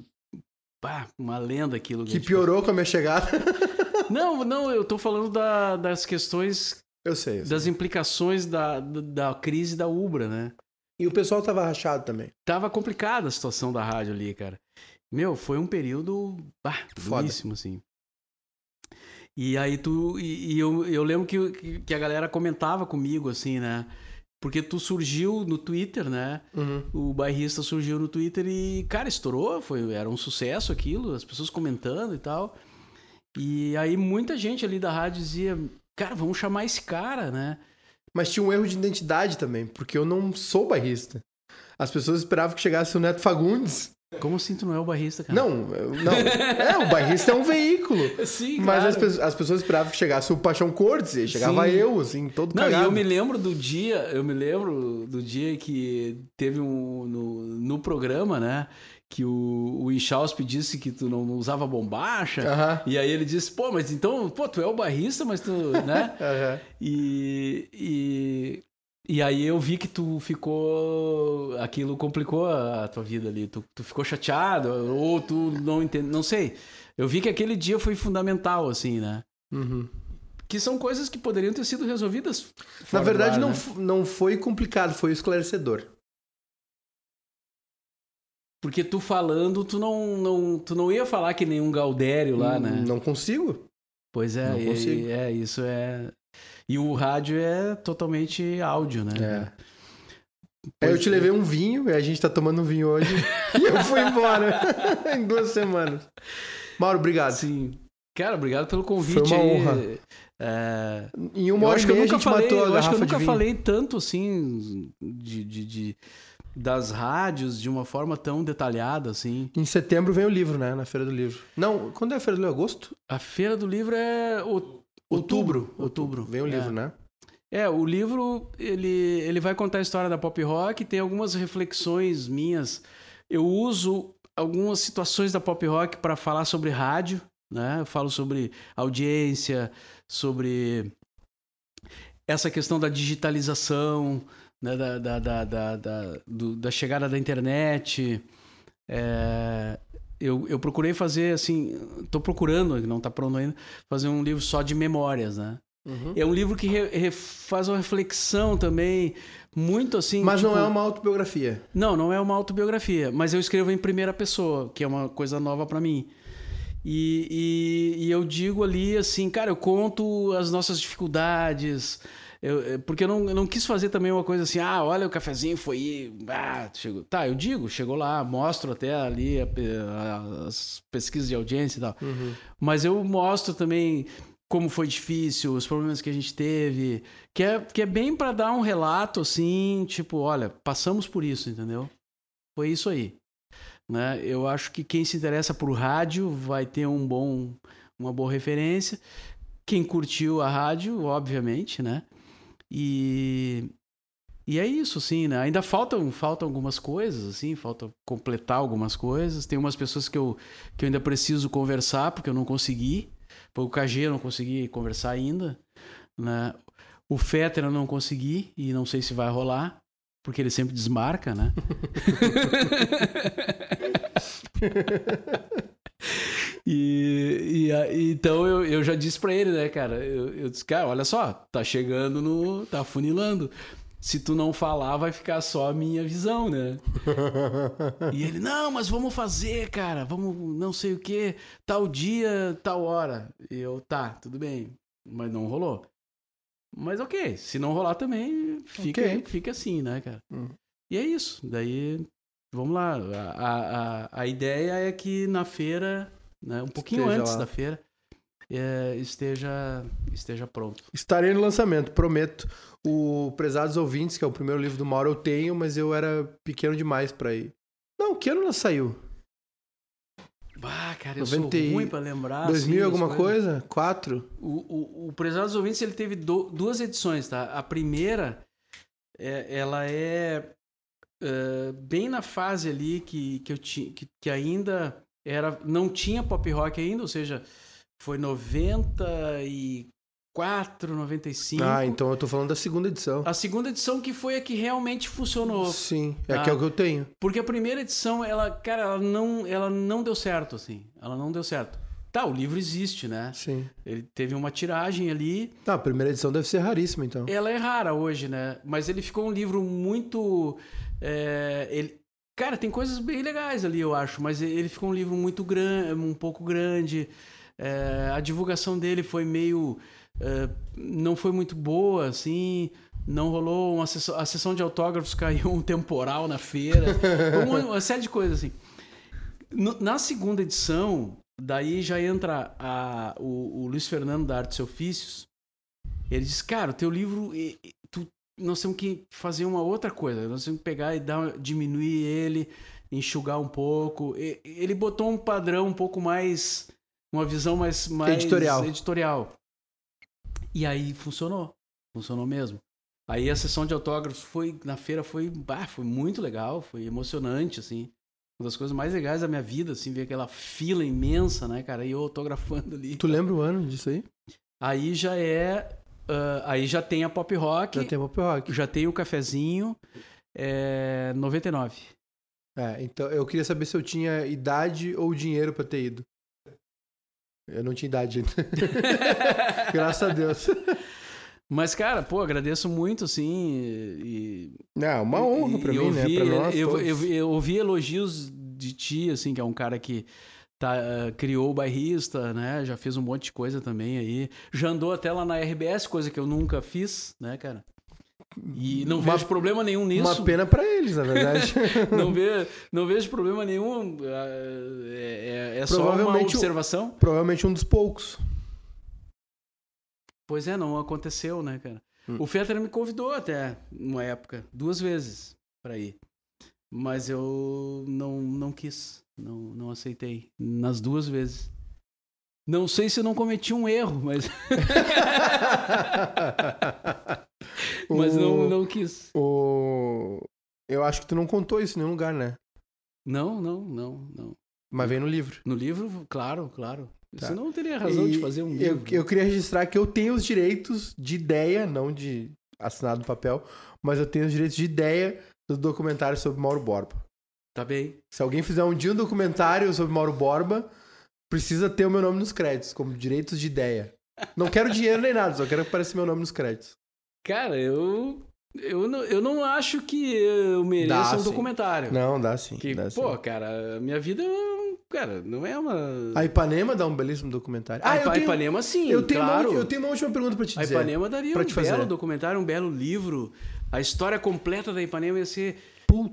Pá, uma lenda aquilo. Que gente piorou com a minha chegada. Não, não, eu tô falando da- das questões, Eu sei. eu sei. das implicações da, da, da crise da Ubra, né? E o pessoal tava rachado também. Tava complicada a situação da rádio ali, cara. Meu, foi um período bah, Foda. duríssimo, assim. E aí tu. E, e eu, eu lembro que, que a galera comentava comigo, assim, né? Porque tu surgiu no Twitter, né? Uhum. O bairrista surgiu no Twitter e, cara, estourou. Foi, era um sucesso aquilo, as pessoas comentando e tal. E aí muita gente ali da rádio dizia, cara, vamos chamar esse cara, né? Mas tinha um erro de identidade também, porque eu não sou bairrista. As pessoas esperavam que chegasse o Neto Fagundes. Como assim tu não é o bairrista, cara? Não, não. É, o bairrista é um veículo. Sim, Mas claro. as, pe- as pessoas esperavam que chegasse o Paixão Cortes, e chegava Sim. eu, assim, todo Não, e cagado. eu me lembro do dia, eu me lembro do dia que teve um no, no programa, né? Que o, o Inchauspe disse que tu não usava bombacha. E aí ele disse, pô, mas então, pô, tu é o barrista, mas tu, né? E, e, e aí eu vi que tu ficou. Aquilo complicou a, tua vida ali. Tu, tu ficou chateado, ou tu não entende. Não sei. Eu vi que aquele dia foi fundamental, assim, né? Uhum. Que são coisas que poderiam ter sido resolvidas. Na verdade, ar, não, né? não foi complicado, foi esclarecedor. Porque tu falando, tu não, não, tu não ia falar que nem um Gaudério lá, né? Não consigo. Pois é, Não consigo. é, isso é. E o rádio é totalmente áudio, né? É. Aí eu te levei um vinho, e a gente tá tomando um vinho hoje, e eu fui embora em duas semanas. Mauro, obrigado. Sim. Cara, obrigado pelo convite Foi uma aí. honra. É, Em uma eu hora acho que eu nunca gente falei, eu acho que eu nunca falei tanto assim de, de, de- das rádios de uma forma tão detalhada assim. Em setembro vem o livro, né? Na Feira do Livro. Não, quando é a Feira do Livro? Agosto? A feira do livro é o- outubro, outubro. Vem o É. livro, né? É, o livro ele, ele vai contar a história da pop rock, tem algumas reflexões minhas. Eu uso algumas situações da pop rock para falar sobre rádio, né? Eu falo sobre audiência, sobre essa questão da digitalização, né? da, da, da, da, da, do- da chegada da internet. É, eu, eu procurei fazer assim, estou procurando, não está pronto ainda, fazer um livro só de memórias, né? Uhum. É um livro que re- re- faz uma reflexão também, muito assim. Mas não tipo- é uma autobiografia. Não, não é uma autobiografia, mas eu escrevo em primeira pessoa, que é uma coisa nova pra mim. E, e- e eu digo ali assim, cara, eu conto as nossas dificuldades. Eu- é, porque eu não, eu não quis fazer também uma coisa assim, ah, olha, o cafezinho foi. Ah, chegou. Tá, eu digo, chegou lá, mostro até ali a a- as pesquisas de audiência e tal. Uhum. Mas eu mostro também como foi difícil, os problemas que a gente teve, que é, que é bem para dar um relato assim, tipo, olha, passamos por isso, entendeu? Foi isso aí. Né? Eu acho que quem se interessa por rádio vai ter um bom, uma boa referência. Quem curtiu a rádio, obviamente, né? E, e é isso, sim, né? Ainda faltam, faltam algumas coisas, assim, falta completar algumas coisas. Tem umas pessoas que eu, que eu ainda preciso conversar, porque eu não consegui. O KG, eu não consegui conversar ainda. Né? O Fetter eu não consegui e não sei se vai rolar, porque ele sempre desmarca, né? e, e então eu, eu já disse pra ele, né, cara? Eu, eu disse, cara, olha só, tá chegando no. tá funilando. Se tu não falar, vai ficar só a minha visão, né? E ele, não, mas vamos fazer, cara, vamos não sei o que, tal dia, tal hora. E eu, tá, tudo bem. Mas não rolou. Mas ok, se não rolar também, fica, Ok. fica assim, né, cara? Hum. E é isso. Daí, vamos lá. A, a, a ideia é que na feira, né, um pouquinho Esteja antes lá. da feira, é, esteja, esteja pronto. Estarei no lançamento, prometo. O Prezados Ouvintes, que é o primeiro livro do Mauro, eu tenho, mas eu era pequeno demais pra ir. Não, que ano ela saiu? Bah, cara, eu 90 sou ruim pra lembrar. 2000 assim, alguma coisa? Quatro? O, o, o Prezados Ouvintes ele teve do- duas edições, tá? A primeira, é, ela é, é, bem na fase ali que, que eu tinha, que, que ainda era, não tinha pop rock ainda, ou seja, foi 94, 94, 95. Ah, então eu tô falando da segunda edição. A segunda edição que foi a que realmente funcionou. Sim, é Ah. que é o que eu tenho. Porque a primeira edição, ela, cara, ela não, ela não deu certo, assim. Ela não deu certo. Tá, o livro existe, né? Sim. Ele teve uma tiragem ali. Tá, a primeira edição deve ser raríssima, então. Ela é rara hoje, né? Mas ele ficou um livro muito. é, ele, cara, tem coisas bem legais ali, eu acho. Mas ele ficou um livro muito grande, um pouco grande. É, a divulgação dele foi meio. é, não foi muito boa, assim. Não rolou uma sessão, a sessão de autógrafos caiu um temporal na feira. uma, uma série de coisas assim. No- na segunda edição, daí já entra a- o, o Luiz Fernando da Artes e Ofícios. Ele diz, cara, o teu livro, tu- nós temos que fazer uma outra coisa. Nós temos que pegar e dar, diminuir ele, enxugar um pouco. E- ele botou um padrão um pouco mais, uma visão mais, mais Editorial. editorial. E aí funcionou, funcionou mesmo. Aí a sessão de autógrafos foi na feira foi, bah, foi muito legal, foi emocionante assim. Uma das coisas mais legais da minha vida, assim, ver aquela fila imensa, né, cara? E eu autografando ali. Tu lembra o ano disso aí? Aí já é. Ah, aí já tem a pop rock, Já já tem pop rock. tem, o cafezinho. É, 99. É, então eu queria saber se eu tinha idade ou dinheiro pra ter ido. Eu não tinha idade ainda. Graças a Deus. Mas, cara, pô, agradeço muito, assim. E, Não, uma honra pra e mim, eu né? Pra nós eu, todos. eu, eu ouvi elogios de ti, assim, que é um cara que tá, ah, criou o bairrista, né? Já fez um monte de coisa também aí. Já andou até lá na RBS, coisa que eu nunca fiz, né, cara? E não Uma- vejo problema nenhum nisso. Uma pena pra eles, na verdade. não, ve, não vejo problema nenhum. É, é- é só uma o- observação. Provavelmente um dos poucos. Pois é, não aconteceu, né, cara? Hum. O Fetter me convidou até uma época, duas vezes pra ir. Mas eu não, não quis, não, não aceitei. Nas duas vezes. Não sei se eu não cometi um erro, mas, mas O- não, não quis. o... Eu acho que tu não contou isso em nenhum lugar, né? Não, não, não, não. Mas vem no livro. No livro, claro, claro. Tá. Senão eu teria razão E de fazer um eu, livro. eu queria registrar que eu tenho os direitos de ideia, não de assinado no papel, mas eu tenho os direitos de ideia do documentário sobre Mauro Borba. Tá bem. Se alguém fizer um dia um documentário sobre Mauro Borba, precisa ter o meu nome nos créditos, como direitos de ideia. Não quero dinheiro nem nada, só quero que apareça meu nome nos créditos. Cara, eu. Eu não, eu não acho que eu mereça Dá, um sim. documentário. Não, dá sim. Que, dá sim. pô, cara, a minha vida, cara, não é uma. A Ipanema dá um belíssimo documentário. a Ah, eu Ipa- tenho, Ipanema, sim, eu tenho, claro. uma, eu tenho uma última pergunta pra te A dizer. Ipanema daria um belo fazer. documentário, um belo livro. A história completa da Ipanema ia ser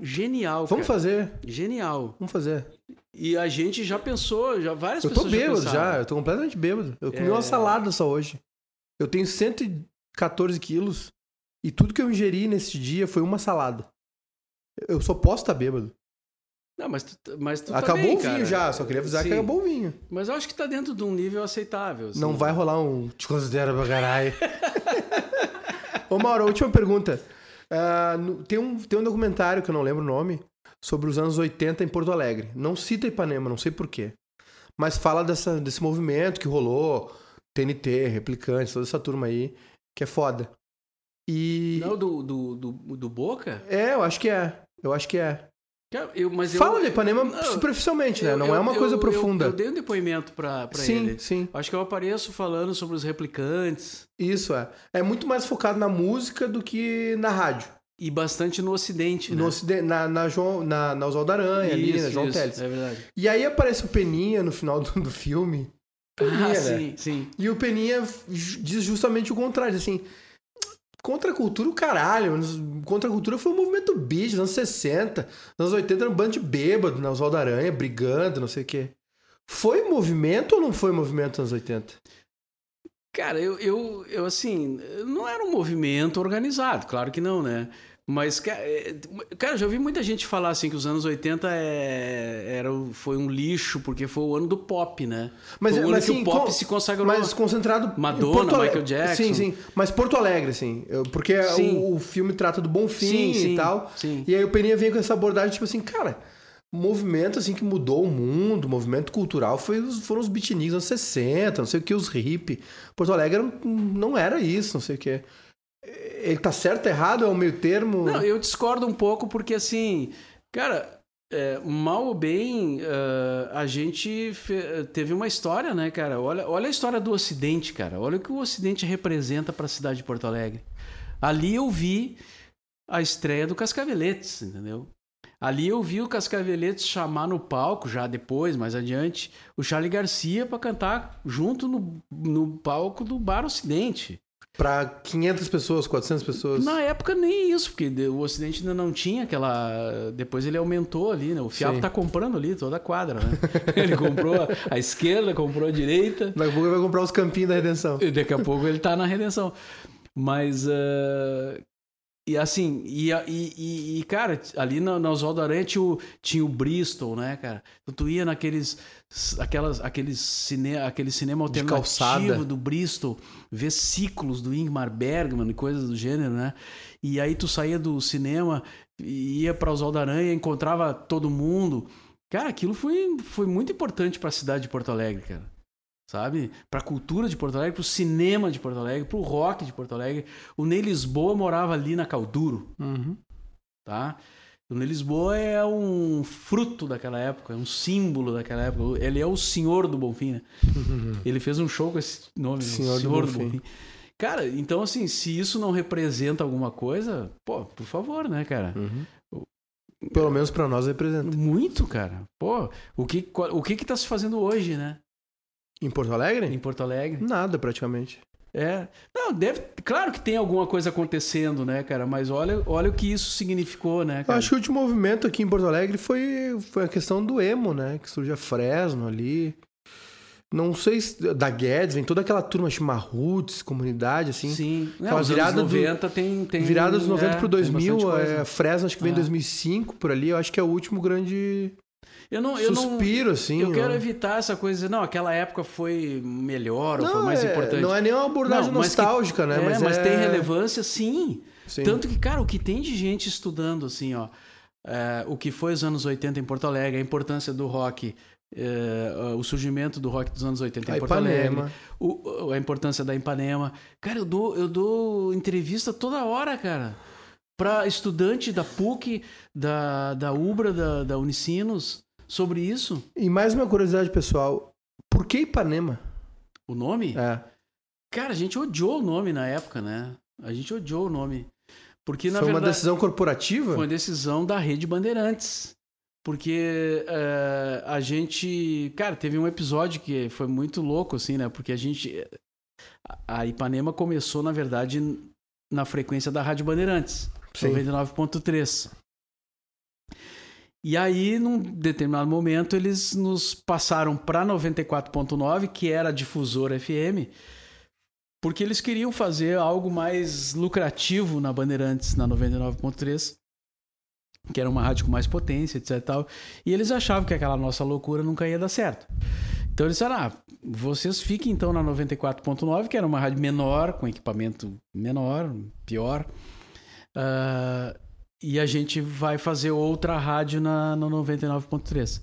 genial, Vamos cara. fazer, Genial. vamos fazer. E a gente já pensou, já várias Eu tô pessoas já bêbado já, pensaram. eu tô completamente bêbado. Eu comi É. uma salada só hoje. Eu tenho 114 quilos e tudo que eu ingeri nesse dia foi uma salada. Eu só posso estar bêbado. Não, mas tu, mas tu tá acabou o vinho cara. já, só queria avisar Sim. que acabou o vinho. Mas eu acho que tá dentro de um nível aceitável. assim. Não vai rolar um te considera pra caralho. Ô Mauro, última pergunta. No- tem, um, tem um documentário que eu não lembro o nome sobre os anos 80 em Porto Alegre. Não cita Ipanema, não sei porquê. Mas fala dessa, desse movimento que rolou, TNT, Replicantes, toda essa turma aí, que é foda. E. Não, do, do, do, do Boca? É, eu acho que é. Eu acho que é. Eu, mas eu, Fala de Ipanema Não, superficialmente, né? eu- Não eu- é uma eu- coisa eu- profunda. Eu, dei um depoimento pra, pra sim, ele. sim. Acho que eu apareço falando sobre os replicantes Isso é. É muito mais focado na música do que na rádio. e bastante no Ocidente, No né? Ocidente, na, na, João, na, na Oswaldo Aranha, ali, na Isso, João isso, Teles. É verdade. E aí aparece o Peninha no final do, do filme. Peninha, Ah, né? sim, sim. E o Peninha diz justamente o contrário, assim... Contra a cultura, o caralho. Contra a cultura foi o movimento beat, nos anos 60. Nos anos 80 era um bando de bêbado na Oswaldo Aranha, brigando, não sei o quê. Foi movimento ou não foi movimento nos anos 80? Cara, eu, eu, eu, assim, não era um movimento organizado, claro que não, né? Mas, é, cara, já ouvi muita gente falar assim que os anos 80 é, era, foi um lixo, porque foi o ano do pop, né? Mas, foi o ano mas que assim, o pop com- se consagrou. Mas concentrado Madonna, Michael Jackson. Sim, sim. Mas Porto Alegre, assim. Porque Sim. o, o filme trata do bom fim sim, sim, e tal. Sim. E aí o Peninha vem com essa abordagem, tipo assim, cara, movimento assim que mudou o mundo, movimento cultural, foi, foram os beatniks anos 60, não sei o que, os hip. Porto Alegre não era isso, não sei o que. Ele tá certo, errado, é o meio termo? Não, eu discordo um pouco porque assim, cara, é, mal ou bem, uh, a gente teve uma história, né, cara? Olha, olha a história do Ocidente, cara. Olha o que o Ocidente representa para a cidade de Porto Alegre. Ali eu vi a estreia do Cascaveletes, entendeu? Ali eu vi o Cascaveletes chamar no palco, já depois, mais adiante, o Charlie Garcia para cantar junto no, no palco do Bar Ocidente. Para 500 pessoas, 400 pessoas? Na época nem isso, porque o Ocidente ainda não tinha aquela. Depois ele aumentou ali, né? O Fiapo tá comprando ali toda a quadra, né? ele comprou a esquerda, comprou a direita. Daqui a pouco ele vai comprar os campinhos da redenção. E daqui a pouco ele tá na redenção. Mas, uh, e assim, e, e, e, cara, ali na, na Oswaldo Aranha tinha o, tinha o Bristol, né, cara? Então, tu ia naqueles, aquelas, aqueles cine, aquele cinema alternativo do Bristol, ver ciclos do Ingmar Bergman e coisas do gênero, né? E aí tu saía do cinema, ia para Oswaldo Aranha, encontrava todo mundo. Cara, aquilo foi, foi muito importante para a cidade de Porto Alegre, cara sabe? Para a cultura de Porto Alegre, para o cinema de Porto Alegre, para o rock de Porto Alegre. O Ney Lisboa morava ali na Calduro, uhum. tá? O Ney Lisboa é um fruto daquela época, é um símbolo daquela época. Ele é o senhor do Bonfim, né? Ele fez um show com esse nome, senhor, senhor do, Bonfim. do Bonfim. Cara, então assim, se isso não representa alguma coisa, pô, por favor, né, cara? Uhum. Pelo menos para nós representa. Muito, cara. Pô, o que, o que que tá se fazendo hoje, né? Em Porto Alegre? Em Porto Alegre. Nada, praticamente. É. Não, deve. Claro que tem alguma coisa acontecendo, né, cara? Mas olha, olha o que isso significou, né, cara? Eu acho que o último movimento aqui em Porto Alegre foi, foi a questão do emo, né? Que surge a Fresno ali. Não sei se. Da Guedes, vem toda aquela turma chama Roots, comunidade, assim. Sim. Aquela Não, virada anos 90 do, tem, tem. Virada dos 90 é, pro 2000, é, Fresno acho que vem em é. 2005 por ali. Eu acho que é o último grande eu não, eu Suspiro, não, assim. Eu quero evitar essa coisa de, não, aquela época foi melhor não, ou foi mais é, importante. Não é nem uma abordagem não, nostálgica, que, né? É, mas, mas é... tem relevância, sim. sim. Tanto que, cara, o que tem de gente estudando, assim, ó, é, o que foi os anos 80 em Porto Alegre, a importância do rock, é, o surgimento do rock dos anos 80 em a Porto Ipanema. Alegre, o, a importância da Ipanema. Cara, eu dou, eu dou entrevista toda hora, cara. Para estudante da PUC, da, da UBRA, da, da Unicinos sobre isso. E mais uma curiosidade pessoal: por que Ipanema? O nome? É. Cara, a gente odiou o nome na época, né? A gente odiou o nome. Porque, na foi verdade, uma decisão corporativa? Foi uma decisão da Rede Bandeirantes. Porque é, a gente. Cara, teve um episódio que foi muito louco, assim, né? Porque a gente. A Ipanema começou, na verdade, na frequência da Rádio Bandeirantes, 99.3. E aí, num determinado momento, eles nos passaram para 94.9, que era a difusora FM, porque eles queriam fazer algo mais lucrativo na Bandeirantes, na 99.3, que era uma rádio com mais potência, etc. Tal, e eles achavam que aquela nossa loucura nunca ia dar certo. Então eles disseram: ah, vocês fiquem então na 94.9, que era uma rádio menor, com equipamento menor, pior. Uh, e a gente vai fazer outra rádio na, no 99.3.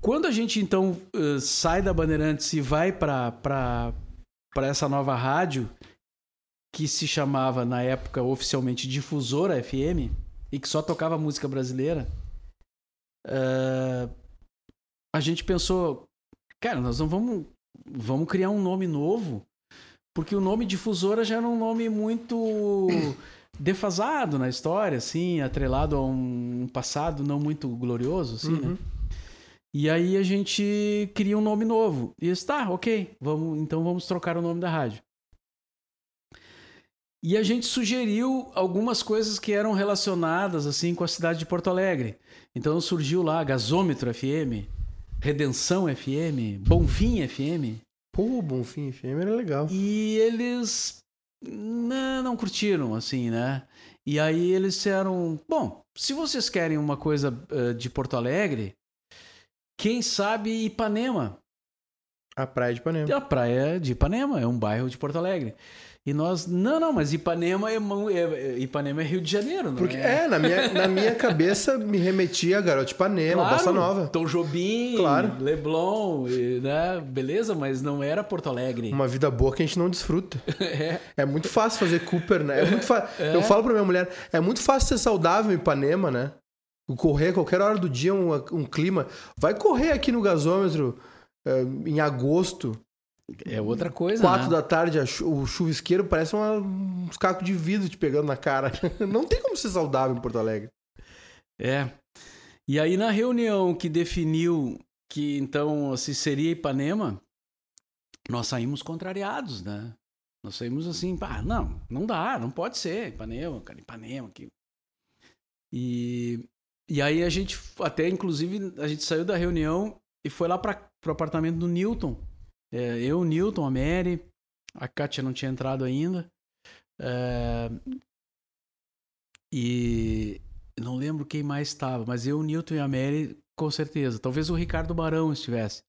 Quando a gente então uh, sai da Bandeirantes e vai para essa nova rádio, que se chamava na época oficialmente Difusora FM, e que só tocava música brasileira, uh, a gente pensou, cara, nós não vamos, vamos criar um nome novo, porque o nome Difusora já era um nome muito defasado na história, assim, atrelado a um passado não muito glorioso, assim, né? uhum. né? E aí a gente cria um nome novo. E está, ok, vamos, então vamos trocar o nome da rádio. E a gente sugeriu algumas coisas que eram relacionadas assim com a cidade de Porto Alegre. Então surgiu lá Gasômetro FM, Redenção FM, Bonfim FM. Pô, Bonfim FM era legal. E eles não, não curtiram, assim, né? E aí eles disseram: bom, se vocês querem uma coisa uh, de Porto Alegre, quem sabe Ipanema? A praia de Ipanema. A praia de Ipanema, é um bairro de Porto Alegre. E nós, não, não, mas Ipanema é, é- é- Ipanema é Rio de Janeiro, não Porque, é? é, na minha, na minha cabeça me remetia a Garota Ipanema, Claro, Bossa Nova. Tom Jobim, Claro. Leblon, e, né? Beleza, mas não era Porto Alegre. Uma vida boa que a gente não desfruta. É. É muito fácil fazer Cooper, né? É muito fa... Eu falo pra minha mulher, é muito fácil ser saudável em Ipanema, né? Correr qualquer hora do dia, um, um clima. Vai correr aqui no gasômetro eh, em agosto, É outra coisa, quatro né? da tarde, o chuvisqueiro parece uma- uns cacos de vidro te pegando na cara. Não tem como ser saudável em Porto Alegre. É. E aí na reunião que definiu que então se seria Ipanema, nós saímos contrariados, né? Nós saímos assim, pá, não, não dá, não pode ser Ipanema, cara, Ipanema aqui. E e aí a gente até inclusive a gente saiu da reunião e foi lá para o apartamento do Newton. É, eu, Newton, a Mary, a Kátia não tinha entrado ainda. É, e não lembro quem mais estava, mas eu, Newton e a Mary, com certeza. Talvez o Ricardo Barão estivesse.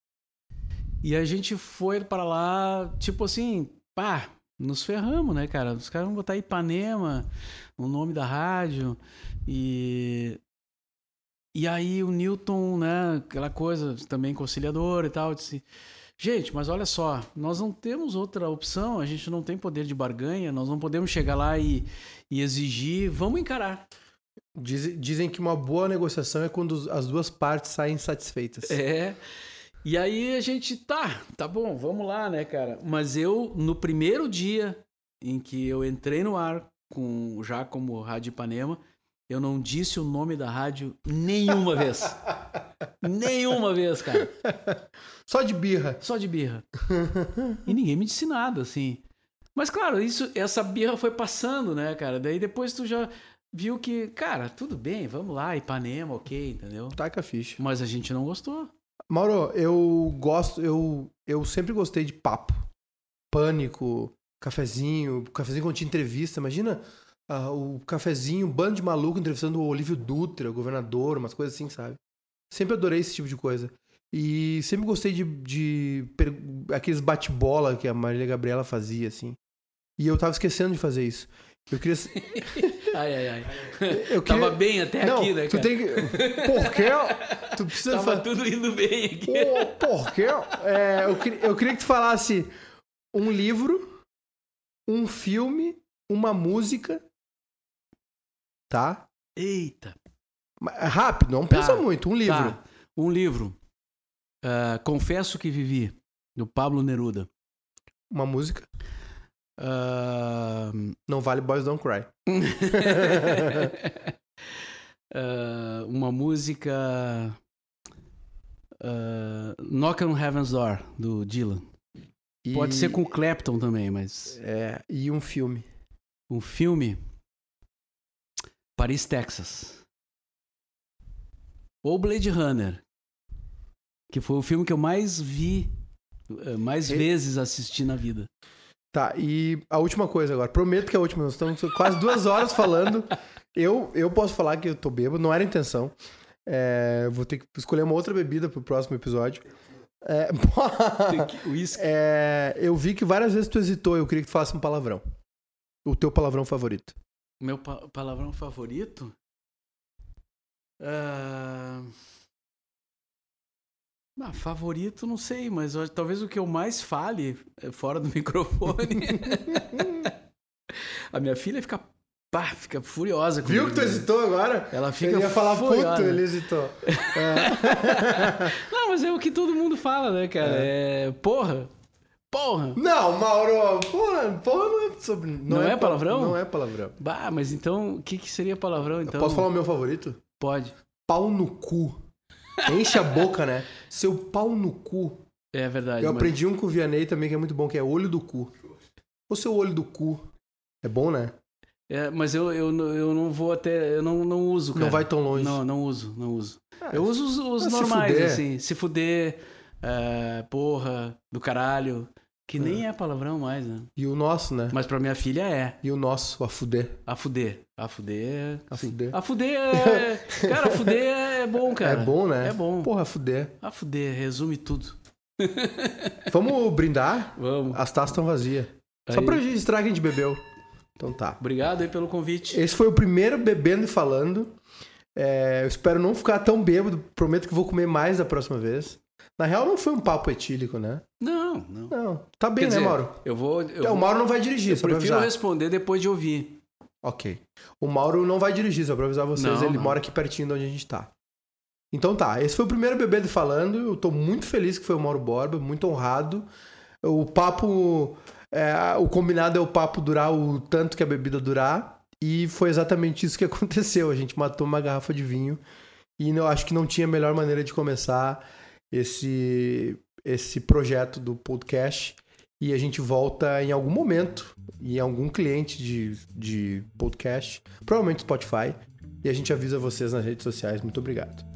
E a gente foi para lá, tipo assim, pá, nos ferramos, né, cara? Os caras vão botar Ipanema, o nome da rádio. E. E aí o Newton, né, aquela coisa também conciliador e tal, disse: Gente, mas olha só, nós não temos outra opção, a gente não tem poder de barganha, nós não podemos chegar lá e, e exigir, vamos encarar. Diz- dizem que uma boa negociação é quando as duas partes saem satisfeitas. É. E aí a gente, tá, tá bom, vamos lá, né, cara? Mas eu, no primeiro dia em que eu entrei no ar, com já como Rádio Ipanema, eu não disse o nome da rádio nenhuma vez. nenhuma vez, cara. Só de birra. Só de birra. E ninguém me disse nada, assim. Mas claro, isso, essa birra foi passando, né, cara? Daí depois tu já viu que, cara, tudo bem, vamos lá, Ipanema, ok, entendeu? Taca ficha. Mas a gente não gostou. Mauro, eu gosto, eu, eu sempre gostei de papo. Pânico, cafezinho, cafezinho quando tinha entrevista. Imagina ah, o cafezinho, um bando de maluco entrevistando o Olívio Dutra, o governador, umas coisas assim, sabe? Sempre adorei esse tipo de coisa. E sempre gostei de, de per- aqueles bate-bola que a Marília Gabriela fazia, assim. E eu tava esquecendo de fazer isso. Eu queria. Ai, ai, ai. Eu Tava queria... bem até Não, aqui, né, tu cara? tem que. Por quê? Tu precisa Tava fazer. tudo indo bem aqui. Por quê? É, eu, queria, eu queria que tu falasse um livro, um filme, uma música. Tá? Eita. É Rápido, não pensa Tá, muito. Um livro. Tá. Um livro. Ah, Confesso que Vivi, do Pablo Neruda. Uma música. Ah, Não vale Boys Don't Cry. ah, uma música. ah, Knock on Heaven's Door, do Dylan. E- Pode ser com o Clapton também, mas. É, e um filme. Um filme. Paris, Texas. Ou Blade Runner. Que foi o filme que eu mais vi, eh, mais E- vezes assisti na vida. Tá, e a última coisa agora. Prometo que é a última. Nós estamos quase duas horas falando. Eu, eu posso falar que eu tô bêbado, não era intenção. É, vou ter que escolher uma outra bebida pro próximo episódio. É, Whisky. É, eu vi que várias vezes tu hesitou, eu queria que tu falasse um palavrão. O teu palavrão favorito. Meu pa- palavrão favorito? Ah... ah, favorito, não sei, mas talvez o que eu mais fale é fora do microfone. A minha filha fica, pá, fica furiosa Viu comigo, que tu né? hesitou agora? Ela fica Ele ia falar furiosa. puto, ele hesitou. É. Não, mas é o que todo mundo fala, né, cara? É, porra. Porra. Não, Mauro, porra, porra não é sobre. Não é pa- palavrão? Não é palavrão. Bah, mas então, o que, que seria palavrão, então? Posso falar o meu favorito? Pode. Pau no cu. Enche a boca, né? Seu pau no cu. É verdade. Eu mas- aprendi um com o Vianney também que é muito bom, que é olho do cu. O seu olho do cu. É bom, né? É, mas eu, eu, não- eu não vou até. Eu não, não uso, cara. Não vai tão longe. Não, não uso, não uso. Ah, Eu uso os, os se normais, fuder. assim. Se fuder, é, porra, do caralho. Que nem é palavrão mais, né? E o nosso, né? Mas pra minha filha é. E o nosso, a fuder. A fuder. A fuder é. A sim. fuder. A fuder é. Cara, a fuder é bom, cara. É bom, né? É bom. Porra, a fuder. A fuder, resume tudo. Vamos brindar? Vamos. As taças estão vazias. Só Aí. pra registrar que a gente bebeu. Então tá. Obrigado aí pelo convite. Esse foi o primeiro bebendo e falando. É, eu espero não ficar tão bêbado. Prometo que vou comer mais da próxima vez. Na real, não foi um papo etílico, né? Não, não. Não. Tá bem, Quer né, dizer, Mauro? Eu vou. Eu, É, o vou- Mauro não vai dirigir, eu só prefiro avisar. responder depois de ouvir. Ok. O Mauro não vai dirigir, só pra avisar vocês. Não, ele não. mora aqui pertinho de onde a gente tá. Então tá, esse foi o primeiro bebendo e falando. Eu tô muito feliz que foi o Mauro Borba, muito honrado. O papo. é, o combinado é o papo durar o tanto que a bebida durar. E foi exatamente isso que aconteceu. A gente matou uma garrafa de vinho. E eu acho que não tinha melhor maneira de começar esse, esse projeto do podcast. E a gente volta em algum momento, em algum cliente de, de podcast, provavelmente Spotify. E a gente avisa vocês nas redes sociais. Muito obrigado.